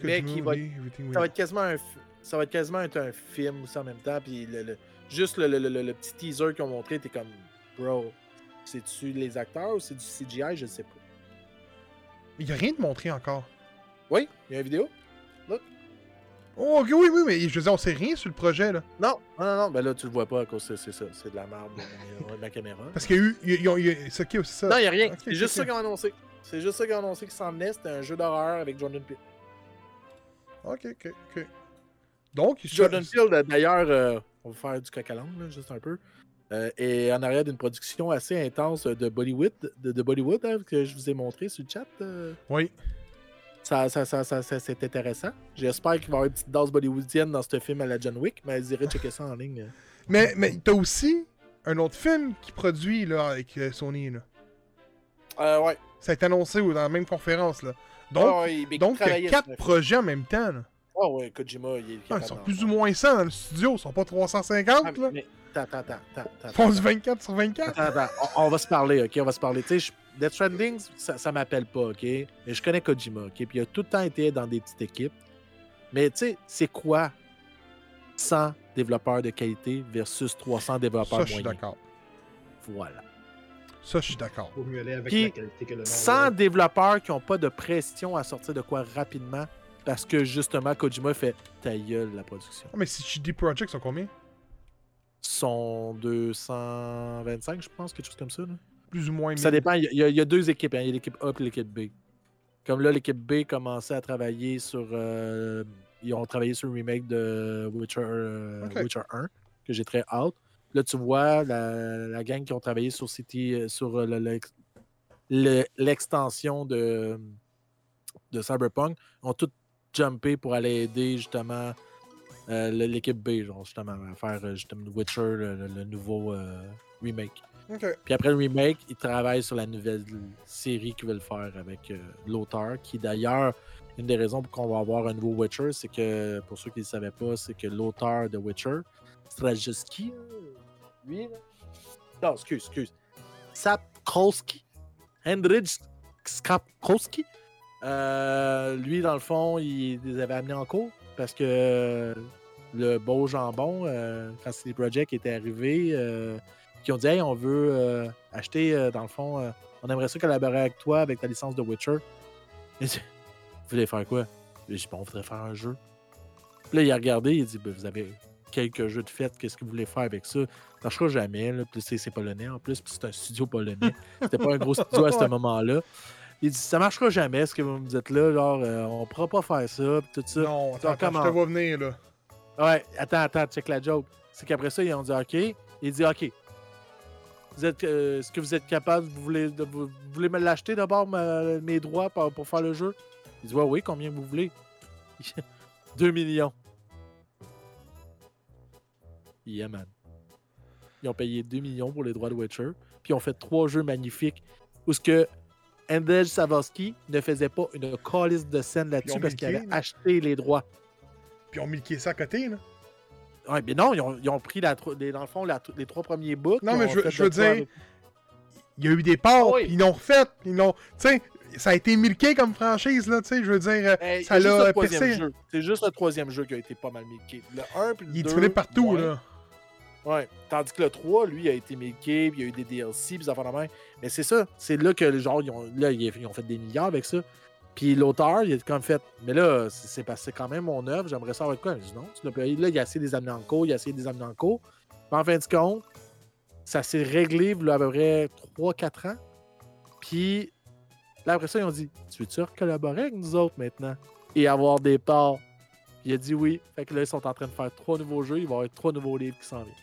Mais qui va- Ça va être quasiment un, ça va être quasiment un film aussi en même temps. Puis le, le- juste le petit teaser qu'ils ont montré, t'es comme, bro, c'est-tu les acteurs ou c'est du CGI, je sais pas. Il n'y a rien de montré encore. Oui, il y a une vidéo. Oh, ok, oui, oui, mais je veux dire, on sait rien sur le projet, là. Non, non, non, ben là, tu le vois pas à cause c'est c'est ça, c'est de la merde de de ma caméra. Parce qu'il y a eu. y a- y a- C'est c'est ça. Non, il n'y a rien. Ok, c'est juste ça qu'ils ont annoncé. C'est juste ça qu'ils ont annoncé qu'il s'en venait. C'était un jeu d'horreur avec Jordan Peele. Ok, ok, ok. Donc, il Jordan Peele, d'ailleurs, euh, on va faire du coq à là, juste un peu. Euh, est en arrière d'une production assez intense de Bollywood, de, de Bollywood hein, que je vous ai montré sur le chat. euh. Oui. Ça, ça, ça, ça, c'est intéressant. J'espère qu'il va y avoir une petite dose bollywoodienne dans ce film à la John Wick, mais je dirais checker ça en ligne. Mais, mais t'as aussi un autre film qui produit, là, avec euh, Sony, là. Euh, ouais. Ça a été annoncé dans la même conférence, là. Donc, Ah ouais, qui donc il y a quatre projets en même temps, là. Ah ouais, Kojima, il est Ah, ils sont plus ou moins 100 dans le studio, ils sont pas 350, Ah, là. mais- Attends, attends, attends. Ils font du 24 sur 24. Attends, attends, on, on va se parler, ok? On va se parler. Tu sais, je- Death Stranding, ça, ça m'appelle pas, ok? Mais je connais Kojima, ok? Puis il a tout le temps été dans des petites équipes. Mais tu sais, c'est quoi 100 développeurs de qualité versus 300 développeurs Ça, je suis d'accord. Voilà. Ça, je suis d'accord. Faut mieux aller avec Puis, la qualité que le nom. 100 développeurs qui n'ont pas de pression à sortir de quoi rapidement parce que justement, Kojima fait ta gueule la production. Ah, mais si CD Projekt sont combien? Sont 225, je pense, quelque chose comme ça. là. Plus ou moins Ça 1000. dépend. Il y, a- il y deux équipes. hein. Il y a l'équipe A et l'équipe B. Comme là, l'équipe B commençait à travailler sur. euh, ils ont travaillé sur le remake de Witcher, euh. Witcher 1, que j'ai très hâte. Là, tu vois la, la gang qui ont travaillé sur City, euh, sur le- l'ex- le- l'extension de, de Cyberpunk, ont tout jumpé pour aller aider justement euh, l'équipe B, genre, justement, à faire justement Witcher, le, le- le nouveau euh, remake. Ok. Puis après le remake, ils travaillent sur la nouvelle série qu'ils veulent faire avec euh, l'auteur, qui d'ailleurs, une des raisons pour qu'on va avoir un nouveau Witcher, c'est que, pour ceux qui ne le savaient pas, c'est que l'auteur de Witcher, Straczynski, lui. Non, excuse, excuse. Sapkowski, Hendrich Sapkowski, euh, lui, dans le fond, il les avait amenés en cours parce que euh, le beau jambon, euh, quand CD Projekt était arrivé, qui ont dit Hey, on veut euh, acheter, euh, dans le fond, euh, on aimerait ça collaborer avec toi avec ta licence de Witcher. Et dit, vous voulez faire quoi? J'ai dit Bon, on voudrait faire un jeu. Puis là, il a regardé, il a dit Ben, Vous avez quelques jeux de fête, qu'est-ce que vous voulez faire avec ça? Ça marchera jamais. Là. Puis c'est polonais en plus, puis c'est un studio polonais. C'était pas un gros studio à ce moment-là. Il dit Ça marchera jamais ce que vous me dites là, genre, euh, on pourra pas faire ça, tout ça. Non, attends, attends, comment? je te vois venir, là. Ouais, attends, attends, check la joke. C'est qu'après ça, ils ont dit OK. Il dit OK. Vous êtes, euh, Est-ce que vous êtes capable, vous voulez, vous, voulez me l'acheter d'abord, mes droits pour, pour faire le jeu? Il dit Ouais, oui, combien vous voulez? 2 millions. Yeah, man. Ils ont payé 2 millions pour les droits de Witcher. Puis ils ont fait trois jeux magnifiques. Où ce que Andrzej Savosky ne faisait pas une calice de scène Ils là-dessus ont parce qu'il avait acheté les droits. Puis on milqué ça à côté, là. Ouais, mais non, ils ont, ils ont pris la, les- dans le fond la- les trois premiers books. Non, mais je veux- fait je dire, avec- Il y a eu des parts, oui. puis ils l'ont refait, ils l'ont. Tu sais, ça a été milqué comme franchise, là, tu sais, je veux dire. euh, ça c'est juste l'a le troisième percé. jeu. C'est juste le troisième jeu qui a été pas mal milqué. Le 1 puis le Il est 2. disponible partout, ouais. là. Ouais. Tandis que le 3, lui, a été milqué, puis il y a eu des DLC, puis des affaires de même. Mais c'est ça. C'est là que, genre, ils ont, là, ils ont fait des milliards avec ça. Puis l'auteur, il a comme fait. Mais là, c'est passé quand même mon œuvre, j'aimerais savoir de quoi. Il dit non, tu l'as payé. Là, il a essayé de les amener en cours, il a essayé de les amener en cours. Mais en fin de compte, ça s'est réglé, il y a à peu près 3-4 ans. Puis là, après ça, ils ont dit Tu veux-tu collaborer avec nous autres maintenant? Et avoir des parts il a dit oui. Fait que là, ils sont en train de faire trois nouveaux jeux, il va y avoir trois nouveaux livres qui s'en viennent.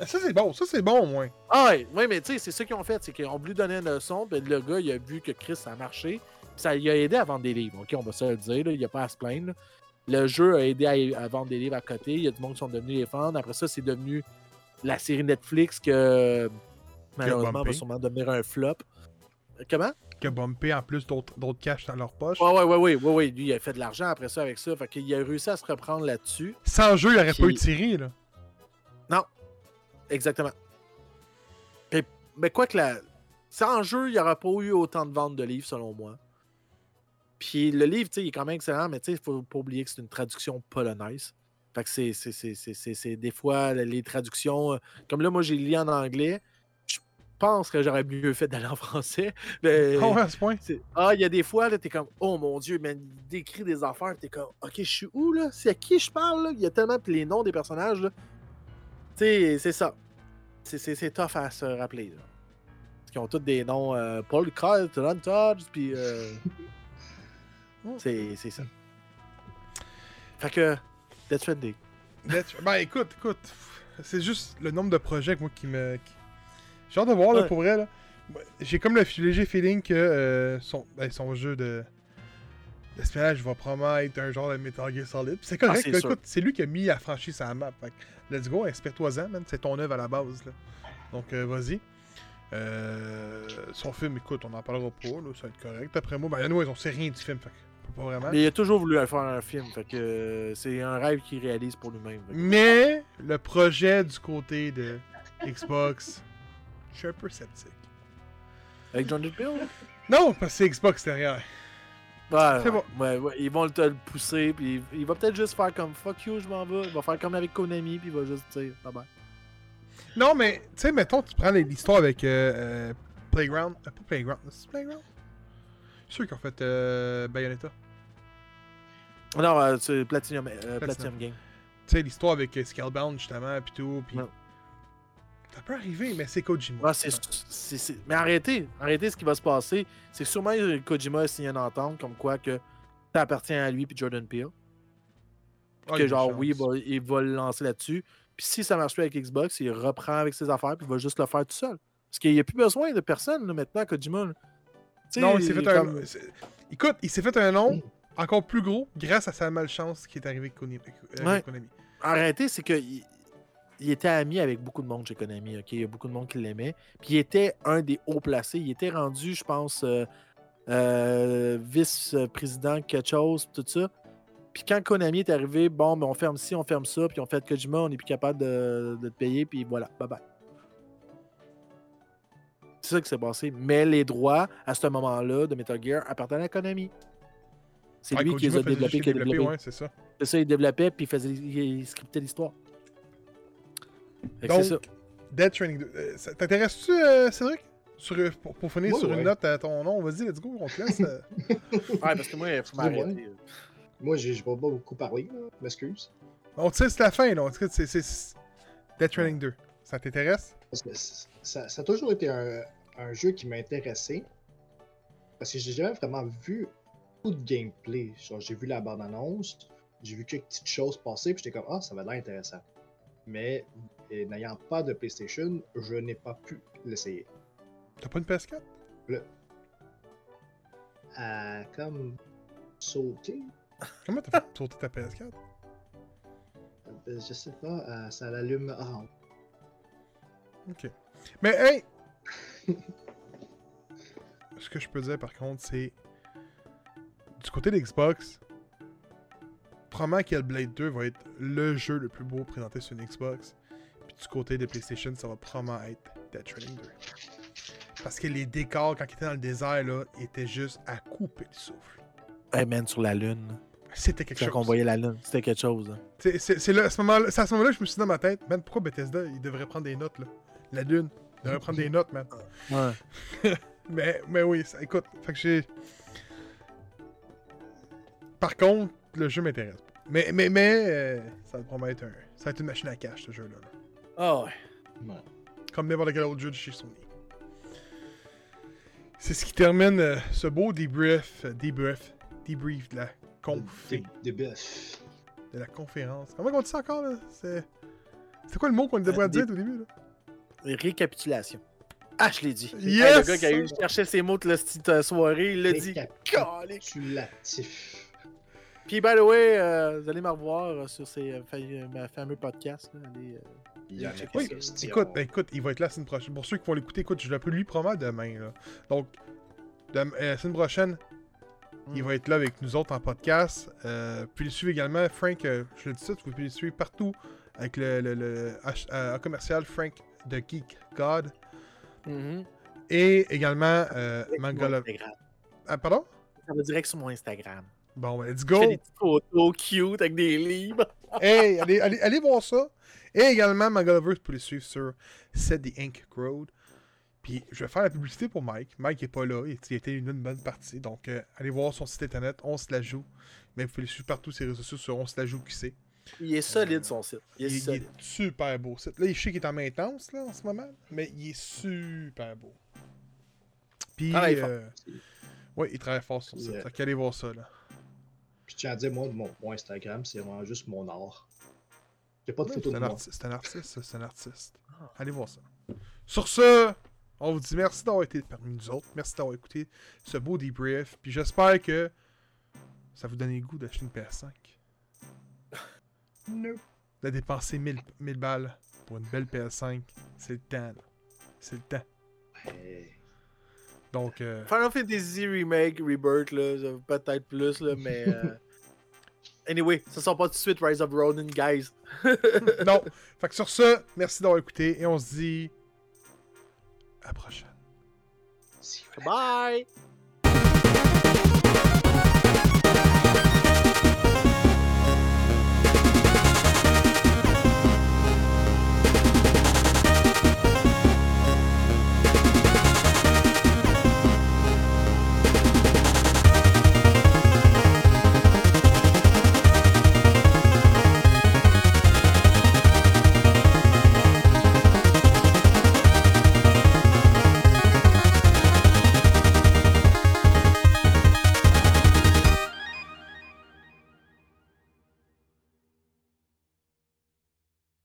Ah, Ça, c'est bon, ça, c'est bon, au moins. Ah ouais, ouais, mais tu sais, c'est ça qu'ils ont fait, c'est qu'ils ont voulu donner une leçon, puis le gars, il a vu que Chris, ça a marché, ça lui a aidé à vendre des livres, ok, on va se le dire, là, il n'y a pas à se plaindre. là. Le jeu a aidé à, à vendre des livres à côté, il y a du monde qui sont devenus les fans, après ça, c'est devenu la série Netflix que malheureusement va sûrement devenir un flop. Comment? Qui a bumpé en plus d'autres cash dans leur poche. Ouais, ouais, ouais, ouais, ouais, ouais. Lui, il a fait de l'argent après ça avec ça. Fait qu'il a réussi à se reprendre là-dessus. Sans jeu, il aurait pas eu série, là. Exactement. Puis- mais quoi que la. Sans jeu, il n'y aurait pas eu autant de ventes de livres, selon moi. Puis le livre, tu sais, il est quand même excellent, mais tu sais, il faut pas oublier que c'est une traduction polonaise. Fait que c'est- des fois les traductions. euh, Comme là, moi, j'ai lu en anglais. Je pense que j'aurais mieux fait d'aller en français. Mais... Ah à ce point? Ah, il y a des fois, là, t'es comme, oh mon dieu, mais il décrit des affaires, t'es comme, ok, je suis où, là? C'est à qui je parle, là? Il y a tellement les noms des personnages, là. Tu sais, c'est ça. C'est- tough à se rappeler, là. Parce qu'ils ont tous des noms, euh, Paul Carl, Todd, puis. euh, c'est c'est ça. Fait que, Death Stranding. Ben écoute, écoute. C'est juste le nombre de projets que moi qui me. qui- J'ai hâte de voir, là, pour vrai, J'ai comme le léger feeling que euh, son, ben, son jeu de. L'espionnage va probablement être un genre de Metal Gear Solid. C'est correct, Ah, là, écoute, c'est lui qui a mis la franchise sur la map. Fait que, let's go, inspire-toi-en, man. C'est ton œuvre à la base, là. Donc, euh, vas-y. Euh, son film, écoute, on en parlera pas, là, ça va être correct. Après moi, ben, anyway, on sait rien du film, fait que peut pas vraiment. Mais il a toujours voulu faire un film, fait que euh, c'est un rêve qu'il réalise pour lui-même. Mais le projet du côté de Xbox, je suis un peu sceptique. Avec John Bill? Non, parce que c'est Xbox derrière. Ouais, C'est ouais, ouais, ouais, ils vont te le pousser, puis il va peut-être juste faire comme fuck you, je m'en vais. Il va faire comme avec Konami, puis il va juste bye bye. Non, mais tu sais, mettons, tu prends l'histoire avec euh, euh, Playground. euh, pas Playground, c'est Playground? Je suis sûr qu'ils ont fait euh, Bayonetta. Non, euh, c'est Platinum, euh, Platinum. Platinum Game. Tu sais, l'histoire avec Scalebound, justement, pis tout. Pis... Ouais. Ça peut arriver, mais c'est Kojima. Ah, Mais arrêtez, arrêtez ce qui va se passer. C'est que sûrement euh, Kojima a signé une entente comme quoi que ça appartient à lui puis Jordan Peele. Ah, que genre, oui, il va, il va le lancer là-dessus. Puis si ça marche plus avec Xbox, il reprend avec ses affaires puis il va juste le faire tout seul. Parce qu'il n'y a plus besoin de personne là, maintenant, Kojima. là. Non, il s'est fait comme- un. Écoute, il s'est fait un nom encore plus gros grâce à sa malchance qui est arrivée avec Konami. euh, Ouais. Konami. Arrêtez, c'est que il, il était ami avec beaucoup de monde chez Konami, ok? Il y a beaucoup de monde qui l'aimait. Puis il était un des hauts placés. Il était rendu, je pense, euh, euh, vice-président quelque chose, tout ça. Puis quand Konami est arrivé, bon, ben, on ferme ci, on ferme ça, puis on fait Kojima, on n'est plus capable de, de te payer, puis voilà, bye bye. C'est ça qui s'est passé. Mais les droits, à ce moment-là, de Metal Gear appartenaient à Konami. C'est Ouais, lui qui les a développés, qui a développé. ouais, c'est ça. C'est ça, il développait, puis il, faisait, il, scriptait l'histoire. Donc, c'est ça. Dead Training 2. euh, T'intéresses-tu, euh, Cédric? Sur, pour, pour finir Ouais, sur une note à ton nom, vas-y, let's go, on te laisse. euh. Ouais, parce que moi, il faut m'arrêter. Moi, j'ai j'ai pas beaucoup je m'excuse. on te sait, c'est la fin, là. En tout cas, c'est- c'est c'est Dead Training 2. Ça t'intéresse? Ça, ça a toujours été un, un jeu qui m'a intéressé. Parce que j'ai jamais vraiment vu tout de gameplay. Genre, j'ai vu la bande-annonce, j'ai vu quelques petites choses passer, puis j'étais comme, ah, ça va l'air intéressant. Mais et n'ayant pas de PlayStation, je n'ai pas pu l'essayer. T'as pas une PS4? À comme sauter, Comment t'as fait sauter ta PS4? euh, je sais pas, euh, ça l'allume orange. Ok. Mais hey! Ce que je peux dire par contre, c'est. Du côté de Xbox, probablement que Blade 2 va être le jeu le plus beau présenté sur une Xbox. Puis du côté de PlayStation, ça va probablement être Dead Training 2. Parce que les décors, quand ils étaient dans le désert, là, étaient juste à couper le souffle. Hey man, sur la Lune. C'était quelque Quand on chose. voyait la Lune, c'était quelque chose. hein. C'est- C'est c'est là, à ce moment-là, c'est à ce moment-là que je me suis dit dans ma tête, man, pourquoi Bethesda, il devrait prendre des notes, là? La lune, il devrait prendre des notes, man. Ouais. Mais, mais oui, ça- écoute, fait que j'ai. Par contre, le jeu m'intéresse. pas. Mais, mais, mais, euh, ça va être un. Ça va être une machine à cash, ce jeu-là. là. Ah ouais. Ouais. Comme n'importe quel autre jeu de chez Sony. C'est ce qui termine euh, ce beau debrief, euh, debrief, debrief de la confé, Des, des bœufs. de la conférence. Comment on dit ça encore, là? C'est. C'est quoi le mot qu'on devrait Euh, dire au début, là? Récapitulation. Ah, je l'ai dit. Hey, Yes! le gars qui a eu cherché ses mots de la petite euh, soirée, il l'a dit. Récapitulatif. Puis, by the way, euh, vous allez me revoir euh, sur ces euh, euh, ma fameux podcast. Là, allez, euh, Il y en a Oui, écoute, écoute, il va être là la semaine prochaine. Pour ceux qui vont l'écouter, écoute, je l'appelle lui probablement demain. Là. Donc, de- euh, la semaine prochaine, il Mm. va être là avec nous autres en podcast. Euh, puis le suivre également, Frank, euh, je le dis ça, vous pouvez le suivre partout avec le, le, le H- euh, commercial Frank de Geek God. Mhm. Et également euh, Mangala. Ah, pardon? Ça va direct sur mon Instagram. Bon, ben, let's Je go! fais des petites photos cute avec des livres. hey, allez, allez, allez voir ça. Et également, Mangalaverse, vous pouvez le suivre sur Set the Ink Crowd. Puis je vais faire la publicité pour Mike. Mike est pas là, il il était une, une bonne partie. Donc euh, allez voir son site internet, on se la joue. Mais vous pouvez le suivre partout sur les réseaux sociaux sur on se la joue qui c'est. Il est solide son site. Il est Il, il solide. est super beau. site. Là, je sais qu'il est en maintenance là, en ce moment, mais il est super beau. Puis, fort. euh, ouais, il travaille fort sur son Puis, site. Fait qu'allez voir ça là. Puis je tiens à dire, moi, mon, mon Instagram, c'est vraiment juste mon art. Il n'y a pas de Ouais, photo C'est de un, moi. artiste, c'est un artiste, ça, c'est un artiste. Ah. Allez voir ça. Sur ce, on vous dit merci d'avoir été parmi nous autres. Merci d'avoir écouté ce beau debrief. Puis j'espère que ça vous donne le goût d'acheter une PS5. No. De dépenser 1000, 1000 balles pour une belle PS5. C'est le temps. là. C'est le temps. Ouais. Donc, euh, Final Fantasy Remake, Rebirth, là, peut-être plus, là, mais. euh, Anyway, ça sort pas tout de suite, Rise of Ronin, guys. non. Fait que sur ce, merci d'avoir écouté et on se dit à la prochaine. See you Bye!